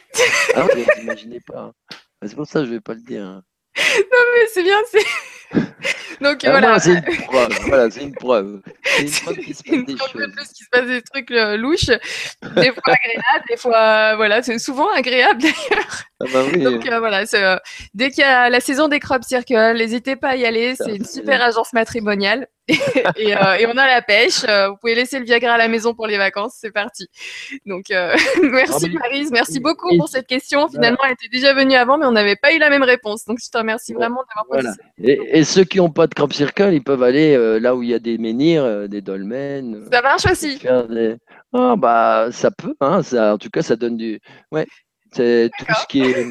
Ah, vous n'imaginez pas. Hein. C'est pour ça que je vais pas le dire. Hein. Non, mais c'est bien. C'est... (laughs) Donc ah, voilà. c'est une preuve. Voilà, c'est une preuve. C'est une (laughs) preuve qu'il se passe des choses. plus qu'il se passe des trucs euh, louches, des fois agréables, des fois voilà, c'est souvent agréable d'ailleurs. Ah bah oui. Donc euh, voilà, euh, dès qu'il y a la saison des crop circles, n'hésitez pas à y aller. C'est une super agence matrimoniale. (laughs) et, et, on a la pêche. vous pouvez laisser le Viagra à la maison pour les vacances. C'est parti. Donc, (laughs) merci Marise. Merci beaucoup pour cette question. Finalement, elle était déjà venue avant, mais on n'avait pas eu la même réponse. Donc, je te remercie vraiment d'avoir voilà. Et, et, ceux qui n'ont pas de crop circle, ils peuvent aller là où il y a des menhirs, des dolmens. Ça marche aussi. Oh, bah, ça peut. Hein, ça, en tout cas, ça donne du. Ouais. C'est tout ce qui est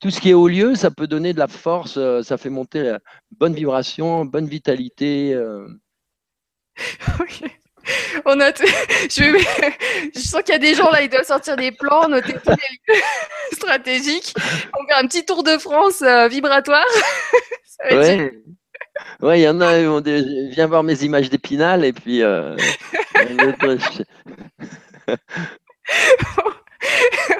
tout ce qui est au lieu, ça peut donner de la force, euh, ça fait monter la bonne vibration, bonne vitalité. Euh. On a (laughs) je... je, sens qu'il y a des gens là, ils doivent sortir des plans, noter tous les lieux (laughs) stratégiques. On fait un petit tour de France euh, vibratoire. (laughs) ouais. ouais, il y en a, ils vont viens voir mes images d'épinal et puis. bon, (laughs)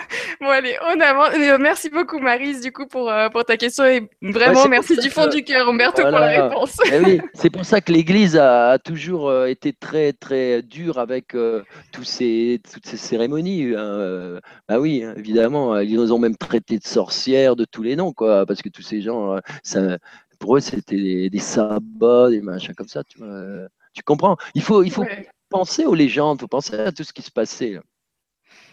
allez, on avance. Euh, merci beaucoup, Marise, du coup, pour, euh, pour ta question. Et vraiment, merci du fond du cœur, Umberto, pour la réponse. Eh oui, (laughs) c'est pour ça que l'Église a, toujours euh, été très, très dure avec tous ces, toutes ces cérémonies. Hein, bah oui, évidemment, ils nous ont même traité de sorcières, de tous les noms, quoi, parce que tous ces gens, ça, pour eux, c'était des, sabbats, des machins comme ça. Tu, tu comprends Il faut, il faut penser aux légendes, il faut penser à tout ce qui se passait.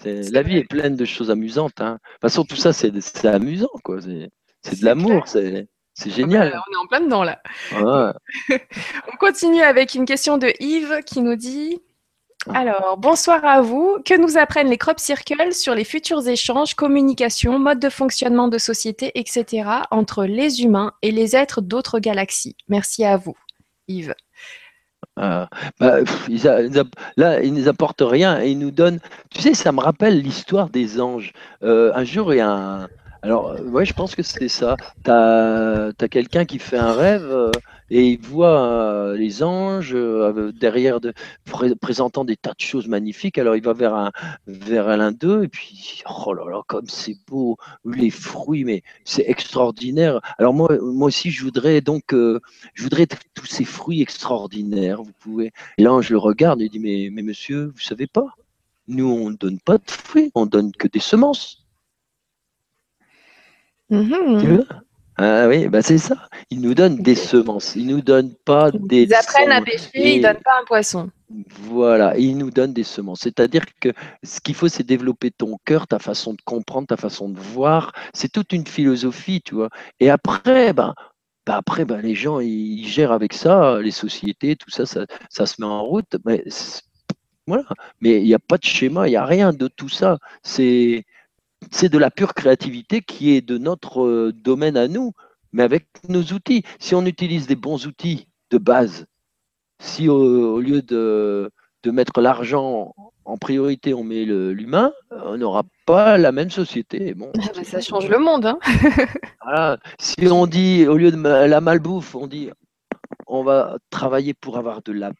La vie est pleine de choses amusantes. Hein. De toute façon, tout ça, c'est amusant. quoi. C'est de l'amour. C'est ah bah, génial. on est en plein dedans là. (laughs) on continue avec une question de Yves qui nous dit ah. alors, bonsoir à vous. Que nous apprennent les crop circles sur les futurs échanges, communication, mode de fonctionnement de société, etc., entre les humains et les êtres d'autres galaxies? Merci à vous, Yves. Ah, bah, là, ils nous apportent rien et ils nous donnent. Tu sais, ça me rappelle l'histoire des anges. Euh, un jour, il y a un. Alors, ouais, je pense que c'est ça. Tu quelqu'un qui fait un rêve euh, et il voit euh, les anges euh, derrière, de, présentant des tas de choses magnifiques. Alors il va vers un, vers l'un d'eux et puis oh là là, comme c'est beau, les fruits, mais c'est extraordinaire. Alors moi, moi aussi, je voudrais donc, euh, je voudrais tous ces fruits extraordinaires. Vous pouvez. L'ange le regarde et dit mais, mais monsieur, vous savez pas, nous on ne donne pas de fruits, on donne que des semences. Mm-hmm. Tu ah oui, bah c'est ça. Ils nous donnent des semences. Ils nous donnent pas des. Ils apprennent à pêcher, ils donnent pas un poisson. Voilà, ils nous donnent des semences. C'est-à-dire que ce qu'il faut, c'est développer ton cœur, ta façon de comprendre, ta façon de voir. C'est toute une philosophie, tu vois. Et après, ben, ben après, ben, les gens, ils gèrent avec ça, les sociétés, tout ça, ça, ça se met en route. Mais voilà. Mais il n'y a pas de schéma, il n'y a rien de tout ça. C'est c'est de la pure créativité qui est de notre euh, domaine à nous, mais avec nos outils. Si on utilise des bons outils de base, si au, lieu de, mettre l'argent en priorité, on met l'humain, on n'aura pas la même société. Bon, ah bah, ça change le monde. Hein. (laughs) Si on dit, au lieu de la malbouffe, on dit on va travailler pour avoir de la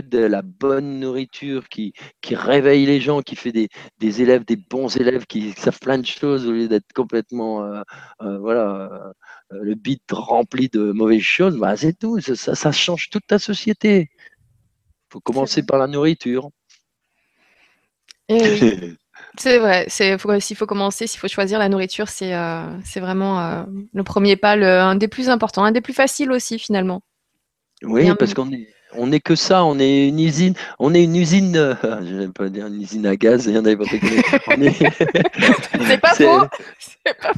de la bonne nourriture qui, qui réveille les gens, qui fait des, des, élèves, des bons élèves qui savent plein de choses au lieu d'être complètement, euh, euh, voilà, euh, le bit rempli de mauvaises choses, bah, c'est tout. Ça, ça, change toute ta société. Il faut commencer par la nourriture. Eh (laughs) c'est vrai, s'il faut commencer, s'il faut choisir la nourriture, c'est c'est vraiment le premier pas, le, un des plus importants, un des plus faciles aussi finalement. Oui, parce qu'on est, on n'est que ça, on est une usine, on est une usine, euh, (laughs) je vais pas dire une usine à gaz, il y en a C'est pas faux.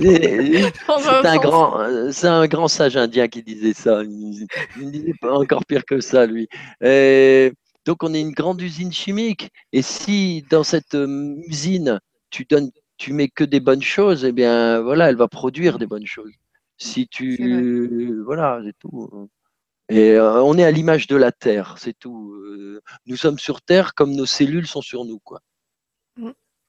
C'est un grand, c'est un grand sage indien qui disait ça. Il, ne disait pas encore pire que ça, lui. donc on est une grande usine chimique. Et si dans cette euh, usine tu donnes, tu mets que des bonnes choses, eh bien voilà, elle va produire des bonnes choses. Si tu, voilà, c'est tout. Et euh, on est à l'image de la Terre, c'est tout. Euh, nous sommes sur Terre comme nos cellules sont sur nous, quoi.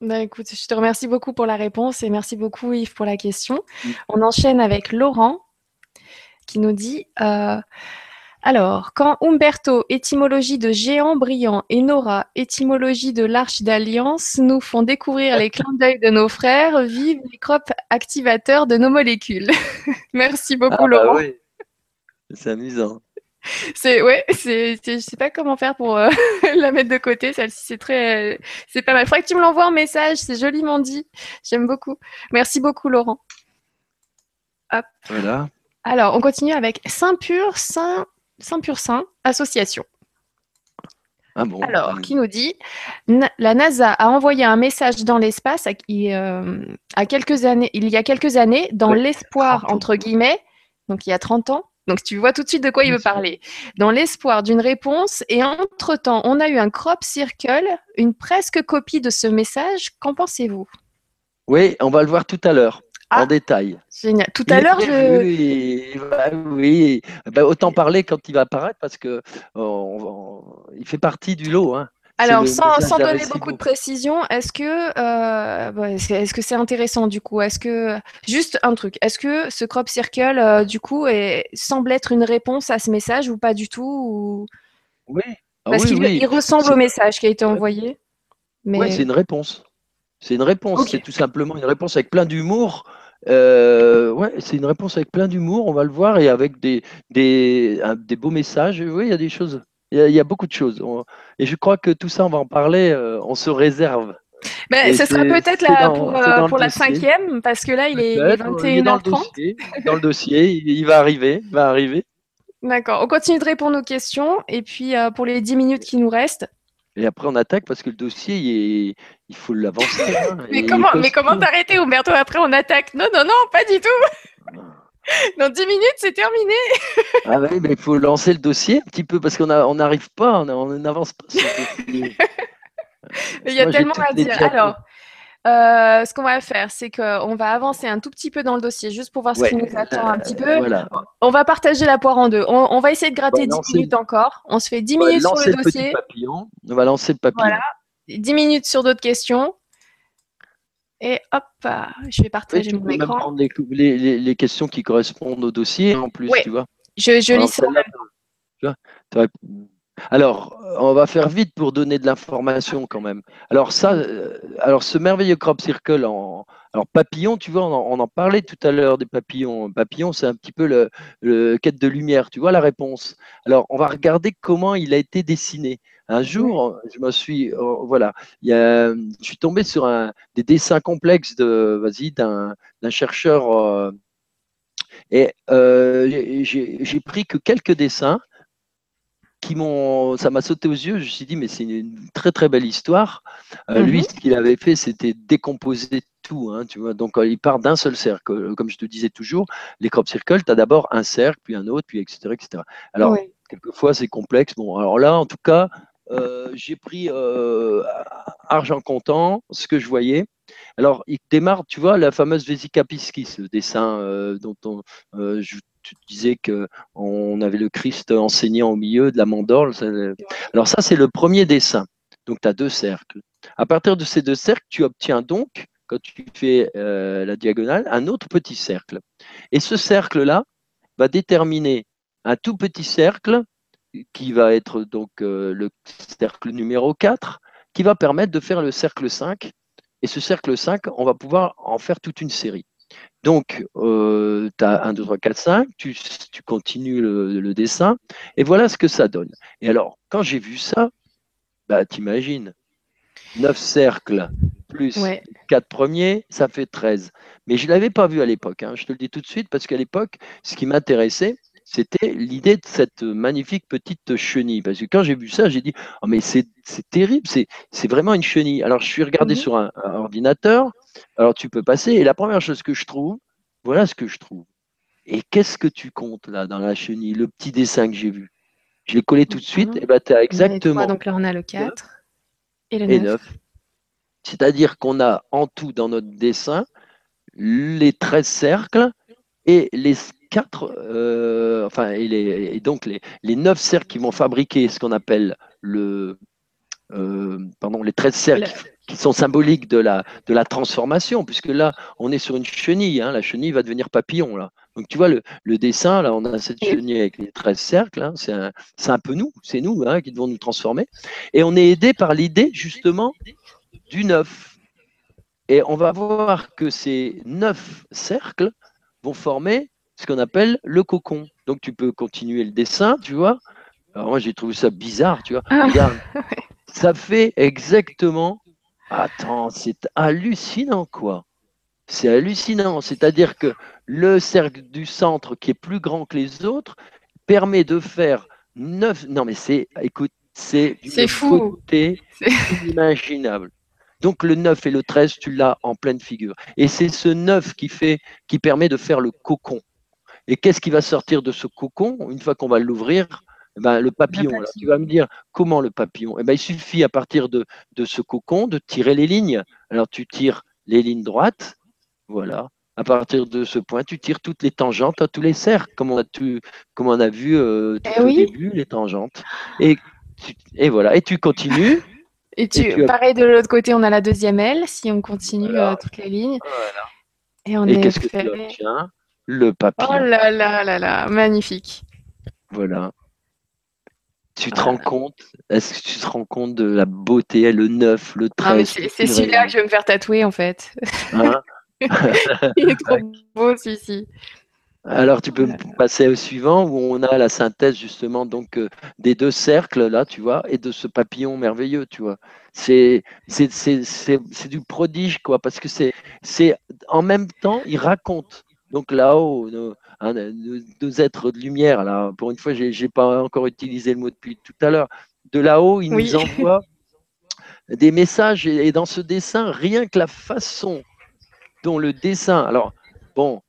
Bah, écoute, je te remercie beaucoup pour la réponse et merci beaucoup Yves pour la question. Mmh. On enchaîne avec Laurent qui nous dit euh, alors, quand Umberto, étymologie de géant brillant, et Nora, étymologie de l'arche d'alliance, nous font découvrir les clins d'œil de nos frères, vivent les crop activateurs de nos molécules. (laughs) Merci beaucoup, ah, bah Laurent. C'est amusant. C'est ouais, c'est je sais pas comment faire pour euh, (laughs) la mettre de côté. Celle-ci c'est très c'est pas mal. Faudrait que tu me l'envoies en message. C'est joliment dit. J'aime beaucoup. Merci beaucoup Laurent. Hop. Voilà. Alors on continue avec Saint-Pur Saint Saint-Pur Saint association. Ah bon, Alors, qui nous dit La NASA a envoyé un message dans l'espace à, euh, quelques années, il y a quelques années, dans l'espoir, entre guillemets, donc il y a 30 ans, donc tu vois tout de suite de quoi il veut parler. Dans l'espoir d'une réponse, et entre-temps, on a eu un crop circle, une presque copie de ce message. Qu'en pensez-vous? Oui, on va le voir tout à l'heure. en ah, détail. Génial. Tout à l'heure, je. Oui, bah, autant parler quand il va apparaître parce que il fait partie du lot. Hein. Alors, sans, donner beaucoup de précision, est-ce que euh, est-ce que c'est intéressant du coup? Est-ce que juste un truc Est-ce que ce crop circle euh, du coup semble être une réponse à ce message ou pas du tout Oui. Ah Parce qu'il ressemble au message qui a été envoyé. Mais... Oui, c'est une réponse. C'est une réponse. C'est tout simplement une réponse avec plein d'humour. Euh, ouais, c'est une réponse avec plein d'humour. On va le voir et avec des des, des beaux messages. Oui, il y a des choses. Il y, a, beaucoup de choses. et je crois que tout ça, on va en parler. Euh, on se réserve. Ben, ce sera peut-être pour, euh, pour la cinquième, parce que là, il est, 21h30. Dans, le dossier, il, va arriver. va arriver. D'accord. On continue de répondre aux questions. Et puis, euh, pour les 10 minutes qui nous restent. Et après, on attaque parce que le dossier, il, il faut l'avancer. Hein, (laughs) mais, comment, mais comment t'arrêter, Umberto Après, on attaque? Non, non, non, pas du tout. (laughs) Dans 10 minutes, c'est terminé. ah oui, mais il faut lancer le dossier un petit peu parce qu'on n'arrive pas, on n'avance pas. (laughs) il y a tellement à dire. Alors, euh, ce qu'on va faire, c'est qu'on va avancer un tout petit peu dans le dossier, juste pour voir ce qui nous attend un petit peu. On va partager la poire en deux. On, va essayer de gratter 10 minutes encore. On se fait 10 minutes sur le, dossier. On va lancer le papillon. Voilà. 10 minutes sur d'autres questions. Et hop, je vais partager mon écran. Prendre les, les, questions qui correspondent au dossier en plus, tu vois. Je, je lis ça. Alors, on va faire vite pour donner de l'information quand même. Alors ça, euh, alors ce merveilleux crop circle en, alors papillon, tu vois, on en, parlait tout à l'heure des papillons. Papillon, c'est un petit peu le, le, quête de lumière. Tu vois la réponse. Alors, on va regarder comment il a été dessiné. Un jour, je me suis, oh, voilà, il y a, je suis tombé sur un, des dessins complexes de, vas-y, d'un chercheur. Euh, et euh, j'ai pris que quelques dessins qui m'ont, ça m'a sauté aux yeux. Je me suis dit, mais c'est une très très belle histoire. Euh, lui, mhm. ce qu'il avait fait, c'était décomposer tout. Hein, tu vois. Donc, il part d'un seul cercle. Comme je te disais toujours, les crop circles, tu as d'abord un cercle, puis un autre, puis etc. etc. Alors, quelquefois, c'est complexe. Bon, alors là, en tout cas, euh, j'ai pris euh, argent comptant, ce que je voyais. Alors, il démarre, tu vois, la fameuse Vesikapiski, ce dessin euh, dont on, je te disais qu'on avait le Christ enseignant au milieu de la mandorle. Alors ça, c'est le premier dessin. Donc, tu as deux cercles. À partir de ces deux cercles, tu obtiens donc, quand tu fais la diagonale, un autre petit cercle. Et ce cercle-là va déterminer un tout petit cercle qui va être donc euh, le cercle numéro 4, qui va permettre de faire le cercle 5. Et ce cercle 5, on va pouvoir en faire toute une série. Donc, tu as 1, 2, 3, 4, 5, tu, continues le, dessin, et voilà ce que ça donne. Et alors, quand j'ai vu ça, bah, t'imagines, 9 cercles plus 4 premiers, ça fait 13. Mais je ne l'avais pas vu à l'époque, hein. je te le dis tout de suite, parce qu'à l'époque, ce qui m'intéressait, c'était l'idée de cette magnifique petite chenille. Parce que quand j'ai vu ça, j'ai dit, oh, mais c'est terrible, c'est vraiment une chenille. Alors, je suis regardé Mhm. sur un, un ordinateur, alors tu peux passer, et la première chose que je trouve, voilà ce que je trouve. Et qu'est-ce que tu comptes là dans la chenille, le petit dessin que j'ai vu? Je l'ai collé tout de suite, et ben tu as On exactement donc là, on a le 4 et le et 9. 9. C'est-à-dire qu'on a en tout dans notre dessin les 13 cercles et les 4, enfin, et, les, et donc les, les 9 cercles qui vont fabriquer ce qu'on appelle le, euh, pardon, les 13 cercles qui sont symboliques de la, de la transformation, puisque là, on est sur une chenille, hein, la chenille va devenir papillon. Là. Donc tu vois, le, le dessin, là, on a cette chenille avec les 13 cercles, hein, c'est un, un peu nous, c'est nous hein, qui devons nous transformer. Et on est aidé par l'idée, justement, du 9. Et on va voir que ces 9 cercles vont former ce qu'on appelle le cocon. Donc tu peux continuer le dessin, tu vois. Alors moi, j'ai trouvé ça bizarre, tu vois. Ah. Regarde, (laughs) ça fait exactement. Attends, c'est hallucinant, quoi. C'est hallucinant. C'est-à-dire que le cercle du centre, qui est plus grand que les autres, permet de faire neuf. Non, mais c'est, écoute, c'est fou. C'est- (laughs) inimaginable. Donc le 9 et le 13, tu l'as en pleine figure. Et c'est ce 9 qui fait, qui permet de faire le cocon. Et qu'est-ce qui va sortir de ce cocon une fois qu'on va l'ouvrir? Eh ben, Le papillon. tu vas me dire comment le papillon? Eh ben, Il suffit à partir de, de ce cocon de tirer les lignes. Alors tu tires les lignes droites, voilà. À partir de ce point, tu tires toutes les tangentes à tous les cercles, comme on a, tu- comme on a vu euh, tout Eh au oui. début, les tangentes. Et, tu- et voilà. Et tu continues. Et tu, tu as- pareil, de l'autre côté, on a la deuxième aile, si on continue Voilà. euh, toutes les lignes. Voilà. Et on Et est qu'est-ce que tu obtiens? Le papillon. Oh là là là là, magnifique. Voilà. Tu te rends compte Est-ce que tu te rends compte de la beauté, le 9, le 13 Ah, mais c'est celui-là que je vais me faire tatouer en fait. hein (laughs) Il est trop beau celui-ci. Alors tu peux Voilà. passer au suivant où on a la synthèse justement donc euh, des deux cercles là, tu vois, et de ce papillon merveilleux, tu vois. C'est c'est c'est c'est c'est du prodige quoi parce que c'est c'est en même temps il raconte. Donc là-haut nos, hein, nos- nos êtres de lumière là, pour une fois j'ai j'ai pas encore utilisé le mot depuis tout à l'heure. De là-haut, il Oui. nous envoie (laughs) des messages et, et dans ce dessin, rien que la façon dont le dessin. Alors, bon,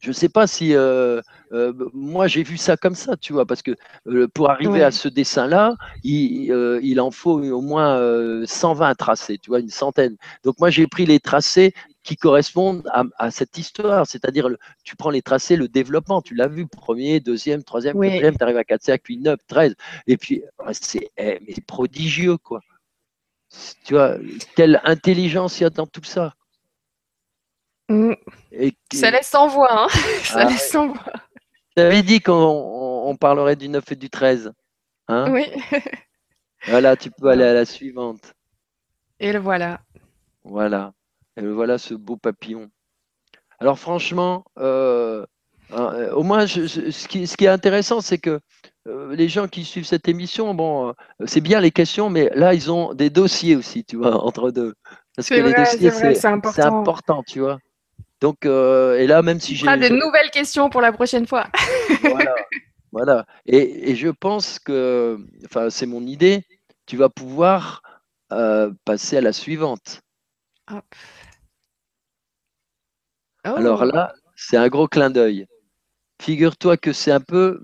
je ne sais pas si. euh, euh, moi, j'ai vu ça comme ça, tu vois, parce que euh, pour arriver à ce dessin-là, il, euh, il en faut au moins euh, 120 tracés, tu vois, une centaine. Donc, moi, j'ai pris les tracés qui correspondent à, à cette histoire, c'est-à-dire, tu prends les tracés, le développement, tu l'as vu, premier, deuxième, troisième, Oui. quatrième, tu arrives à 4 cercles, puis 9, 13. Et puis, ouais, c'est eh, prodigieux, quoi. Tu vois, quelle intelligence il y a dans tout ça. Mm. Et, Ça laisse sans voix, hein. (laughs) Ça Ah, laisse sans voix. Dit qu'on on- on parlerait du 9 et du 13. Hein Oui. Voilà, tu peux aller à la suivante. Et le voilà. Voilà. Et le voilà ce beau papillon. Alors franchement, euh, euh, au moins, je- je- ce, qui, ce qui est intéressant, c'est que euh, les gens qui suivent cette émission, bon, c'est bien les questions, mais là, ils ont des dossiers aussi, tu vois, (laughs) entre deux. Parce que C'est les dossiers, c'est important. c'est important, tu vois. Donc, et là, même si j'ai... de nouvelles questions pour la prochaine fois. (laughs) Voilà. voilà. Et, et je pense que, enfin, c'est mon idée, tu vas pouvoir passer à la suivante. Hop. Alors là, c'est un gros clin d'œil. Figure-toi que c'est un peu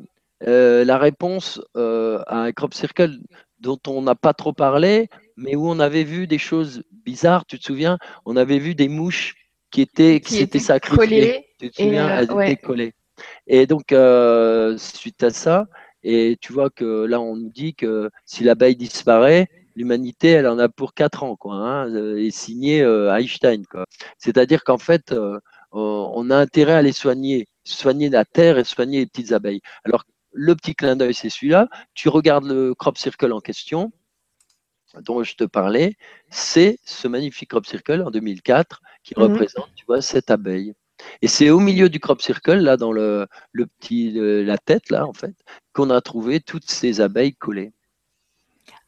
euh, la réponse euh, à un crop circle dont on n'a pas trop parlé, mais où on avait vu des choses bizarres. Tu te souviens? On avait vu des mouches qui étaient qui Qui s'étaient étaient sacrifiées. Tu te et, souviens euh, Elles ouais. étaient collées. Et donc, suite à ça, et tu vois que là, on nous dit que si l'abeille disparaît, l'humanité, elle en a pour quatre ans, quoi, hein, et signé Einstein, quoi. C'est-à-dire qu'en fait, on on a intérêt à les soigner, soigner la terre et soigner les petites abeilles. Alors, le petit clin d'œil, c'est celui-là. Tu regardes le crop circle en question, dont je te parlais, c'est ce magnifique crop circle en 2004 qui Mhm. représente, tu vois, cette abeille. Et c'est au milieu du crop circle, là, dans le, le petit, le- la tête, là, en fait, qu'on a trouvé toutes ces abeilles collées.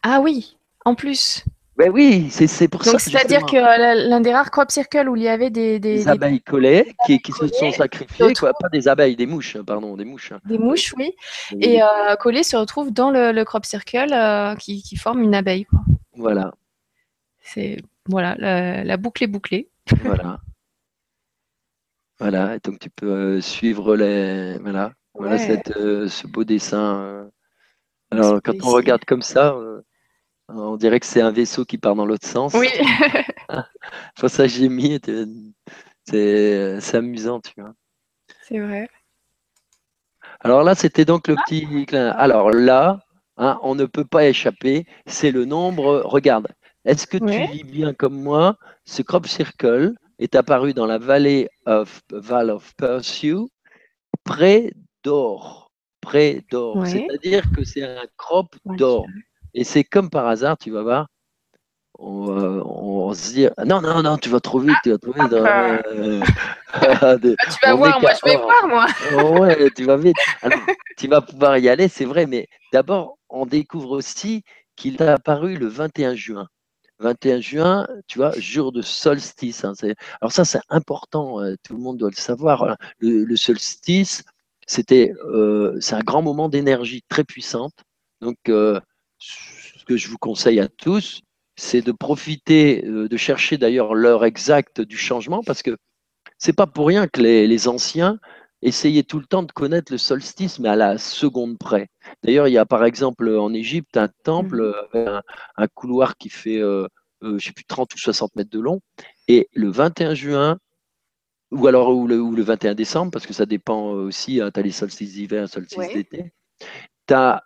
Ah oui, en plus. Ben oui, c'est pour ça. C'est-à-dire que l'un des rares crop circles où il y avait des, des, abeilles collées qui, qui se sont sacrifiées, quoi, pas des abeilles, des mouches, pardon, des mouches. Des mouches, oui. Et euh, collées se retrouvent dans le, crop circle euh, qui, qui, forme une abeille. Quoi. Voilà. C'est voilà, la, boucle est bouclée. Voilà. voilà, donc tu peux euh, suivre les voilà, voilà cette, ce beau dessin. Alors quand on regarde comme ça on dirait que c'est un vaisseau qui part dans l'autre sens. Oui. (laughs) Pour ça, j'ai mis. C'est amusant, tu vois. C'est vrai. Alors là, c'était donc le petit. Alors là, hein, on ne peut pas échapper. C'est le nombre. Regarde. Est-ce que tu lis bien comme moi? Ce crop circle est apparu dans la vallée of Val of Pursuit, près d'or. Près d'or. C'est-à-dire que c'est un crop d'or. Et c'est comme par hasard, tu vas voir, on, se dit non, non, non, tu vas trop vite, tu vas trop vite. Hein, euh, (laughs) ah, tu vas voir, moi je vais voir, moi. ouais, tu vas vite. (laughs) tu vas pouvoir y aller, c'est vrai, mais d'abord, on découvre aussi qu'il a apparu le 21 juin. 21 juin, tu vois, jour de solstice. Hein, alors ça, c'est important, euh, tout le monde doit le savoir. Le, solstice, c'était, euh, c'est un grand moment d'énergie très puissante. Donc, ce que je vous conseille à tous, c'est de profiter, euh, de chercher d'ailleurs l'heure exacte du changement, parce que c'est pas pour rien que les, anciens essayaient tout le temps de connaître le solstice, mais à la seconde près. D'ailleurs, il y a par exemple en Égypte un temple, mmh. un, couloir qui fait, euh, euh, je sais plus, 30 ou 60 mètres de long, et le 21 juin, ou alors ou le, 21 décembre, parce que ça dépend aussi, hein, tu as les solstices d'hiver, solstices d'été, tu as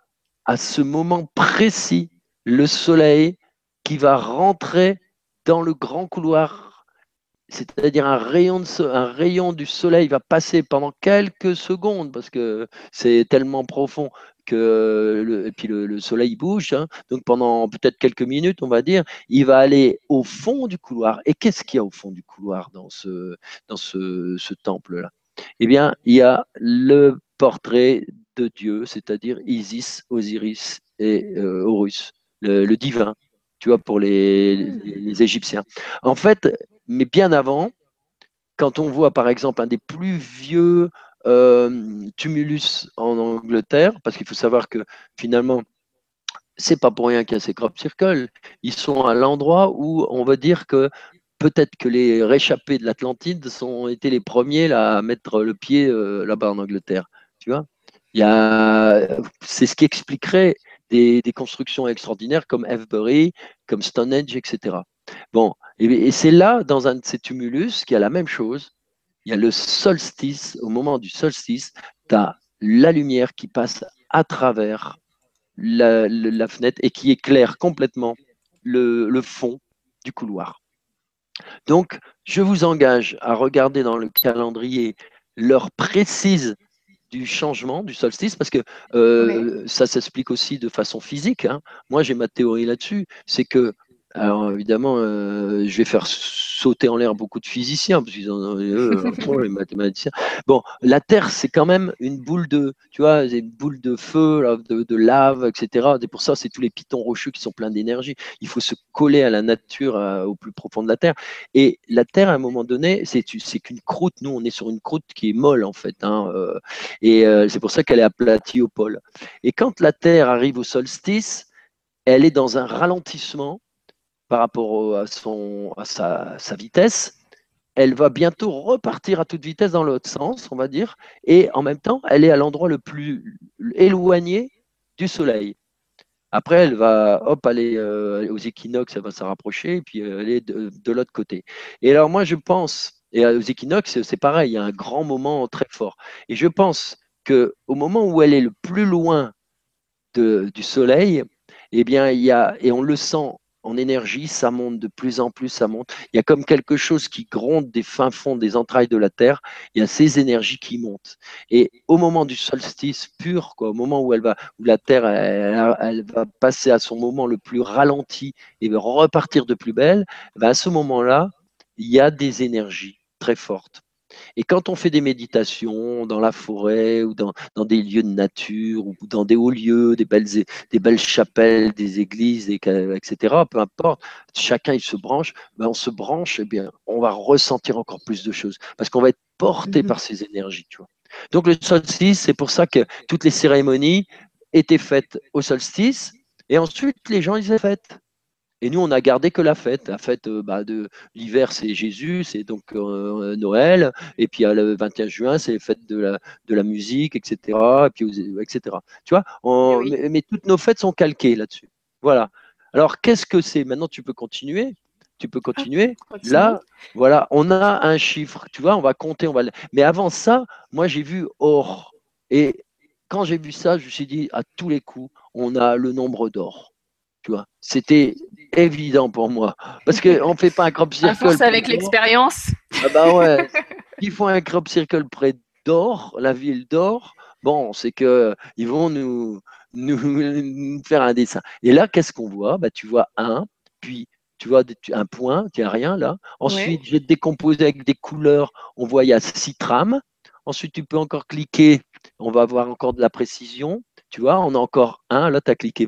à ce moment précis le soleil qui va rentrer dans le grand couloir. C'est-à-dire un rayon, rayon du soleil va passer pendant quelques secondes parce que c'est tellement profond que le, et puis le, soleil bouge. Hein. donc pendant peut-être quelques minutes, on va dire, il va aller au fond du couloir. Et qu'est-ce qu'il y a au fond du couloir dans ce, dans ce, ce temple-là? Eh bien, il y a le portrait de Dieu, c'est-à-dire Isis, Osiris et euh, Horus, le, divin, tu vois, pour les, Égyptiens. En fait, mais bien avant, quand on voit par exemple un des plus vieux euh, tumulus en Angleterre, parce qu'il faut savoir que finalement, c'est pas pour rien qu'il y a ces crop circles, ils sont à l'endroit où on va dire que peut-être que les réchappés de l'Atlantide ont été les premiers à mettre le pied euh, là-bas en Angleterre, tu vois. C'est ce qui expliquerait des, constructions extraordinaires comme Avebury, comme Stonehenge, etc. Bon, et, c'est là, dans un de ces tumulus, qu'il y a la même chose. Il y a le solstice, au moment du solstice, tu as la lumière qui passe à travers la, fenêtre et qui éclaire complètement le, le fond du couloir. Donc, je vous engage à regarder dans le calendrier l'heure précise du changement du solstice parce que euh, ça s'explique aussi de façon physique. Hein. Moi, j'ai ma théorie là-dessus, c'est que alors évidemment, euh, je vais faire sauter en l'air beaucoup de physiciens, parce qu'ils ont (laughs) les mathématiciens. Bon, la Terre, c'est quand même une boule de, tu vois, une boule de feu, de, lave, etc. Et pour ça, c'est tous les pitons rocheux qui sont pleins d'énergie. Il faut se coller à la nature, au plus profond de la Terre. Et la Terre, à un moment donné, c'est qu'une croûte. Nous, on est sur une croûte qui est molle, en fait. Hein, euh, et euh, c'est pour ça qu'elle est aplatie au pôle. Et quand la Terre arrive au solstice, elle est dans un ralentissement par rapport à, son, sa, vitesse, elle va bientôt repartir à toute vitesse dans l'autre sens, on va dire, et en même temps, elle est à l'endroit le plus éloigné du Soleil. Après, elle va hop, aller euh, aux équinoxes, elle va se rapprocher, et puis euh, aller de, de l'autre côté. Et alors, moi, je pense, et aux équinoxes, c'est pareil, il y a un grand moment très fort. Et je pense qu'au moment où elle est le plus loin du Soleil, eh bien, il y a, et on le sent en énergie, ça monte de plus en plus, ça monte. Il y a comme quelque chose qui gronde des fins fonds des entrailles de la Terre. Il y a ces énergies qui montent. Et au moment du solstice pur, au moment où elle va, où la Terre, va passer à son moment le plus ralenti et repartir de plus belle, ben à ce moment-là, il y a des énergies très fortes. Et quand on fait des méditations dans la forêt ou dans, des lieux de nature ou dans des hauts lieux, des belles, des belles chapelles, des églises, etc., peu importe, chacun il se branche, ben on se branche, et eh bien, on va ressentir encore plus de choses parce qu'on va être porté mmh par ces énergies. Tu vois. Donc le solstice, c'est pour ça que toutes les cérémonies étaient faites au solstice et ensuite les gens ils les fêtent. Et nous, on a gardé que la fête. La fête euh, bah, de l'hiver, c'est Jésus, c'est donc euh, Noël. Et puis le 21 juin, c'est fête de la, de la musique, etc. Et puis, etc. Tu vois, eh mais, toutes nos fêtes sont calquées là-dessus. Voilà. Alors, qu'est-ce que c'est? Maintenant, tu peux continuer. Tu peux continuer. Ah, Là, voilà, on a un chiffre. Tu vois, on va compter. On va... Mais avant ça, moi, j'ai vu or. Et quand j'ai vu ça, je me suis dit, à tous les coups, on a le nombre d'or. Tu vois, c'était évident pour moi. Parce qu'on ne fait pas un crop circle. avec l'expérience. Ah bah ouais. (laughs) Ils font un crop circle près d'Or, la ville d'Or. Bon, c'est qu'ils vont nous, nous, faire un dessin. Et là, qu'est-ce qu'on voit? Bah, Tu vois un, puis tu vois un point, tu n'as rien là. Ensuite, j'ai décomposé avec des couleurs. On voit, il y a six trames. Ensuite, tu peux encore cliquer. On va avoir encore de la précision. Tu vois, on a encore un. Là, tu as cliqué.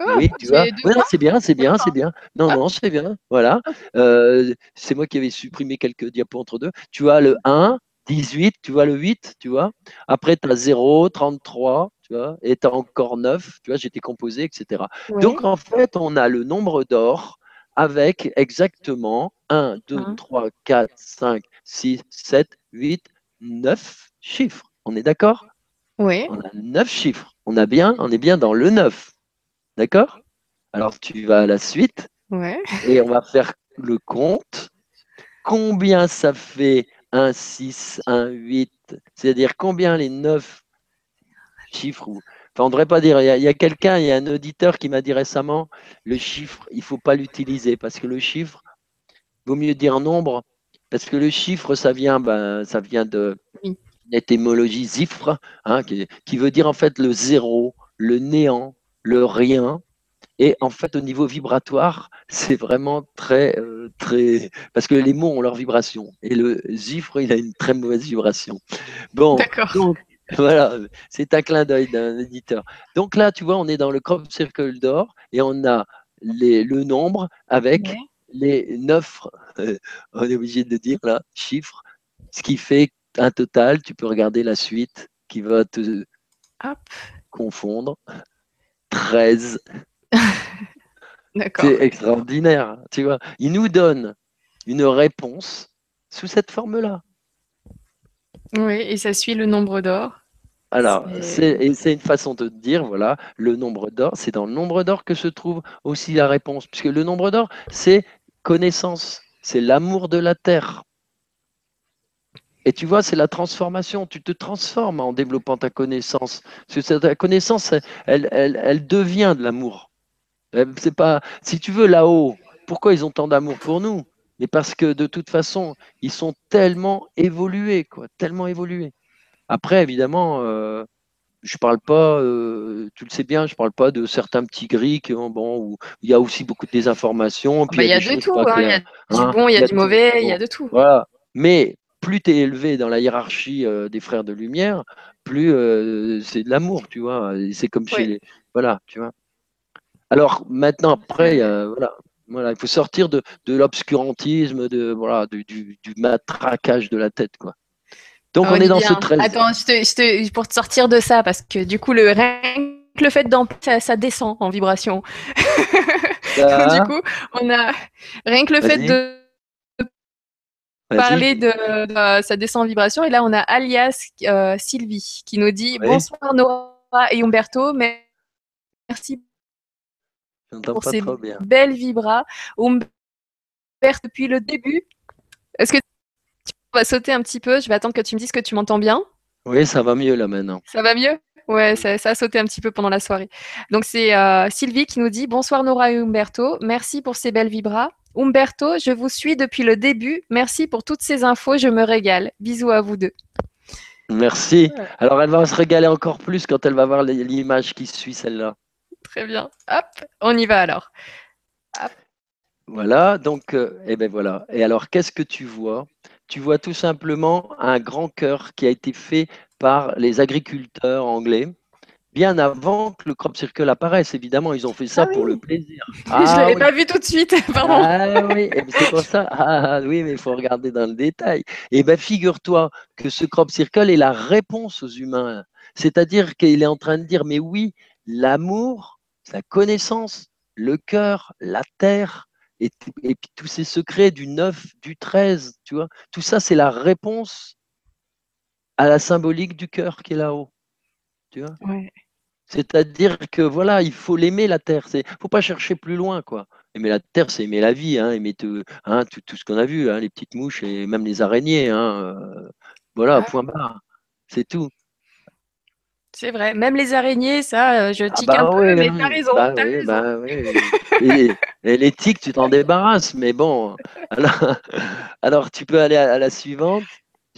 Ah, oui, tu vois. c'est bien, c'est bien, c'est bien. Non, ah. non, c'est bien. Voilà. Euh, c'est moi qui avais supprimé quelques diapos entre deux. Tu vois le 1, 18, tu vois le 8, tu vois. Après, tu as 0, 33, tu vois. Et tu as encore 9, tu vois, j'étais composé, etc. Donc, en fait, on a le nombre d'or avec exactement 1, 2, 3, 4, 5, 6, 7, 8, 9 chiffres. On est d'accord? Oui. On a 9 chiffres. On, a bien, on est bien dans le 9. D'accord? Alors tu vas à la suite. Ouais. Et on va faire le compte. Combien ça fait 1, 6, 1, 8 C'est-à-dire combien les 9 chiffres Enfin, on ne devrait pas dire. Il y a, quelqu'un, il y a un auditeur qui m'a dit récemment le chiffre, il ne faut pas l'utiliser parce que le chiffre, vaut mieux dire nombre parce que le chiffre, ça vient, ben, ça vient de l'étymologie zifre, hein, qui, veut dire en fait le zéro, le néant, le rien. Et en fait, au niveau vibratoire, (laughs) c'est vraiment très, euh, très, parce que les mots ont leur vibration. Et le zifre, il a une très mauvaise vibration. Bon, (laughs) voilà, c'est un clin d'œil d'un éditeur. Donc là, tu vois, on est dans le crop circle d'or et on a les, le nombre avec les neuf, euh, (laughs) on est obligé de dire là, chiffres, ce qui fait un total, tu peux regarder la suite qui va te confondre. 13. (laughs) C'est extraordinaire, tu vois. Il nous donne une réponse sous cette forme-là. Oui, et ça suit le nombre d'or. Alors, c'est une façon de dire, voilà, le nombre d'or, c'est dans le nombre d'or que se trouve aussi la réponse, puisque le nombre d'or, c'est connaissance, c'est l'amour de la terre. Et tu vois, c'est la transformation. Tu te transformes en développant ta connaissance. Parce que ta connaissance, elle, elle, devient de l'amour. C'est pas, si tu veux, là-haut, pourquoi ils ont tant d'amour pour nous? Mais parce que de toute façon, ils sont tellement évolués, quoi, tellement évolués. Après, évidemment, euh, je parle pas, euh, tu le sais bien, je parle pas de certains petits gris bon, où il y a aussi beaucoup de désinformation. Ah bah, il y a, de tout, hein, il y a du hein. bon, il y a, du mauvais, il y a de tout. Voilà. Mais plus tu es élevé dans la hiérarchie euh, des frères de lumière, plus euh, c'est de l'amour, tu vois. C'est comme chez les. Voilà, tu vois. Alors maintenant, après, voilà, voilà, il faut sortir de, de l'obscurantisme, de, voilà, du, du, du matraquage de la tête, quoi. Donc on est dans ce 13. Attends, pour te sortir de ça, parce que du coup, le, le fait d'en ça, descend en vibration. (laughs) du coup, on a rien que le fait de parler de, ça descend en vibration. Et là, on a alias euh, Sylvie qui nous dit bonsoir Nora et Umberto, merci pour ces belles vibras. Umberto depuis le début. Est-ce que on va sauter un petit peu? Je vais attendre que tu me dises que tu m'entends bien. Oui, ça va mieux là maintenant. Ça va mieux? Ouais, ça, a sauté un petit peu pendant la soirée. Donc c'est euh, Sylvie qui nous dit Bonsoir Nora et Umberto, merci pour ces belles vibras. Umberto, je vous suis depuis le début. Merci pour toutes ces infos, je me régale. Bisous à vous deux. Merci. Alors elle va se régaler encore plus quand elle va voir l'image qui suit celle-là. Très bien. Hop, on y va alors. Voilà, donc, et euh, eh ben voilà. Et alors, qu'est-ce que tu vois? Tu vois tout simplement un grand cœur qui a été fait par les agriculteurs anglais bien avant que le crop circle apparaisse. Évidemment, ils ont fait ça Ah pour oui. le plaisir. (laughs) je Ah l'avais oui. pas vu tout de suite, (laughs) pardon. Ah oui, c'est pour ça. Ah oui, mais il faut regarder dans le détail. Et bien, figure-toi que ce crop circle est la réponse aux humains. C'est-à-dire qu'il est en train de dire, mais oui, l'amour, la connaissance, le cœur, la terre, et, et puis tous ces secrets du 9, du 13, tu vois, tout ça, c'est la réponse à la symbolique du cœur qui est là-haut. Tu vois Ouais. C'est-à-dire que voilà, il faut l'aimer la terre. Il faut pas chercher plus loin, quoi. Aimer la terre, c'est aimer la vie, hein, aimer tout, hein, tout, tout ce qu'on a vu, hein, les petites mouches et même les araignées. Hein, euh, voilà, Ouais. point barre. C'est tout. C'est vrai. Même les araignées, ça, euh, je Ah tique bah un peu, mais t'as raison. bah raison. bah. Et, et les tiques, tu t'en débarrasses, mais bon. (laughs) Alors, alors tu peux aller à, à la suivante,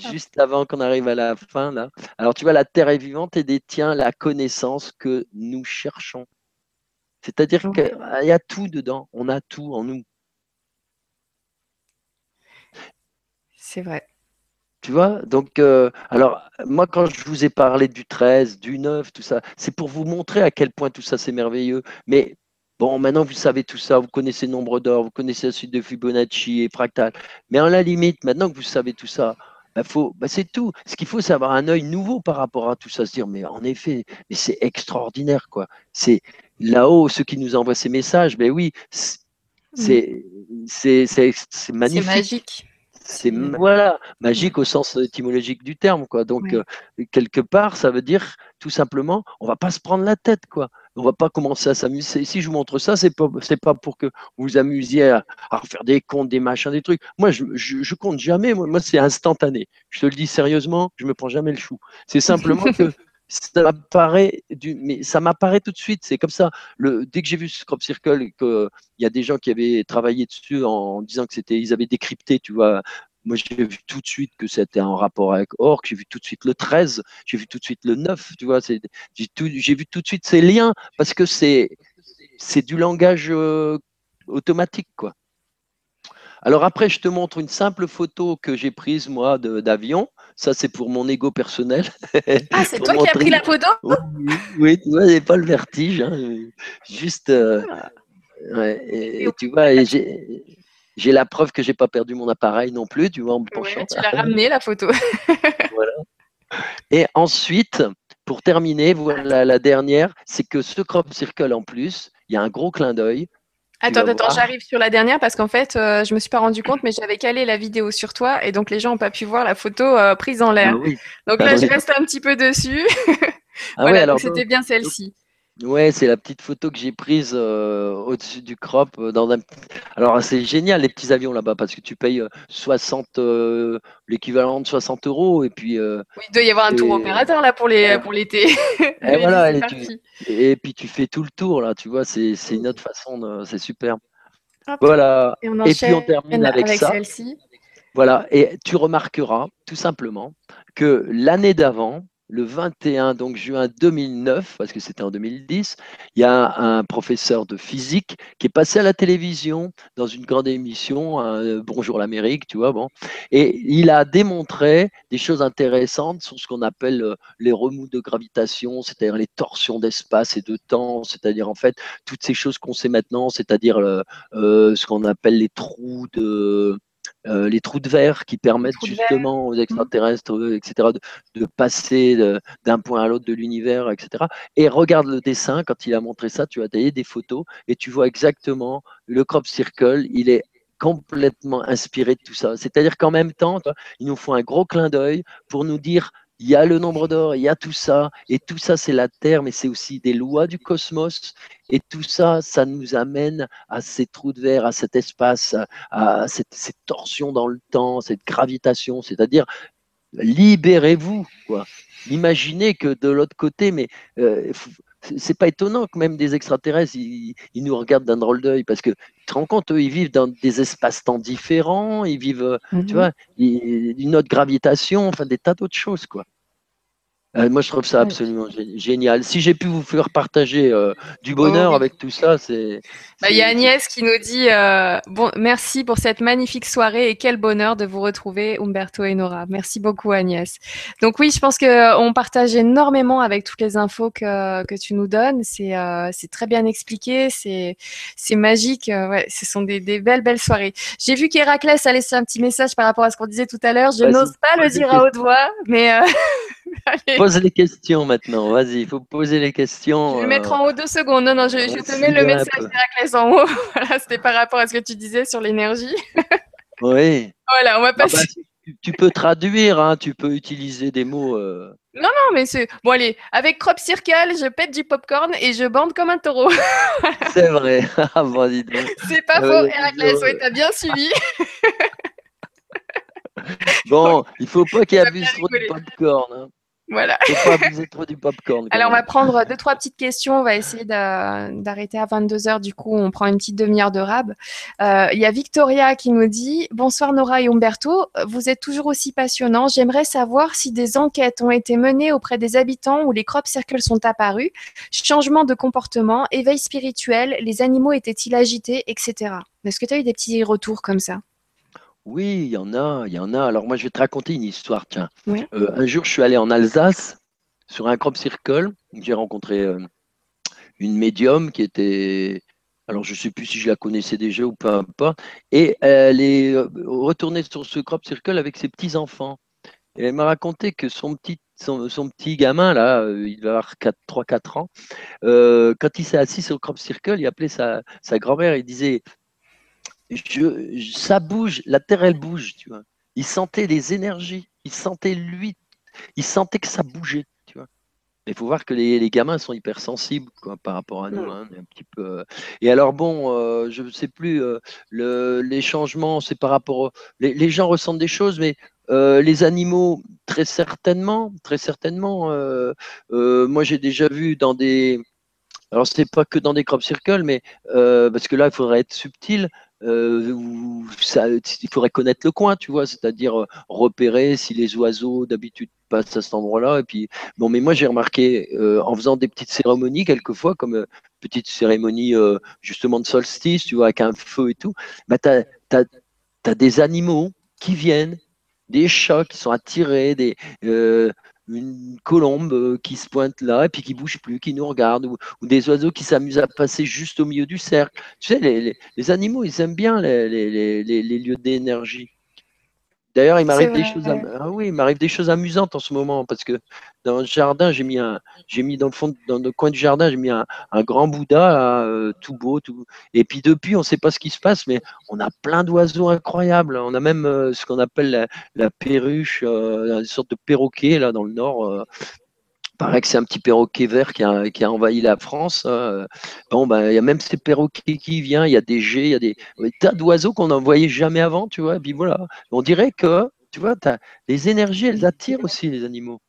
juste avant qu'on arrive à la fin là. Alors tu vois, la terre est vivante et détient la connaissance que nous cherchons. C'est-à-dire Ouais. qu'il y a tout dedans, on a tout en nous. C'est vrai. Tu vois? Donc, euh, alors, moi, quand je vous ai parlé du 13, du 9, tout ça, c'est pour vous montrer à quel point tout ça, c'est merveilleux. Mais bon, maintenant, vous savez tout ça, vous connaissez nombre d'or, vous connaissez la suite de Fibonacci et fractal. Mais à la limite, maintenant que vous savez tout ça, bah, faut, bah, c'est tout. Ce qu'il faut, c'est avoir un œil nouveau par rapport à tout ça, se dire, mais en effet, mais c'est extraordinaire, quoi. C'est là-haut, ceux qui nous envoient ces messages, mais oui, c'est c'est- c'est- c'est- magnifique. magique. C'est voilà, magique au sens étymologique du terme, quoi. Donc Oui. euh, quelque part, ça veut dire tout simplement, on va pas se prendre la tête, quoi. On va pas commencer à s'amuser. Si je vous montre ça, c'est pas c'est pas pour que vous vous amusiez à, à faire des comptes, des machins, des trucs. Moi, je, je, je compte jamais. Moi, moi c'est instantané. Je te le dis sérieusement, je me prends jamais le chou. C'est simplement que (laughs) ça m'apparaît du, mais ça m'apparaît tout de suite. C'est comme ça. Le, dès que j'ai vu ce crop circle, et que il y a des gens qui avaient travaillé dessus en disant que c'était, ils avaient décrypté, tu vois. Moi, j'ai vu tout de suite que c'était en rapport avec Orc. J'ai vu tout de suite le 13. J'ai vu tout de suite le 9. Tu vois, j'ai, vu tout de suite ces liens parce que c'est, c'est du langage euh, automatique, quoi. Alors après, je te montre une simple photo que j'ai prise moi d'avion. Ça, c'est pour mon ego personnel. Ah, c'est (laughs) toi qui as pris la photo? Oui, oui, tu vois, j'ai pas le vertige. hein. Juste, euh, ouais, et, et tu vois, et j'ai, la preuve que j'ai pas perdu mon appareil non plus, tu vois, en me penchant. Ouais, Tu l'as ramené, la photo. (laughs) Et ensuite, pour terminer, voilà la dernière, c'est que ce crop circle en plus, il y a un gros clin d'œil. Attends, attends, j'arrive sur la dernière parce qu'en fait, euh, je me suis pas rendu compte, mais j'avais calé la vidéo sur toi et donc les gens n'ont pas pu voir la photo euh, prise en l'air. Ah oui. Donc Ah là, je oui. reste un petit peu dessus. (laughs) Ah voilà, ouais, alors donc c'était bien celle-ci. Ouais, c'est la petite photo que j'ai prise euh, au-dessus du crop. euh, dans un... Alors, c'est génial les petits avions là-bas parce que tu payes euh, 60, euh, l'équivalent de 60 euros et puis, Oui, il doit y avoir un tour opérateur là pour les Ouais. pour l'été. (laughs) et voilà, et, parti. tu, et puis tu fais tout le tour là, tu vois, c'est c'est une autre façon, de- c'est super. Hop. Voilà, Et on Et puis, on termine avec ça. celle-ci. voilà. Et tu remarqueras tout simplement que l'année d'avant, le 21 donc juin 2009, parce que c'était en 2010, il y a un professeur de physique qui est passé à la télévision dans une grande émission, euh, Bonjour l'Amérique, tu vois, bon, et il a démontré des choses intéressantes sur ce qu'on appelle euh, les remous de gravitation, c'est-à-dire les torsions d'espace et de temps, c'est-à-dire en fait toutes ces choses qu'on sait maintenant, c'est-à-dire euh, ce qu'on appelle les trous de euh, les trous de verre qui permettent justement aux extraterrestres, euh, etc., de, de passer d'un point à l'autre de l'univers, etc. Et regarde le dessin, quand il a montré ça, tu as taillé des photos et tu vois exactement le crop circle, il est complètement inspiré de tout ça. C'est-à-dire qu'en même temps, ils nous font un gros clin d'œil pour nous dire il y a le nombre d'or, il y a tout ça, et tout ça c'est la Terre, mais c'est aussi des lois du cosmos, et tout ça, ça nous amène à ces trous de verre, à cet espace, à cette, torsion dans le temps, cette gravitation, c'est-à-dire libérez-vous, quoi. Imaginez que de l'autre côté, mais euh, c'est pas étonnant que même des extraterrestres, ils, ils nous regardent d'un drôle d'œil parce que tu te rends compte, eux, ils vivent dans des espaces-temps différents, ils vivent, euh, tu Mhm. vois, ils- une autre gravitation, enfin des tas d'autres choses, quoi. Euh, moi, je trouve ça absolument génial. Si j'ai pu vous faire partager euh, du bonheur oh avec tout ça, c'est. Bah, il y a Agnès qui nous dit euh, bon, merci pour cette magnifique soirée et quel bonheur de vous retrouver, Umberto et Nora. Merci beaucoup, Agnès. Donc oui, je pense que on partage énormément avec toutes les infos que, que tu nous donnes. C'est c'est très bien expliqué, c'est c'est magique. ouais, ce sont des, des belles belles soirées. J'ai vu qu'Héraclès a laissé un petit message par rapport à ce qu'on disait tout à l'heure. Je n'ose pas le dire à haute voix, mais (laughs) (laughs) Pose les questions maintenant, vas-y, il faut poser les questions. Je vais le mettre en haut deux secondes. Non, non, je, te mets le message d'Héraclès en haut. (laughs) Voilà, c'était par rapport à ce que tu disais sur l'énergie. (laughs) oui. Voilà, on va ah passer. Bah, tu, peux traduire, hein, tu peux utiliser des mots. Euh. Non, non, mais c'est. Bon, allez, avec Crop Circle, je pète du popcorn et je bande comme un taureau. c'est vrai. Ah, c'est pas faux, Héraclès, oui, t'as bien suivi. bon, il faut pas qu'il abuse trop de popcorn. Hein. Voilà. Faut pas abuser trop du popcorn. Alors, on va prendre deux, trois petites questions. On va essayer d'arrêter à 22h. Du coup, on prend une petite demi-heure de rab. Euh, il y a Victoria qui nous dit Bonsoir Nora et Umberto. Vous êtes toujours aussi passionnants. J'aimerais savoir si des enquêtes ont été menées auprès des habitants où les crop circles sont apparus. Changement de comportement, éveil spirituel, les animaux étaient-ils agités, etc. Est-ce que tu as eu des petits retours comme ça? Oui, il y en a, il y en a. Alors moi, je vais te raconter une histoire. Tiens, euh, un jour, je suis allé en Alsace sur un crop circle. J'ai rencontré euh, une médium qui était, alors je ne sais plus si je la connaissais déjà ou pas, et elle est euh, retournée sur ce crop circle avec ses petits enfants. Et elle m'a raconté que son petit, son, petit gamin là, il va avoir 3-4 ans. quand il s'est assis sur le crop circle, il appelait sa, sa grand-mère. Il disait je, ça bouge, la terre elle bouge, tu vois. Il sentait les énergies, il sentait lui, il sentait que ça bougeait, tu vois. Il faut voir que les, gamins sont hypersensibles quoi, par rapport à nous. Hein, un petit peu... Euh. Et alors bon, euh, je ne sais plus, euh, le, les changements, c'est par rapport... Les, les, gens ressentent des choses, mais les animaux, très certainement, très certainement. moi, j'ai déjà vu dans des... Alors, ce n'est pas que dans des crop circles, mais parce que là, il faudrait être subtil. Euh, ça, il faudrait connaître le coin, tu vois, c'est-à-dire euh, repérer si les oiseaux d'habitude passent à cet endroit-là. Et puis, bon, mais moi j'ai remarqué euh, en faisant des petites cérémonies quelquefois, comme euh, petite cérémonie justement de solstice, tu vois, avec un feu et tout, bah, tu as, as, des animaux qui viennent, des chats qui sont attirés, des, une colombe euh, qui se pointe là et puis qui bouge plus, qui nous regarde, ou, des oiseaux qui s'amusent à passer juste au milieu du cercle. Tu sais, les, animaux, ils aiment bien les, les lieux d'énergie. D'ailleurs, il m'arrive des choses, ah oui, il m'arrive des choses amusantes en ce moment parce que dans le jardin, j'ai mis un, j'ai mis dans le fond, dans le coin du jardin, j'ai mis un, grand Bouddha euh, tout beau, tout. Et puis depuis, on ne sait pas ce qui se passe, mais on a plein d'oiseaux incroyables. On a même euh, ce qu'on appelle la, perruche, euh, une sorte de perroquet là dans le nord paraît que c'est un petit perroquet vert qui a, qui a envahi la France. Hein. Bon, ben, il y a même ces perroquets qui viennent, il y a des jets, il y a des, tas d'oiseaux qu'on n'en voyait jamais avant, tu vois. Et puis voilà, on dirait que, tu vois, as, les énergies, elles attirent aussi les animaux.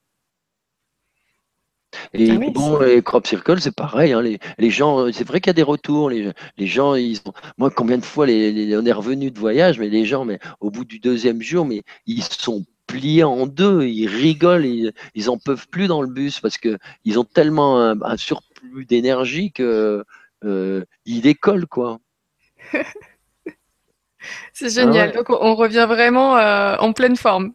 Et ah bon, les crop circles, c'est pareil. Hein, les, les, gens, c'est vrai qu'il y a des retours. Les, les gens, ils moi, combien de fois les, on est revenu de voyage, mais les gens, mais au bout du deuxième jour, mais ils sont pliés en deux, ils rigolent, ils, ils en peuvent plus dans le bus parce que ils ont tellement un, surplus d'énergie que euh, ils décollent quoi. (laughs) c'est génial. Ah Donc on revient vraiment euh, en pleine forme.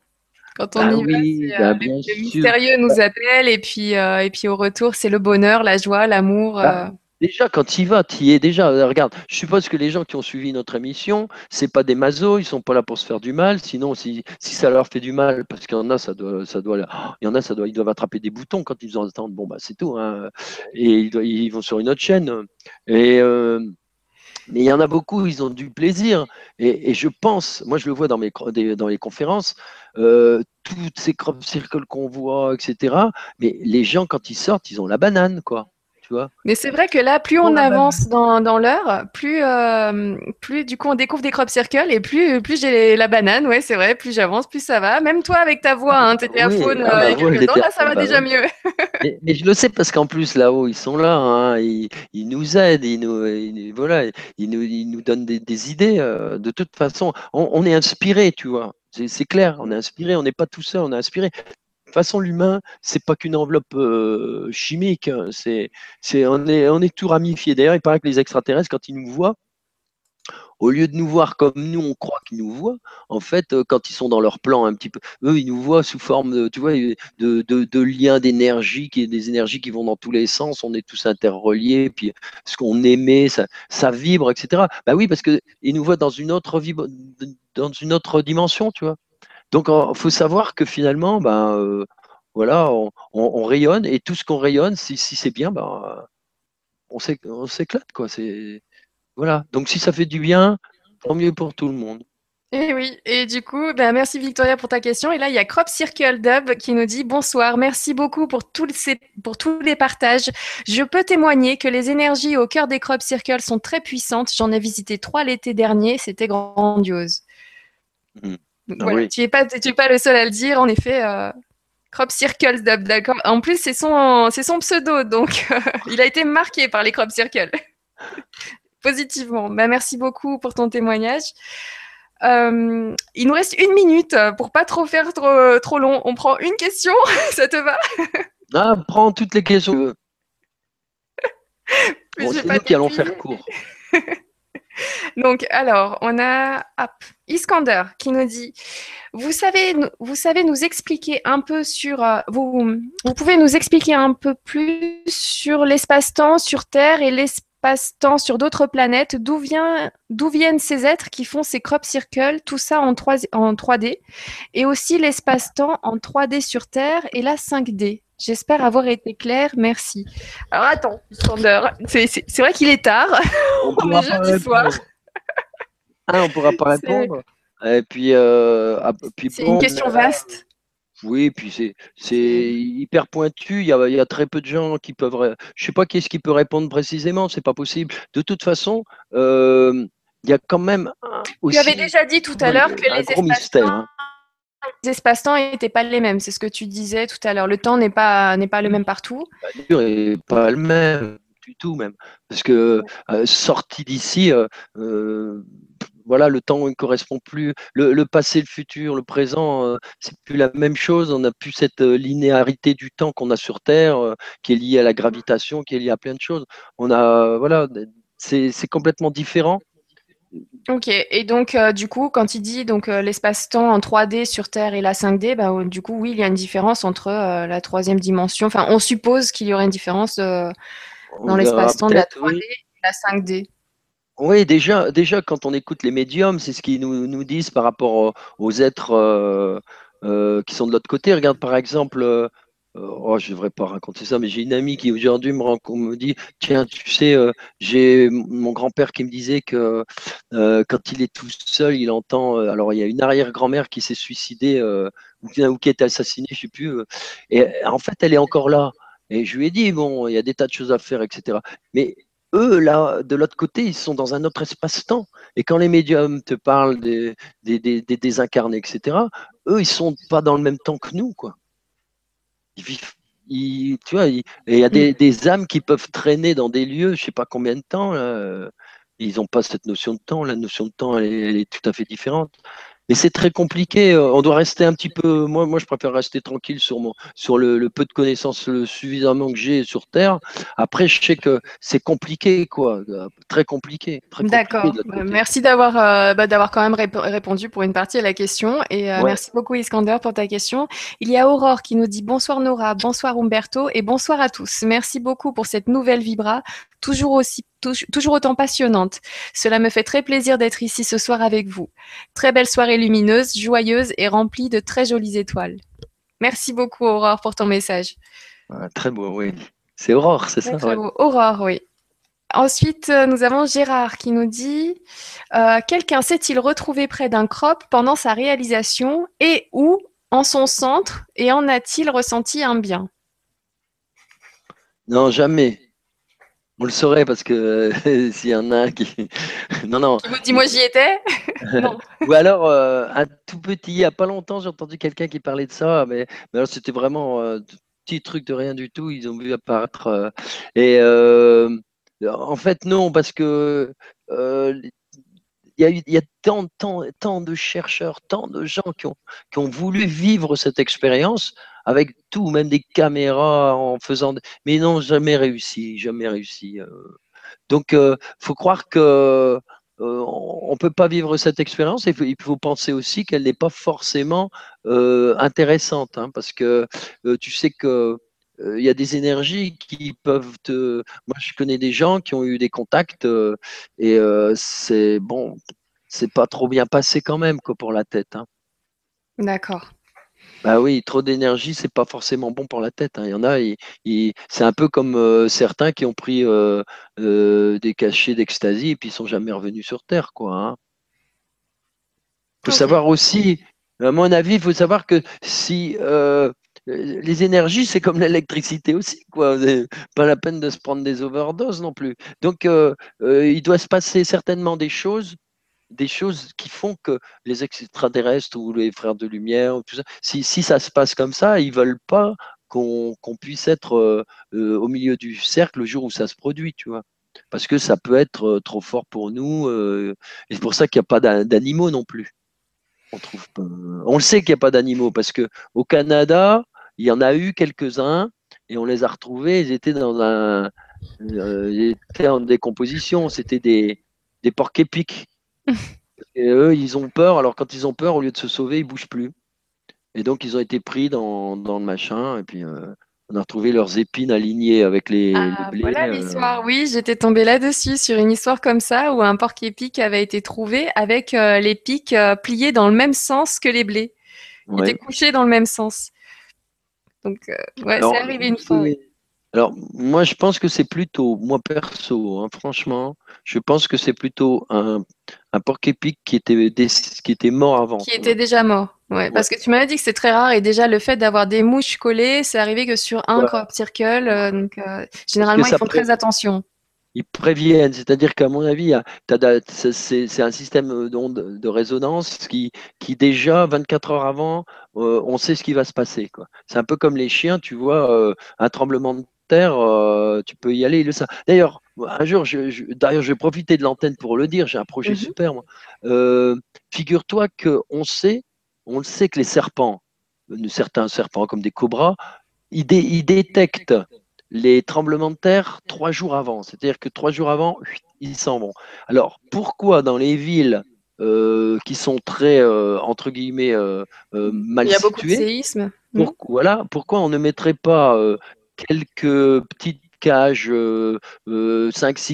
Quand on bah y va, bah euh, le, mystérieux nous appelle et puis et puis au retour c'est le bonheur, la joie, l'amour. Bah, Déjà, quand y vas, tu y es déjà. Regarde, je suppose que les gens qui ont suivi notre émission, c'est pas des mazos, ils sont pas là pour se faire du mal. Sinon, si, ça leur fait du mal, parce qu'il y en a, ça doit, ça doit, il y en a, ils doivent attraper des boutons quand ils entendent. Bon, bah, c'est tout. Hein. Et ils, vont sur une autre chaîne. Euh, mais il y en a beaucoup, ils ont du plaisir. Et, je pense, moi je le vois dans les conférences, euh, toutes ces crop circles qu'on voit, etc. Mais les gens, quand ils sortent, ils ont la banane, quoi. Mais c'est vrai que là, plus on avance dans, dans l'heure, plus, euh, plus du coup on découvre des crop circles et plus, plus j'ai la banane, ouais, c'est vrai, plus j'avance, plus ça va. Même toi avec ta voix, hein, étais à faune ah bah, temps, là ça va bah déjà mieux. (laughs) mais, je le sais parce qu'en plus là-haut, ils sont là, hein, ils, ils, nous aident, ils nous, voilà, ils nous, ils nous donnent des, des idées. Euh, de toute façon, on, on est inspiré, tu vois. C'est clair, on est inspiré, on n'est pas tout seul, on est inspiré toute façon, l'humain, c'est pas qu'une enveloppe euh, chimique. Hein. C'est, on, est, on est tout ramifié. D'ailleurs, il paraît que les extraterrestres, quand ils nous voient, au lieu de nous voir comme nous, on croit qu'ils nous voient. En fait, euh, quand ils sont dans leur plan un petit peu, eux, ils nous voient sous forme de, tu vois, de, de, liens d'énergie, des énergies qui vont dans tous les sens. On est tous interreliés. Puis ce qu'on aimait, ça, vibre, etc. Bah oui, parce qu'ils nous voient dans une autre dans une autre dimension, tu vois. Donc, il faut savoir que finalement, ben, euh, voilà, on, rayonne et tout ce qu'on rayonne, si, c'est bien, ben, on s'éclate, quoi. C'est voilà. Donc si ça fait du bien, tant mieux pour tout le monde. Et eh oui, et du coup, ben merci Victoria pour ta question. Et là, il y a Crop Circle Dub qui nous dit bonsoir, merci beaucoup pour, tous ces, pour tous les partages. Je peux témoigner que les énergies au cœur des Crop Circles sont très puissantes. J'en ai visité trois l'été dernier, c'était grandiose. Mmh. Tu n'es pas, pas le seul à le dire, en effet. Euh, Crop Circles d'accord. En plus, c'est son, son pseudo, donc il a été marqué par les Crop Circles (laughs) positivement. Bah, merci beaucoup pour ton témoignage. Euh, il nous reste une minute pour pas trop faire trop, trop long. On prend une question, (laughs) ça te va? Ah, prends toutes les questions. (laughs) bon, c'est nous qui allons faire court. (laughs) Donc, alors, on a Iskander qui nous dit vous savez, vous savez nous expliquer un peu sur. Euh, vous, vous pouvez nous expliquer un peu plus sur l'espace-temps sur Terre et l'espace temps sur d'autres planètes, d'où viennent ces êtres qui font ces crop circles, tout ça en, 3, en 3D, et aussi l'espace-temps en 3D sur Terre et la 5D. J'espère avoir été clair, merci. Alors attends, c'est vrai qu'il est tard, on, (laughs) est jeudi soir. Ah, on pourra pas répondre. Et puis, euh, puis c'est une question vaste. Oui, puis c'est hyper pointu. Il y, a, il y a très peu de gens qui peuvent. Je sais pas qui est-ce qui peut répondre précisément. C'est pas possible. De toute façon, euh, il y a quand même. tu avais déjà dit tout à l'heure que les hein. Les espaces-temps n'étaient pas les mêmes. C'est ce que tu disais tout à l'heure. Le temps n'est pas n'est pas le même partout. Pas, pas le même du tout même. Parce que euh, sorti d'ici, euh, voilà, le temps ne correspond plus. Le, passé, le futur, le présent, euh, c'est plus la même chose. On n'a plus cette euh, linéarité du temps qu'on a sur Terre, euh, qui est liée à la gravitation, qui est liée à plein de choses. On a, voilà, c'est complètement différent. Ok, et donc du coup, quand il dit donc l'espace-temps en 3D sur Terre et la 5D, bah, du coup, oui, il y a une différence entre la troisième dimension. Enfin, on suppose qu'il y aurait une différence dans l'espace-temps de la 3D et la 5D. Oui, déjà, déjà, quand on écoute les médiums, c'est ce qu'ils nous, nous disent par rapport aux, êtres euh, euh, qui sont de l'autre côté. Regarde, par exemple, euh, oh, je ne devrais pas raconter ça, mais j'ai une amie qui aujourd'hui me, me dit Tiens, tu sais, j'ai mon grand-père qui me disait que quand il est tout seul, il entend. alors, il y a une arrière-grand-mère qui s'est suicidée ou, qui été assassinée, je ne sais plus. et en fait, elle est encore là. Et je lui ai dit Bon, il y a des tas de choses à faire, etc. Mais eux, là, de l'autre côté, ils sont dans un autre espace-temps. Et quand les médiums te parlent des, des, désincarnés, etc., eux, ils sont pas dans le même temps que nous, quoi. Ils il y a des, âmes qui peuvent traîner dans des lieux, je sais pas combien de temps. Ils n'ont pas cette notion de temps. La notion de temps, elle est tout à fait différente mais c'est très compliqué. Euh, on doit rester un petit peu. Moi, moi, je préfère rester tranquille sur mon, sur le, peu de connaissances le suffisamment que j'ai sur Terre. Après, je sais que c'est compliqué, quoi, euh, très compliqué. D'accord. Euh, merci d'avoir, bah, d'avoir quand même répondu pour une partie à la question et merci beaucoup Iskander pour ta question. Il y a Aurore qui nous dit bonsoir Nora, bonsoir Umberto et bonsoir à tous. Merci beaucoup pour cette nouvelle vibra toujours aussi toujours autant passionnante. Cela me fait très plaisir d'être ici ce soir avec vous. Très belle soirée lumineuse, joyeuse et remplie de très jolies étoiles. Merci beaucoup Aurore pour ton message. très beau, oui. C'est Aurore, c'est ça Très beau. Aurore, oui. Ensuite, euh, nous avons Gérard qui nous dit euh, Quelqu'un s'est-il retrouvé près d'un crop pendant sa réalisation et où, en son centre, et en a-t-il ressenti un bien? Non, jamais. On le saurait parce que (laughs) s'il y en a qui. (laughs) non, non. Qui vous dit, moi j'y étais (laughs) Ou alors, euh, un tout petit, il n'y a pas longtemps, j'ai entendu quelqu'un qui parlait de ça, mais, mais alors c'était vraiment un euh, petit truc de rien du tout. Ils ont vu apparaître. Euh, et en fait, non, parce que. il y, a, il y a tant, tant, tant, de chercheurs, tant de gens qui ont, qui ont voulu vivre cette expérience avec tout, même des caméras en faisant. Mais non, jamais réussi, jamais réussi. Euh. Donc, il faut croire que on ne peut pas vivre cette expérience et il faut penser aussi qu'elle n'est pas forcément intéressante, hein, parce que tu sais que il y a des énergies qui peuvent te. Moi, je connais des gens qui ont eu des contacts et c'est bon, c'est pas trop bien passé quand même que pour la tête. Hein. D'accord. Bah oui, trop d'énergie, c'est pas forcément bon pour la tête. Hein. Il y en a, c'est un peu comme certains qui ont pris des cachets d'ecstasy et puis ils sont jamais revenus sur Terre, quoi. Hein. Faut savoir aussi, à mon avis, il faut savoir que si les énergies, c'est comme l'électricité aussi, quoi. (laughs) Pas la peine de se prendre des overdoses non plus. Donc, il doit se passer certainement des choses des choses qui font que les extraterrestres ou les frères de lumière, tout ça, si, ça se passe comme ça, ils veulent pas qu'on puisse être euh, euh, au milieu du cercle le jour où ça se produit, tu vois. Parce que ça peut être euh, trop fort pour nous. et c'est pour ça qu'il n'y a pas d'animaux non plus. On trouve On le sait qu'il n'y a pas d'animaux parce que au Canada, il y en a eu quelques-uns et on les a retrouvés. Ils étaient dans un, étaient en décomposition. C'était des, des porcs épiques et eux, ils ont peur. Alors, quand ils ont peur, au lieu de se sauver, ils bougent plus. Et donc, ils ont été pris dans, dans le machin. Et puis, euh, on a retrouvé leurs épines alignées avec les, ah, Voilà euh. l'histoire. Oui, j'étais tombée là-dessus sur une histoire comme ça où un porc épic avait été trouvé avec euh, les pics pliés dans le même sens que les blés. Il était couché dans le même sens. Donc, ouais, c'est arrivé une fois. Alors, moi, je pense que c'est plutôt, moi perso, hein, franchement, je pense que c'est plutôt un, un porc épic qui était, qui était mort avant. Qui était déjà mort. Ouais, parce que tu m'avais dit que c'est très rare et déjà le fait d'avoir des mouches collées, c'est arrivé que sur un crop circle. Euh, donc, euh, généralement, ils font très attention. Ils préviennent, c'est-à-dire qu'à mon avis, c'est un système de, de résonance qui, qui déjà 24 heures avant, euh, on sait ce qui va se passer. C'est un peu comme les chiens, tu vois, un tremblement de terre, euh, tu peux y aller. Le D'ailleurs, un jour, je, d'ailleurs, je vais profiter de l'antenne pour le dire. J'ai un projet mhm. super. Euh, figure-toi que on sait, on le sait que les serpents, certains serpents comme des cobras, ils, détectent les tremblements de terre trois jours avant. C'est-à-dire que trois jours avant, ils s'en vont. Alors, pourquoi dans les villes euh, qui sont très, entre guillemets, mal situées. Il y a beaucoup de séismes. voilà, pourquoi on ne mettrait pas quelques petites cages, 5-6 euh, euh,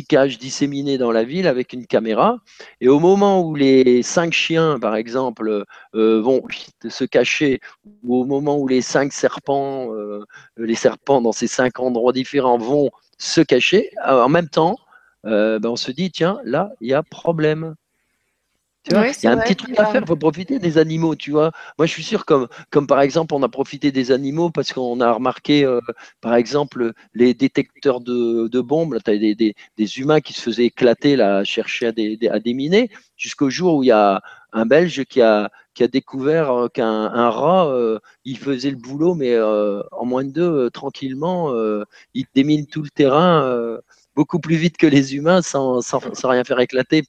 cages disséminées dans la ville avec une caméra. Et au moment où les cinq chiens, par exemple, euh, vont (laughs) se cacher, ou au moment où les cinq serpents, les serpents dans ces cinq endroits différents vont se cacher, en même temps, ben on se dit, tiens, là, il y a problème il y a un petit truc à faire, il faut profiter des animaux, tu vois. Moi, je suis sûr, comme, comme par exemple, on a profité des animaux parce qu'on a remarqué, euh, par exemple, les détecteurs de, de bombes. Tu as des, des, des, humains qui se faisaient éclater, là, à chercher à, des, à déminer, jusqu'au jour où il y a un Belge qui a, qui a découvert euh, qu'un un rat, euh, il faisait le boulot, mais en moins de deux, tranquillement, il démine tout le terrain beaucoup plus vite que les humains sans, sans, sans rien faire éclater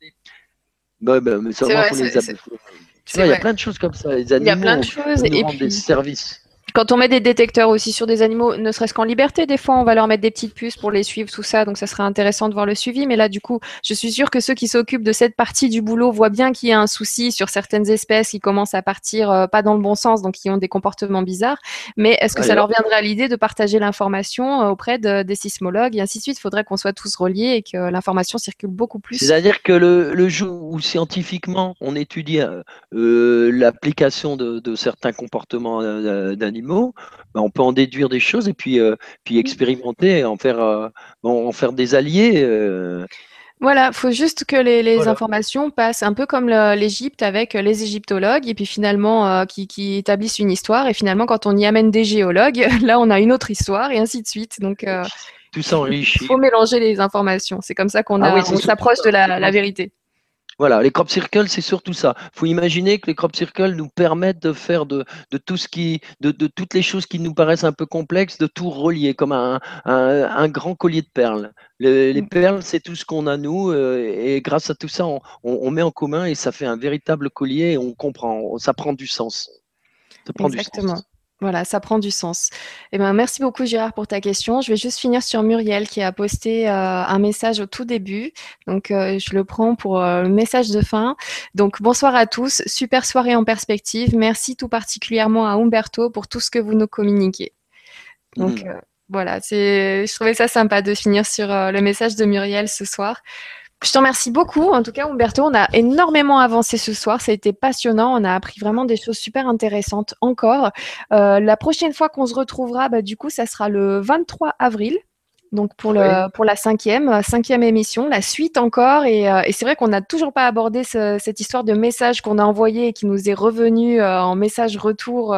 bah, bah, mais ça, vrai, les Tu vois, il y a plein de choses comme ça. Les animaux, il y a plein de choses et puis... des services. Quand on met des détecteurs aussi sur des animaux, ne serait-ce qu'en liberté, des fois, on va leur mettre des petites puces pour les suivre, tout ça. Donc, ça serait intéressant de voir le suivi. Mais là, du coup, je suis sûre que ceux qui s'occupent de cette partie du boulot voient bien qu'il y a un souci sur certaines espèces qui commencent à partir euh, pas dans le bon sens, donc qui ont des comportements bizarres. Mais est-ce que ça leur viendrait à l'idée de partager l'information euh, auprès des sismologues et ainsi de suite? Il faudrait qu'on soit tous reliés et que l'information circule beaucoup plus. C'est-à-dire que le, jour où scientifiquement on étudie euh, l'application de, de, certains comportements d'animaux, bah, on peut en déduire des choses et puis, euh, puis expérimenter, en faire, euh, en faire des alliés. Euh. Voilà, il faut juste que les, informations passent un peu comme l'Égypte avec les égyptologues et puis finalement qui, établissent une histoire et finalement quand on y amène des géologues, (laughs) là on a une autre histoire et ainsi de suite. Donc tout s'enrichit. Il faut mélanger les informations. C'est comme ça qu'on ah s'approche de la vérité. Voilà, les crop circles, c'est surtout ça. Il faut imaginer que les crop circles nous permettent de faire de, tout ce qui, de, toutes les choses qui nous paraissent un peu complexes, de tout relier comme un, un, grand collier de perles. les mm. perles, c'est tout ce qu'on a nous, euh, et grâce à tout ça, on, met en commun et ça fait un véritable collier et on comprend, ça prend du sens. Ça prend Exactement. Du sens. Voilà, ça prend du sens. Eh ben, merci beaucoup Gérard pour ta question. Je vais juste finir sur Muriel qui a posté euh, un message au tout début. Donc euh, je le prends pour euh, le message de fin. Donc bonsoir à tous, super soirée en perspective. Merci tout particulièrement à Umberto pour tout ce que vous nous communiquez. Donc mmh. voilà, c'est je trouvais ça sympa de finir sur le message de Muriel ce soir. Je te remercie beaucoup. En tout cas, Umberto, on a énormément avancé ce soir. Ça a été passionnant. On a appris vraiment des choses super intéressantes encore. Euh, la prochaine fois qu'on se retrouvera, bah, du coup, ça sera le 23 avril donc pour, le, pour la cinquième, euh, cinquième émission, la suite encore. Et, euh, et c'est vrai qu'on n'a toujours pas abordé cette histoire de message qu'on a envoyé et qui nous est revenu euh, en message retour.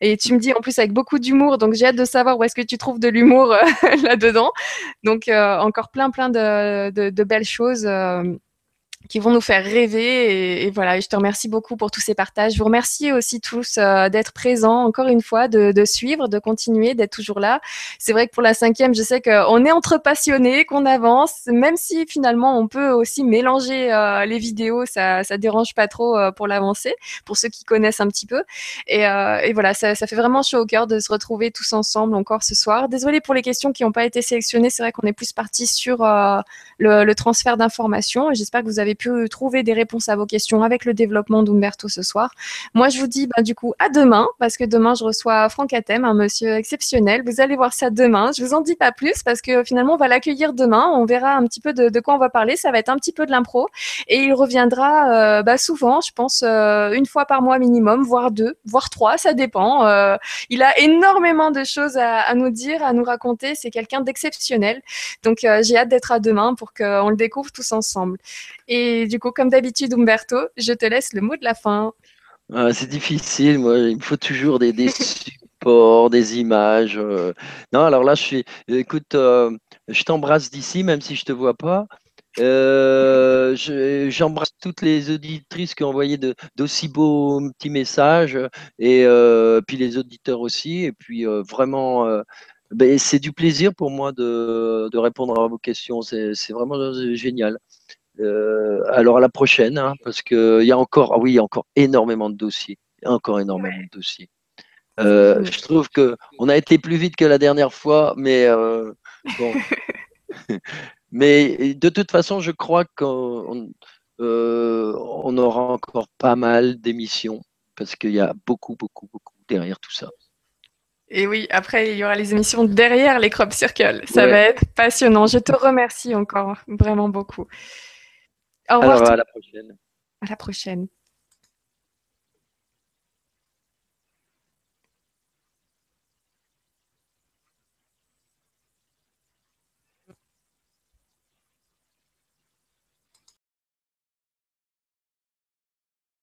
et tu me dis en plus avec beaucoup d'humour, donc j'ai hâte de savoir où est-ce que tu trouves de l'humour (laughs) là-dedans. Donc encore plein plein de, de, de belles choses qui vont nous faire rêver. Et, voilà, je te remercie beaucoup pour tous ces partages. Je vous remercie aussi tous euh, d'être présents, encore une fois, de, suivre, de continuer, d'être toujours là. C'est vrai que pour la cinquième, je sais qu'on est entre passionnés, qu'on avance, même si finalement on peut aussi mélanger euh, les vidéos, ça, ça dérange pas trop euh, pour l'avancée, pour ceux qui connaissent un petit peu. Et, voilà, ça, fait vraiment chaud au cœur de se retrouver tous ensemble encore ce soir. Désolée pour les questions qui n'ont pas été sélectionnées. C'est vrai qu'on est plus parti sur le, le transfert d'informations. J'espère que vous avez pu trouver des réponses à vos questions avec le développement d'Umberto ce soir. Moi, je vous dis bah, du coup à demain, parce que demain, je reçois Franck Atem, un monsieur exceptionnel. Vous allez voir ça demain. Je vous en dis pas plus, parce que finalement, on va l'accueillir demain. On verra un petit peu de, quoi on va parler. Ça va être un petit peu de l'impro. Et il reviendra euh, bah, souvent, je pense, euh, une fois par mois minimum, voire deux, voire trois, ça dépend. Euh, il a énormément de choses à, nous dire, à nous raconter. C'est quelqu'un d'exceptionnel. Donc, j'ai hâte d'être à demain pour qu'on le découvre tous ensemble. Et du coup, comme d'habitude, Umberto, je te laisse le mot de la fin. Ah, c'est difficile, moi, il me faut toujours des, supports, des images. Euh. Non, alors là, je suis. Écoute, euh, je t'embrasse d'ici, même si je ne te vois pas. Euh, j'embrasse toutes les auditrices qui ont envoyé d'aussi beaux petits messages et puis les auditeurs aussi. Et puis vraiment, ben, c'est du plaisir pour moi de, de, répondre à vos questions. C'est vraiment génial. Euh, alors à la prochaine, hein, parce qu'il y a encore, ah oui, il y a encore énormément de dossiers, encore énormément de dossiers. Euh, je trouve que on a été plus vite que la dernière fois, mais euh, bon. (laughs) mais de toute façon, je crois qu'on on aura encore pas mal d'émissions parce qu'il y a beaucoup, beaucoup, beaucoup derrière tout ça. Et oui, après, il y aura les émissions derrière les crop circles. Ça va être passionnant. Je te remercie encore vraiment beaucoup. Au revoir. Alors, à la prochaine. À la prochaine.